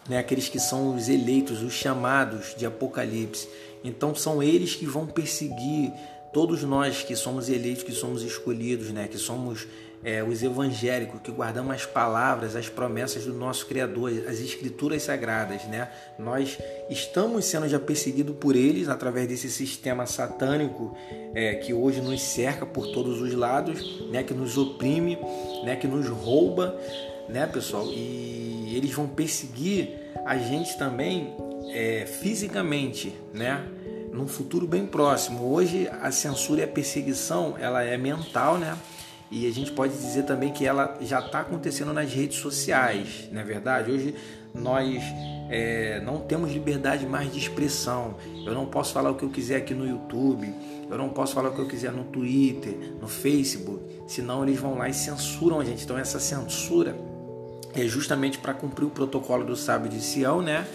né? Aqueles que são os eleitos, os chamados de Apocalipse. Então são eles que vão perseguir todos nós que somos eleitos, que somos escolhidos, né, que somos é, os evangélicos, que guardamos as palavras, as promessas do nosso Criador, as escrituras sagradas, né, nós estamos sendo já perseguidos por eles através desse sistema satânico é, que hoje nos cerca por todos os lados, né, que nos oprime, né, que nos rouba, né, pessoal, e eles vão perseguir a gente também é, fisicamente, né, num futuro bem próximo. Hoje a censura e a perseguição ela é mental, né? E a gente pode dizer também que ela já está acontecendo nas redes sociais, não é verdade? Hoje nós é, não temos liberdade mais de expressão. Eu não posso falar o que eu quiser aqui no YouTube, eu não posso falar o que eu quiser no Twitter, no Facebook, senão eles vão lá e censuram a gente. Então essa censura é justamente para cumprir o protocolo do sábio de Sião, né?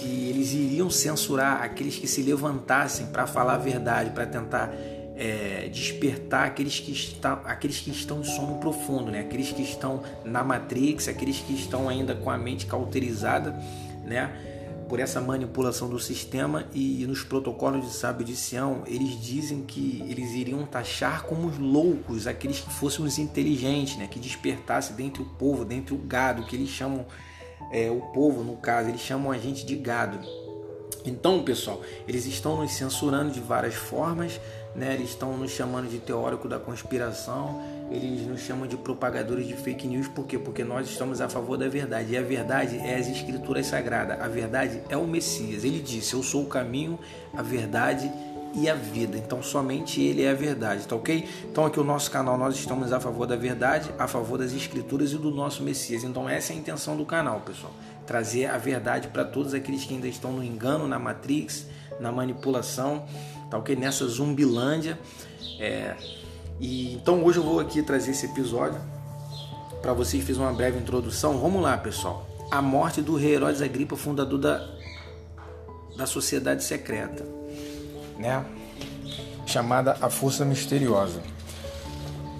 Que eles iriam censurar aqueles que se levantassem para falar a verdade, para tentar é, despertar aqueles que, estão, aqueles que estão em sono profundo, né? aqueles que estão na Matrix, aqueles que estão ainda com a mente cauterizada né? por essa manipulação do sistema e nos protocolos de sábio de Sião eles dizem que eles iriam taxar como os loucos aqueles que fossem os inteligentes, né? que despertasse dentre o povo, dentre o gado, que eles chamam é, o povo no caso, eles chamam a gente de gado. Então, pessoal, eles estão nos censurando de várias formas, né? Eles estão nos chamando de teórico da conspiração, eles nos chamam de propagadores de fake news, por quê? Porque nós estamos a favor da verdade. E a verdade é as escrituras sagradas. A verdade é o Messias. Ele disse: "Eu sou o caminho, a verdade a vida. Então somente ele é a verdade, tá ok? Então aqui o nosso canal nós estamos a favor da verdade, a favor das escrituras e do nosso Messias. Então essa é a intenção do canal, pessoal. Trazer a verdade para todos aqueles que ainda estão no engano, na Matrix, na manipulação tá ok? Nessa Zumbilândia. É, e então hoje eu vou aqui trazer esse episódio para vocês, fiz uma breve introdução. Vamos lá, pessoal. A morte do rei Herodes Agripa, fundador da, da sociedade secreta, né? Chamada a Força Misteriosa.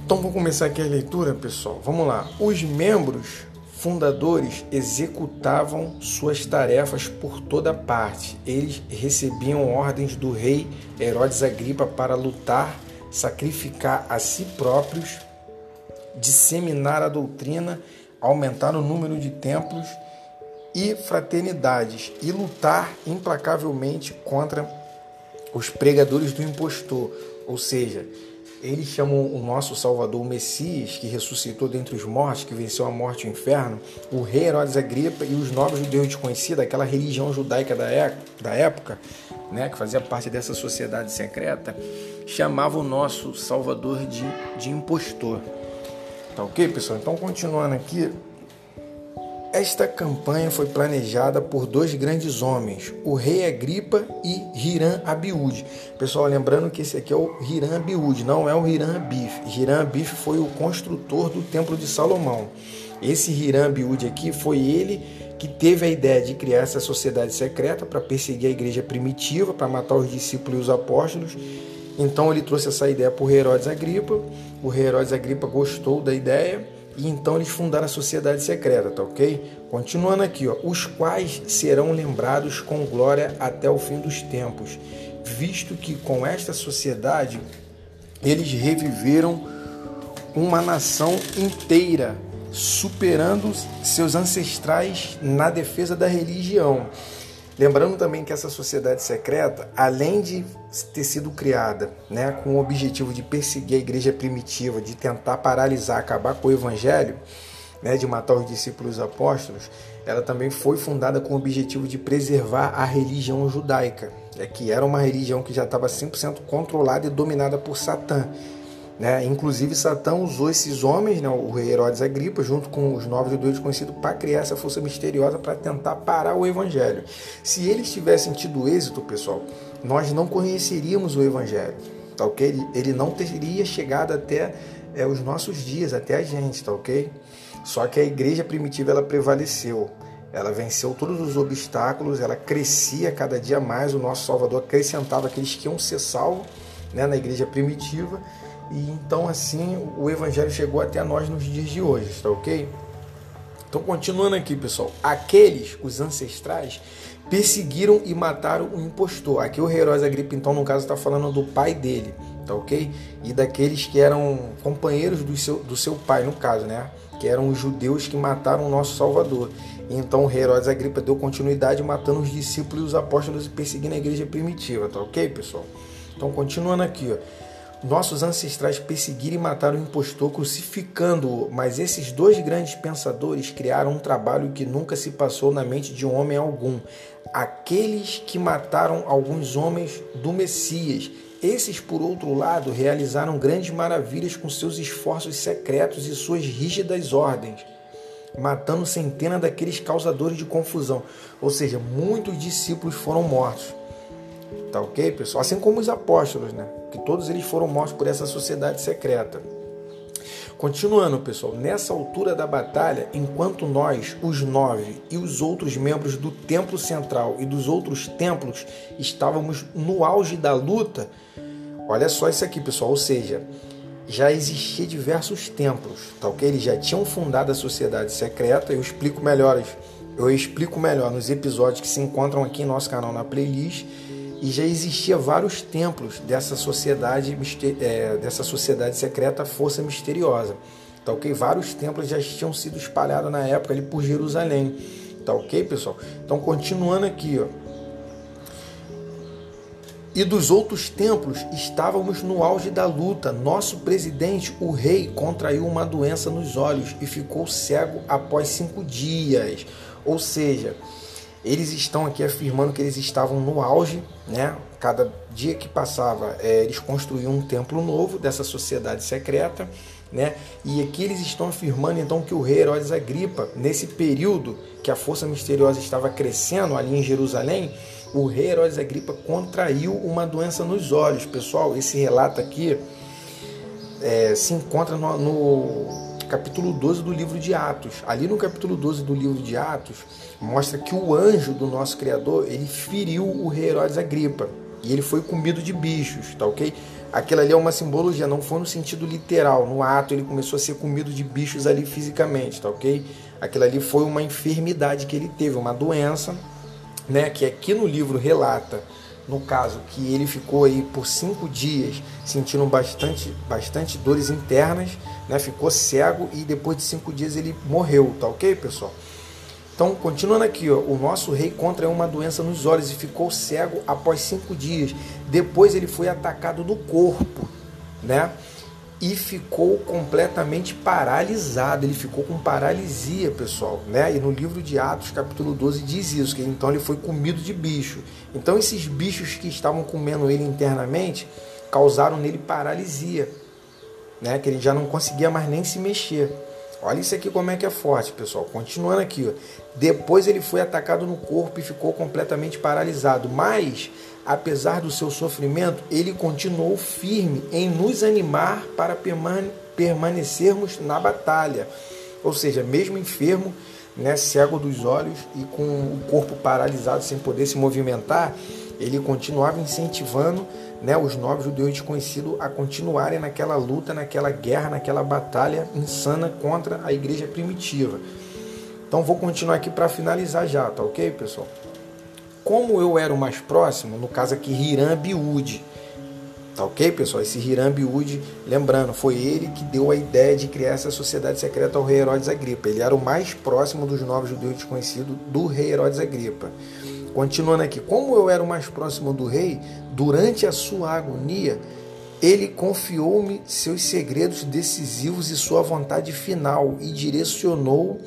Então vou começar aqui a leitura, pessoal. Vamos lá. Os membros fundadores executavam suas tarefas por toda parte. Eles recebiam ordens do rei Herodes Agripa para lutar, sacrificar a si próprios, disseminar a doutrina, aumentar o número de templos e fraternidades e lutar implacavelmente contra os pregadores do impostor, ou seja, eles chamam o nosso Salvador, o Messias, que ressuscitou dentre os mortos, que venceu a morte e o inferno, o rei Herodes Agripa e os novos judeus desconhecidos, aquela religião judaica da, é, da época, né, que fazia parte dessa sociedade secreta, chamavam o nosso Salvador de, de impostor. Tá ok, pessoal? Então, continuando aqui, esta campanha foi planejada por dois grandes homens, o rei Agripa e Hiram Abiúde. Pessoal, lembrando que esse aqui é o Hiram Abiúde, não é o Hiram Abif. Hiram Abif foi o construtor do Templo de Salomão. Esse Hiram Abiúde aqui foi ele que teve a ideia de criar essa sociedade secreta para perseguir a igreja primitiva, para matar os discípulos e os apóstolos. Então ele trouxe essa ideia para o Herodes Agripa. O Herodes Agripa gostou da ideia e então eles fundaram a sociedade secreta, tá ok? Continuando aqui, ó, os quais serão lembrados com glória até o fim dos tempos, visto que com esta sociedade eles reviveram uma nação inteira, superando seus ancestrais na defesa da religião. Lembrando também que essa sociedade secreta, além de ter sido criada né, com o objetivo de perseguir a igreja primitiva, de tentar paralisar, acabar com o evangelho, né, de matar os discípulos apóstolos, ela também foi fundada com o objetivo de preservar a religião judaica, é que era uma religião que já estava 100% controlada e dominada por Satã. Né? Inclusive, Satã usou esses homens, né, o rei Herodes Agripa, junto com os novos judeus desconhecidos, para criar essa força misteriosa para tentar parar o evangelho. Se eles tivessem tido êxito, pessoal, nós não conheceríamos o evangelho, tá ok? Ele não teria chegado até é, os nossos dias, até a gente, tá ok? Só que a igreja primitiva ela prevaleceu. Ela venceu todos os obstáculos, ela crescia cada dia mais. O nosso Salvador acrescentava aqueles que iam ser salvos né, na igreja primitiva e então assim o evangelho chegou até nós nos dias de hoje, está ok? Então continuando aqui, pessoal, aqueles, os ancestrais, perseguiram e mataram o impostor. Aqui o Heróis Agripa, então, no caso, está falando do pai dele, tá ok? E daqueles que eram companheiros do seu, do seu pai, no caso, né? Que eram os judeus que mataram o nosso Salvador. Então o Herodes Agripa deu continuidade matando os discípulos e os apóstolos e perseguindo a igreja primitiva, tá ok, pessoal? Então, continuando aqui, ó. Nossos ancestrais perseguiram e mataram o impostor, crucificando-o, mas esses dois grandes pensadores criaram um trabalho que nunca se passou na mente de um homem algum. Aqueles que mataram alguns homens do Messias. Esses, por outro lado, realizaram grandes maravilhas com seus esforços secretos e suas rígidas ordens, matando centenas daqueles causadores de confusão. Ou seja, muitos discípulos foram mortos. Tá ok, pessoal? Assim como os apóstolos, né? Que todos eles foram mortos por essa sociedade secreta. Continuando, pessoal, nessa altura da batalha, enquanto nós, os nove e os outros membros do templo central e dos outros templos estávamos no auge da luta, olha só isso aqui, pessoal, ou seja, já existia diversos templos, tá ok? Eles já tinham fundado a sociedade secreta, eu explico melhor, eu explico melhor nos episódios que se encontram aqui em nosso canal na playlist e já existia vários templos dessa sociedade é, dessa sociedade secreta força misteriosa. Tá ok? Vários templos já tinham sido espalhados na época ali por Jerusalém. Tá ok pessoal? Então continuando aqui ó. E dos outros templos estávamos no auge da luta. Nosso presidente, o rei, contraiu uma doença nos olhos e ficou cego após cinco dias. Ou seja, eles estão aqui afirmando que eles estavam no auge, né? Cada dia que passava, é, eles construíam um templo novo dessa sociedade secreta, né? E aqui eles estão afirmando então que o rei Herodes Agripa, nesse período que a força misteriosa estava crescendo ali em Jerusalém, o rei Herodes Agripa contraiu uma doença nos olhos. Pessoal, esse relato aqui é, se encontra no, no capítulo 12 do livro de Atos. Ali no capítulo 12 do livro de Atos, mostra que o anjo do nosso Criador, ele feriu o rei Herodes Agripa. E ele foi comido de bichos, tá ok? Aquilo ali é uma simbologia, não foi no sentido literal. No ato ele começou a ser comido de bichos ali fisicamente, tá ok? Aquilo ali foi uma enfermidade que ele teve, uma doença, né? Que aqui no livro relata no caso que ele ficou aí por cinco dias sentindo bastante, bastante dores internas, né? ficou cego e depois de cinco dias ele morreu, tá ok, pessoal? Então, continuando aqui, ó, o nosso rei contraiu uma doença nos olhos e ficou cego após cinco dias. Depois ele foi atacado no corpo, né? e ficou completamente paralisado. Ele ficou com paralisia, pessoal, né? E no livro de Atos, capítulo 12, diz isso, que então ele foi comido de bicho. Então esses bichos que estavam comendo ele internamente causaram nele paralisia, né? Que ele já não conseguia mais nem se mexer. Olha isso aqui como é que é forte, pessoal. Continuando aqui, ó. depois ele foi atacado no corpo e ficou completamente paralisado, mas apesar do seu sofrimento, ele continuou firme em nos animar para permanecermos na batalha. Ou seja, mesmo enfermo, né, cego dos olhos e com o corpo paralisado sem poder se movimentar, ele continuava incentivando né, os novos judeus desconhecidos a continuarem naquela luta, naquela guerra, naquela batalha insana contra a igreja primitiva. Então vou continuar aqui para finalizar já, tá ok, pessoal? como eu era o mais próximo, no caso aqui Hiram Biúde, tá ok, pessoal? Esse Hiram Biúde, lembrando, foi ele que deu a ideia de criar essa sociedade secreta ao rei Herodes Agripa. Ele era o mais próximo dos novos judeus desconhecidos do rei Herodes Agripa. Continuando aqui, como eu era o mais próximo do rei, durante a sua agonia, ele confiou-me seus segredos decisivos e sua vontade final e direcionou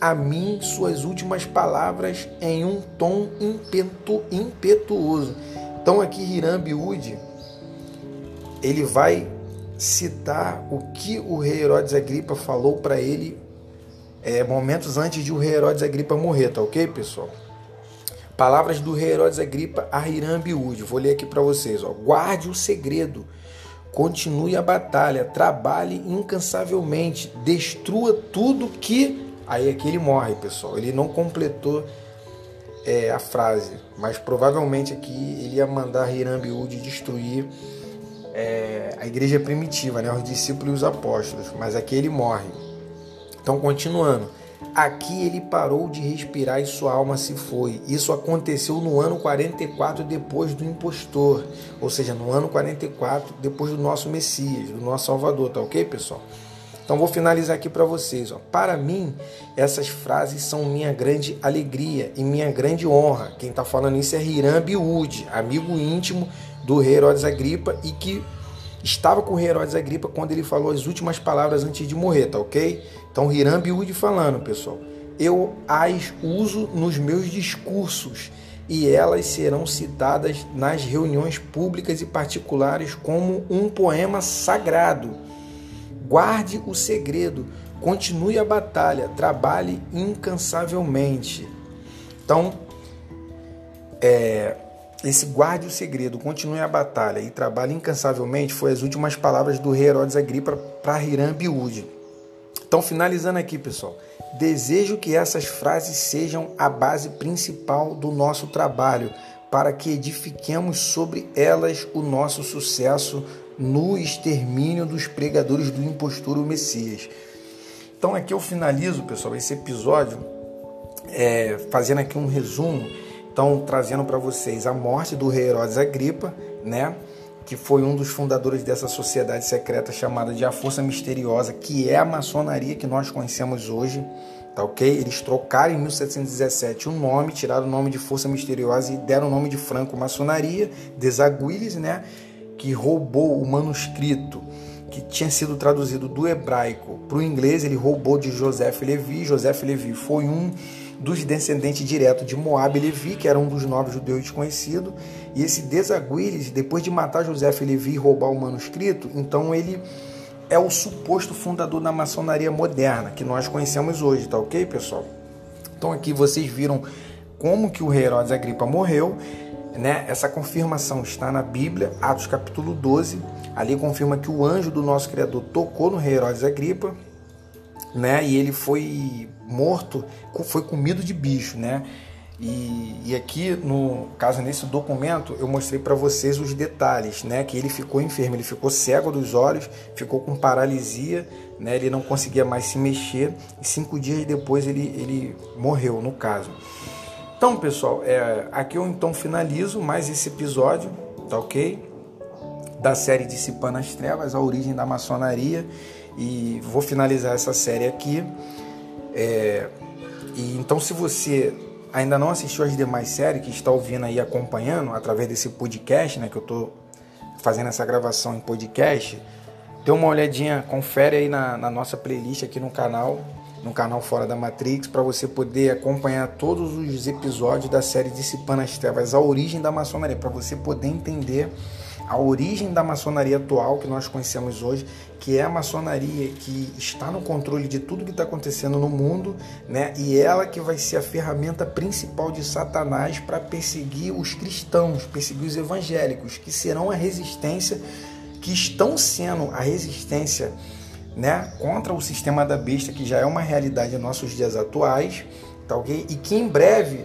a mim suas últimas palavras em um tom impetu, impetuoso. Então aqui Hiram Biúde, ele vai citar o que o rei Herodes Agripa falou para ele é, momentos antes de o rei Herodes Agripa morrer, tá ok, pessoal? Palavras do rei Herodes Agripa a Hiram Biúde. Vou ler aqui para vocês. Ó. Guarde o segredo, continue a batalha, trabalhe incansavelmente, destrua tudo que Aí aqui ele morre, pessoal. Ele não completou é, a frase, mas provavelmente aqui ele ia mandar Hirambiúde destruir é, a igreja primitiva, né, os discípulos e os apóstolos. Mas aqui ele morre. Então, continuando. Aqui ele parou de respirar e sua alma se foi. Isso aconteceu no ano 44 depois do impostor, ou seja, no ano 44 depois do nosso Messias, do nosso Salvador, tá ok, pessoal? Então vou finalizar aqui para vocês. Ó. Para mim, essas frases são minha grande alegria e minha grande honra. Quem está falando isso é Hiram Biúde, amigo íntimo do rei Herodes Agripa e que estava com o rei Herodes Agripa quando ele falou as últimas palavras antes de morrer, tá ok? Então Hiram Biúde falando, pessoal. Eu as uso nos meus discursos e elas serão citadas nas reuniões públicas e particulares como um poema sagrado Guarde o segredo, continue a batalha, trabalhe incansavelmente. Então, é, esse guarde o segredo, continue a batalha e trabalhe incansavelmente foi as últimas palavras do rei Herodes Agripa para Hiram Biúde. Então, finalizando aqui, pessoal, desejo que essas frases sejam a base principal do nosso trabalho, para que edifiquemos sobre elas o nosso sucesso no extermínio dos pregadores do impostor Messias. Então, aqui eu finalizo, pessoal, esse episódio é, fazendo aqui um resumo, então trazendo para vocês a morte do rei Herodes Agripa, né? Que foi um dos fundadores dessa sociedade secreta chamada de a Força Misteriosa, que é a maçonaria que nós conhecemos hoje, tá ok? Eles trocaram em 1717 o nome, tiraram o nome de Força Misteriosa e deram o nome de Franco-Maçonaria, Desaguiles, né? Que roubou o manuscrito que tinha sido traduzido do hebraico para o inglês, ele roubou de Joseph Levi. Joseph Levi foi um dos descendentes diretos de Moab Levi, que era um dos nobres judeus desconhecidos. E esse Desaguiles, depois de matar José Levi e roubar o manuscrito, então ele é o suposto fundador da maçonaria moderna, que nós conhecemos hoje, tá ok, pessoal? Então aqui vocês viram como que o rei Herodes Agripa morreu, né? Essa confirmação está na Bíblia, Atos capítulo 12. Ali confirma que o anjo do nosso Criador tocou no rei Herodes Agripa, né? E ele foi morto, foi comido de bicho, né? E, e aqui, no caso, nesse documento, eu mostrei para vocês os detalhes, né? Que ele ficou enfermo, ele ficou cego dos olhos, ficou com paralisia, né? Ele não conseguia mais se mexer e cinco dias depois ele, ele morreu, no caso. Então, pessoal, é, aqui eu então finalizo mais esse episódio, tá ok? Da série Dissipando as Trevas, a origem da maçonaria. E vou finalizar essa série aqui. É, e então, se você ainda não assistiu as demais séries que está ouvindo aí acompanhando através desse podcast, né, que eu estou fazendo essa gravação em podcast, dê uma olhadinha, confere aí na, na nossa playlist aqui no canal, no canal Fora da Matrix, para você poder acompanhar todos os episódios da série Dissipando as Trevas, a origem da maçonaria, para você poder entender a origem da maçonaria atual que nós conhecemos hoje, que é a maçonaria que está no controle de tudo que está acontecendo no mundo, né? E ela que vai ser a ferramenta principal de Satanás para perseguir os cristãos, perseguir os evangélicos, que serão a resistência, que estão sendo a resistência, né? Contra o sistema da besta, que já é uma realidade em nossos dias atuais, tá ok? E que em breve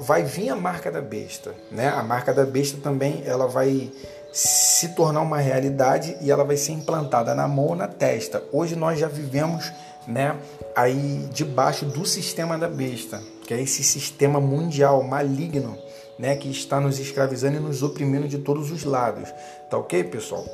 vai vir a marca da besta, né? A marca da besta também ela vai se tornar uma realidade e ela vai ser implantada na mão ou na testa. Hoje nós já vivemos né, aí debaixo do sistema da besta, que é esse sistema mundial maligno né, que está nos escravizando e nos oprimindo de todos os lados. Tá ok, pessoal?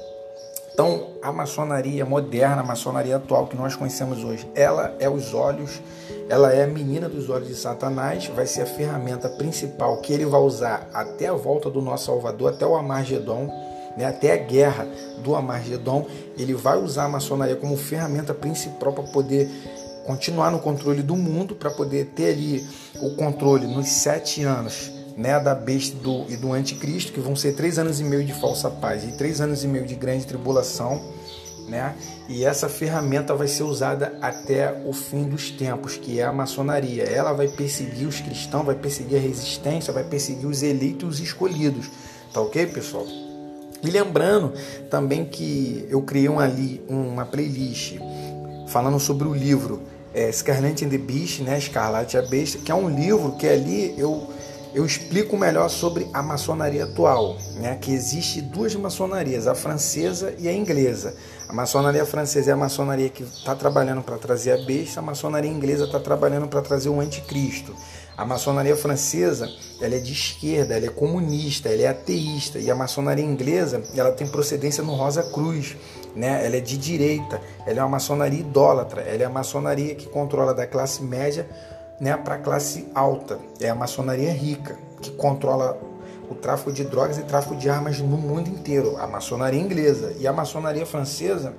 Então, a maçonaria moderna, a maçonaria atual que nós conhecemos hoje, ela é os olhos, ela é a menina dos olhos de Satanás, vai ser a ferramenta principal que ele vai usar até a volta do nosso Salvador, até o Amargedon, né, até a guerra do Amargedon, ele vai usar a maçonaria como ferramenta principal para poder continuar no controle do mundo, para poder ter ali o controle nos sete anos né, da besta do, e do anticristo, que vão ser três anos e meio de falsa paz e três anos e meio de grande tribulação. Né? E essa ferramenta vai ser usada até o fim dos tempos, que é a maçonaria. Ela vai perseguir os cristãos, vai perseguir a resistência, vai perseguir os eleitos e os escolhidos. Tá ok, pessoal? E lembrando também que eu criei uma, uma playlist falando sobre o livro é, Scarlet and the Beast, né, Escarlate e a Besta, que é um livro que ali eu, eu explico melhor sobre a maçonaria atual, né, que existe duas maçonarias, a francesa e a inglesa. A maçonaria francesa é a maçonaria que está trabalhando para trazer a besta, a maçonaria inglesa está trabalhando para trazer o anticristo. A maçonaria francesa ela é de esquerda, ela é comunista, ela é ateísta. E a maçonaria inglesa ela tem procedência no Rosa Cruz. Né? Ela é de direita, ela é uma maçonaria idólatra, ela é a maçonaria que controla da classe média né, para a classe alta. É a maçonaria rica, que controla o tráfico de drogas e tráfico de armas no mundo inteiro. A maçonaria inglesa e a maçonaria francesa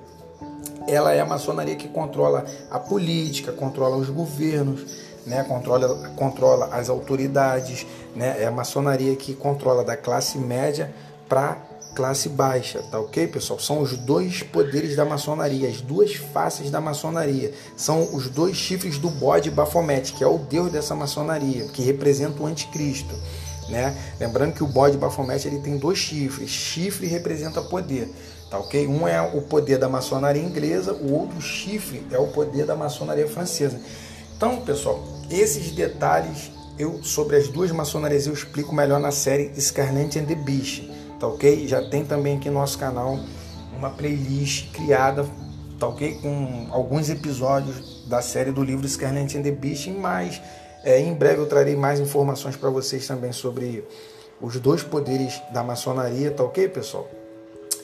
ela é a maçonaria que controla a política, controla os governos, né, controla, controla as autoridades, né, é a maçonaria que controla da classe média para classe baixa, tá ok, pessoal? São os dois poderes da maçonaria, as duas faces da maçonaria. São os dois chifres do bode Baphomet, que é o deus dessa maçonaria, que representa o anticristo. né? Lembrando que o bode Baphomet ele tem dois chifres. Chifre representa poder, tá ok? Um é o poder da maçonaria inglesa, o outro chifre é o poder da maçonaria francesa. Então, pessoal, esses detalhes eu sobre as duas maçonarias eu explico melhor na série Scarlet and the Beast, tá ok? Já tem também aqui no nosso canal uma playlist criada, tá ok? Com alguns episódios da série do livro Scarlet and the Beast, mas é, em breve eu trarei mais informações para vocês também sobre os dois poderes da maçonaria, tá ok, pessoal?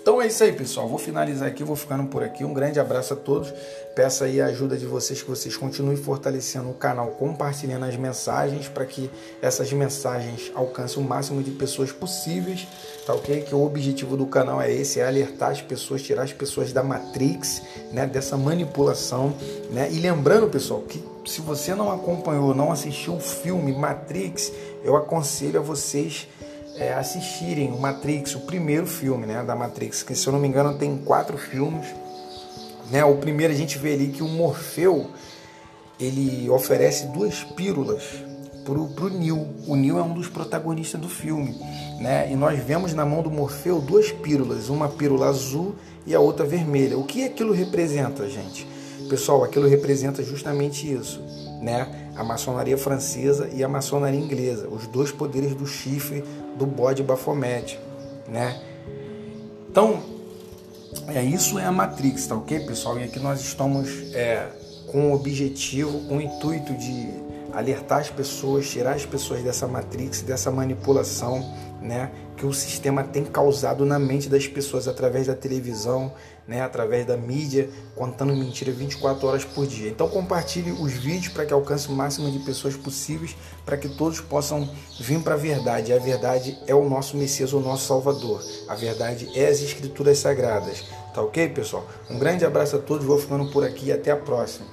Então é isso aí, pessoal. Vou finalizar aqui, vou ficando por aqui. Um grande abraço a todos. Peço aí a ajuda de vocês, que vocês continuem fortalecendo o canal, compartilhando as mensagens para que essas mensagens alcancem o máximo de pessoas possíveis, tá ok? Que o objetivo do canal é esse, é alertar as pessoas, tirar as pessoas da Matrix, né? Dessa manipulação, né? E lembrando, pessoal, que se você não acompanhou, não assistiu o filme Matrix, eu aconselho a vocês é, assistirem o Matrix, o primeiro filme né, da Matrix, que se eu não me engano tem quatro filmes. Né? O primeiro a gente vê ali que o Morfeu ele oferece duas pílulas pro, pro Neo. O Neo é um dos protagonistas do filme, né? E nós vemos na mão do Morfeu duas pílulas, uma pílula azul e a outra vermelha. O que aquilo representa, gente? Pessoal, aquilo representa justamente isso, né? A maçonaria francesa e a maçonaria inglesa, os dois poderes do chifre do bode Baphomet, né? Então, é isso é a Matrix, tá ok, pessoal? E aqui nós estamos é, com o objetivo, com o intuito de alertar as pessoas, tirar as pessoas dessa Matrix, dessa manipulação, né? Que o sistema tem causado na mente das pessoas através da televisão, né, através da mídia, contando mentira 24 horas por dia. Então compartilhe os vídeos para que alcance o máximo de pessoas possíveis, para que todos possam vir para a verdade. A verdade é o nosso Messias, o nosso Salvador. A verdade é as Escrituras Sagradas. Tá ok, pessoal? Um grande abraço a todos, vou ficando por aqui e até a próxima.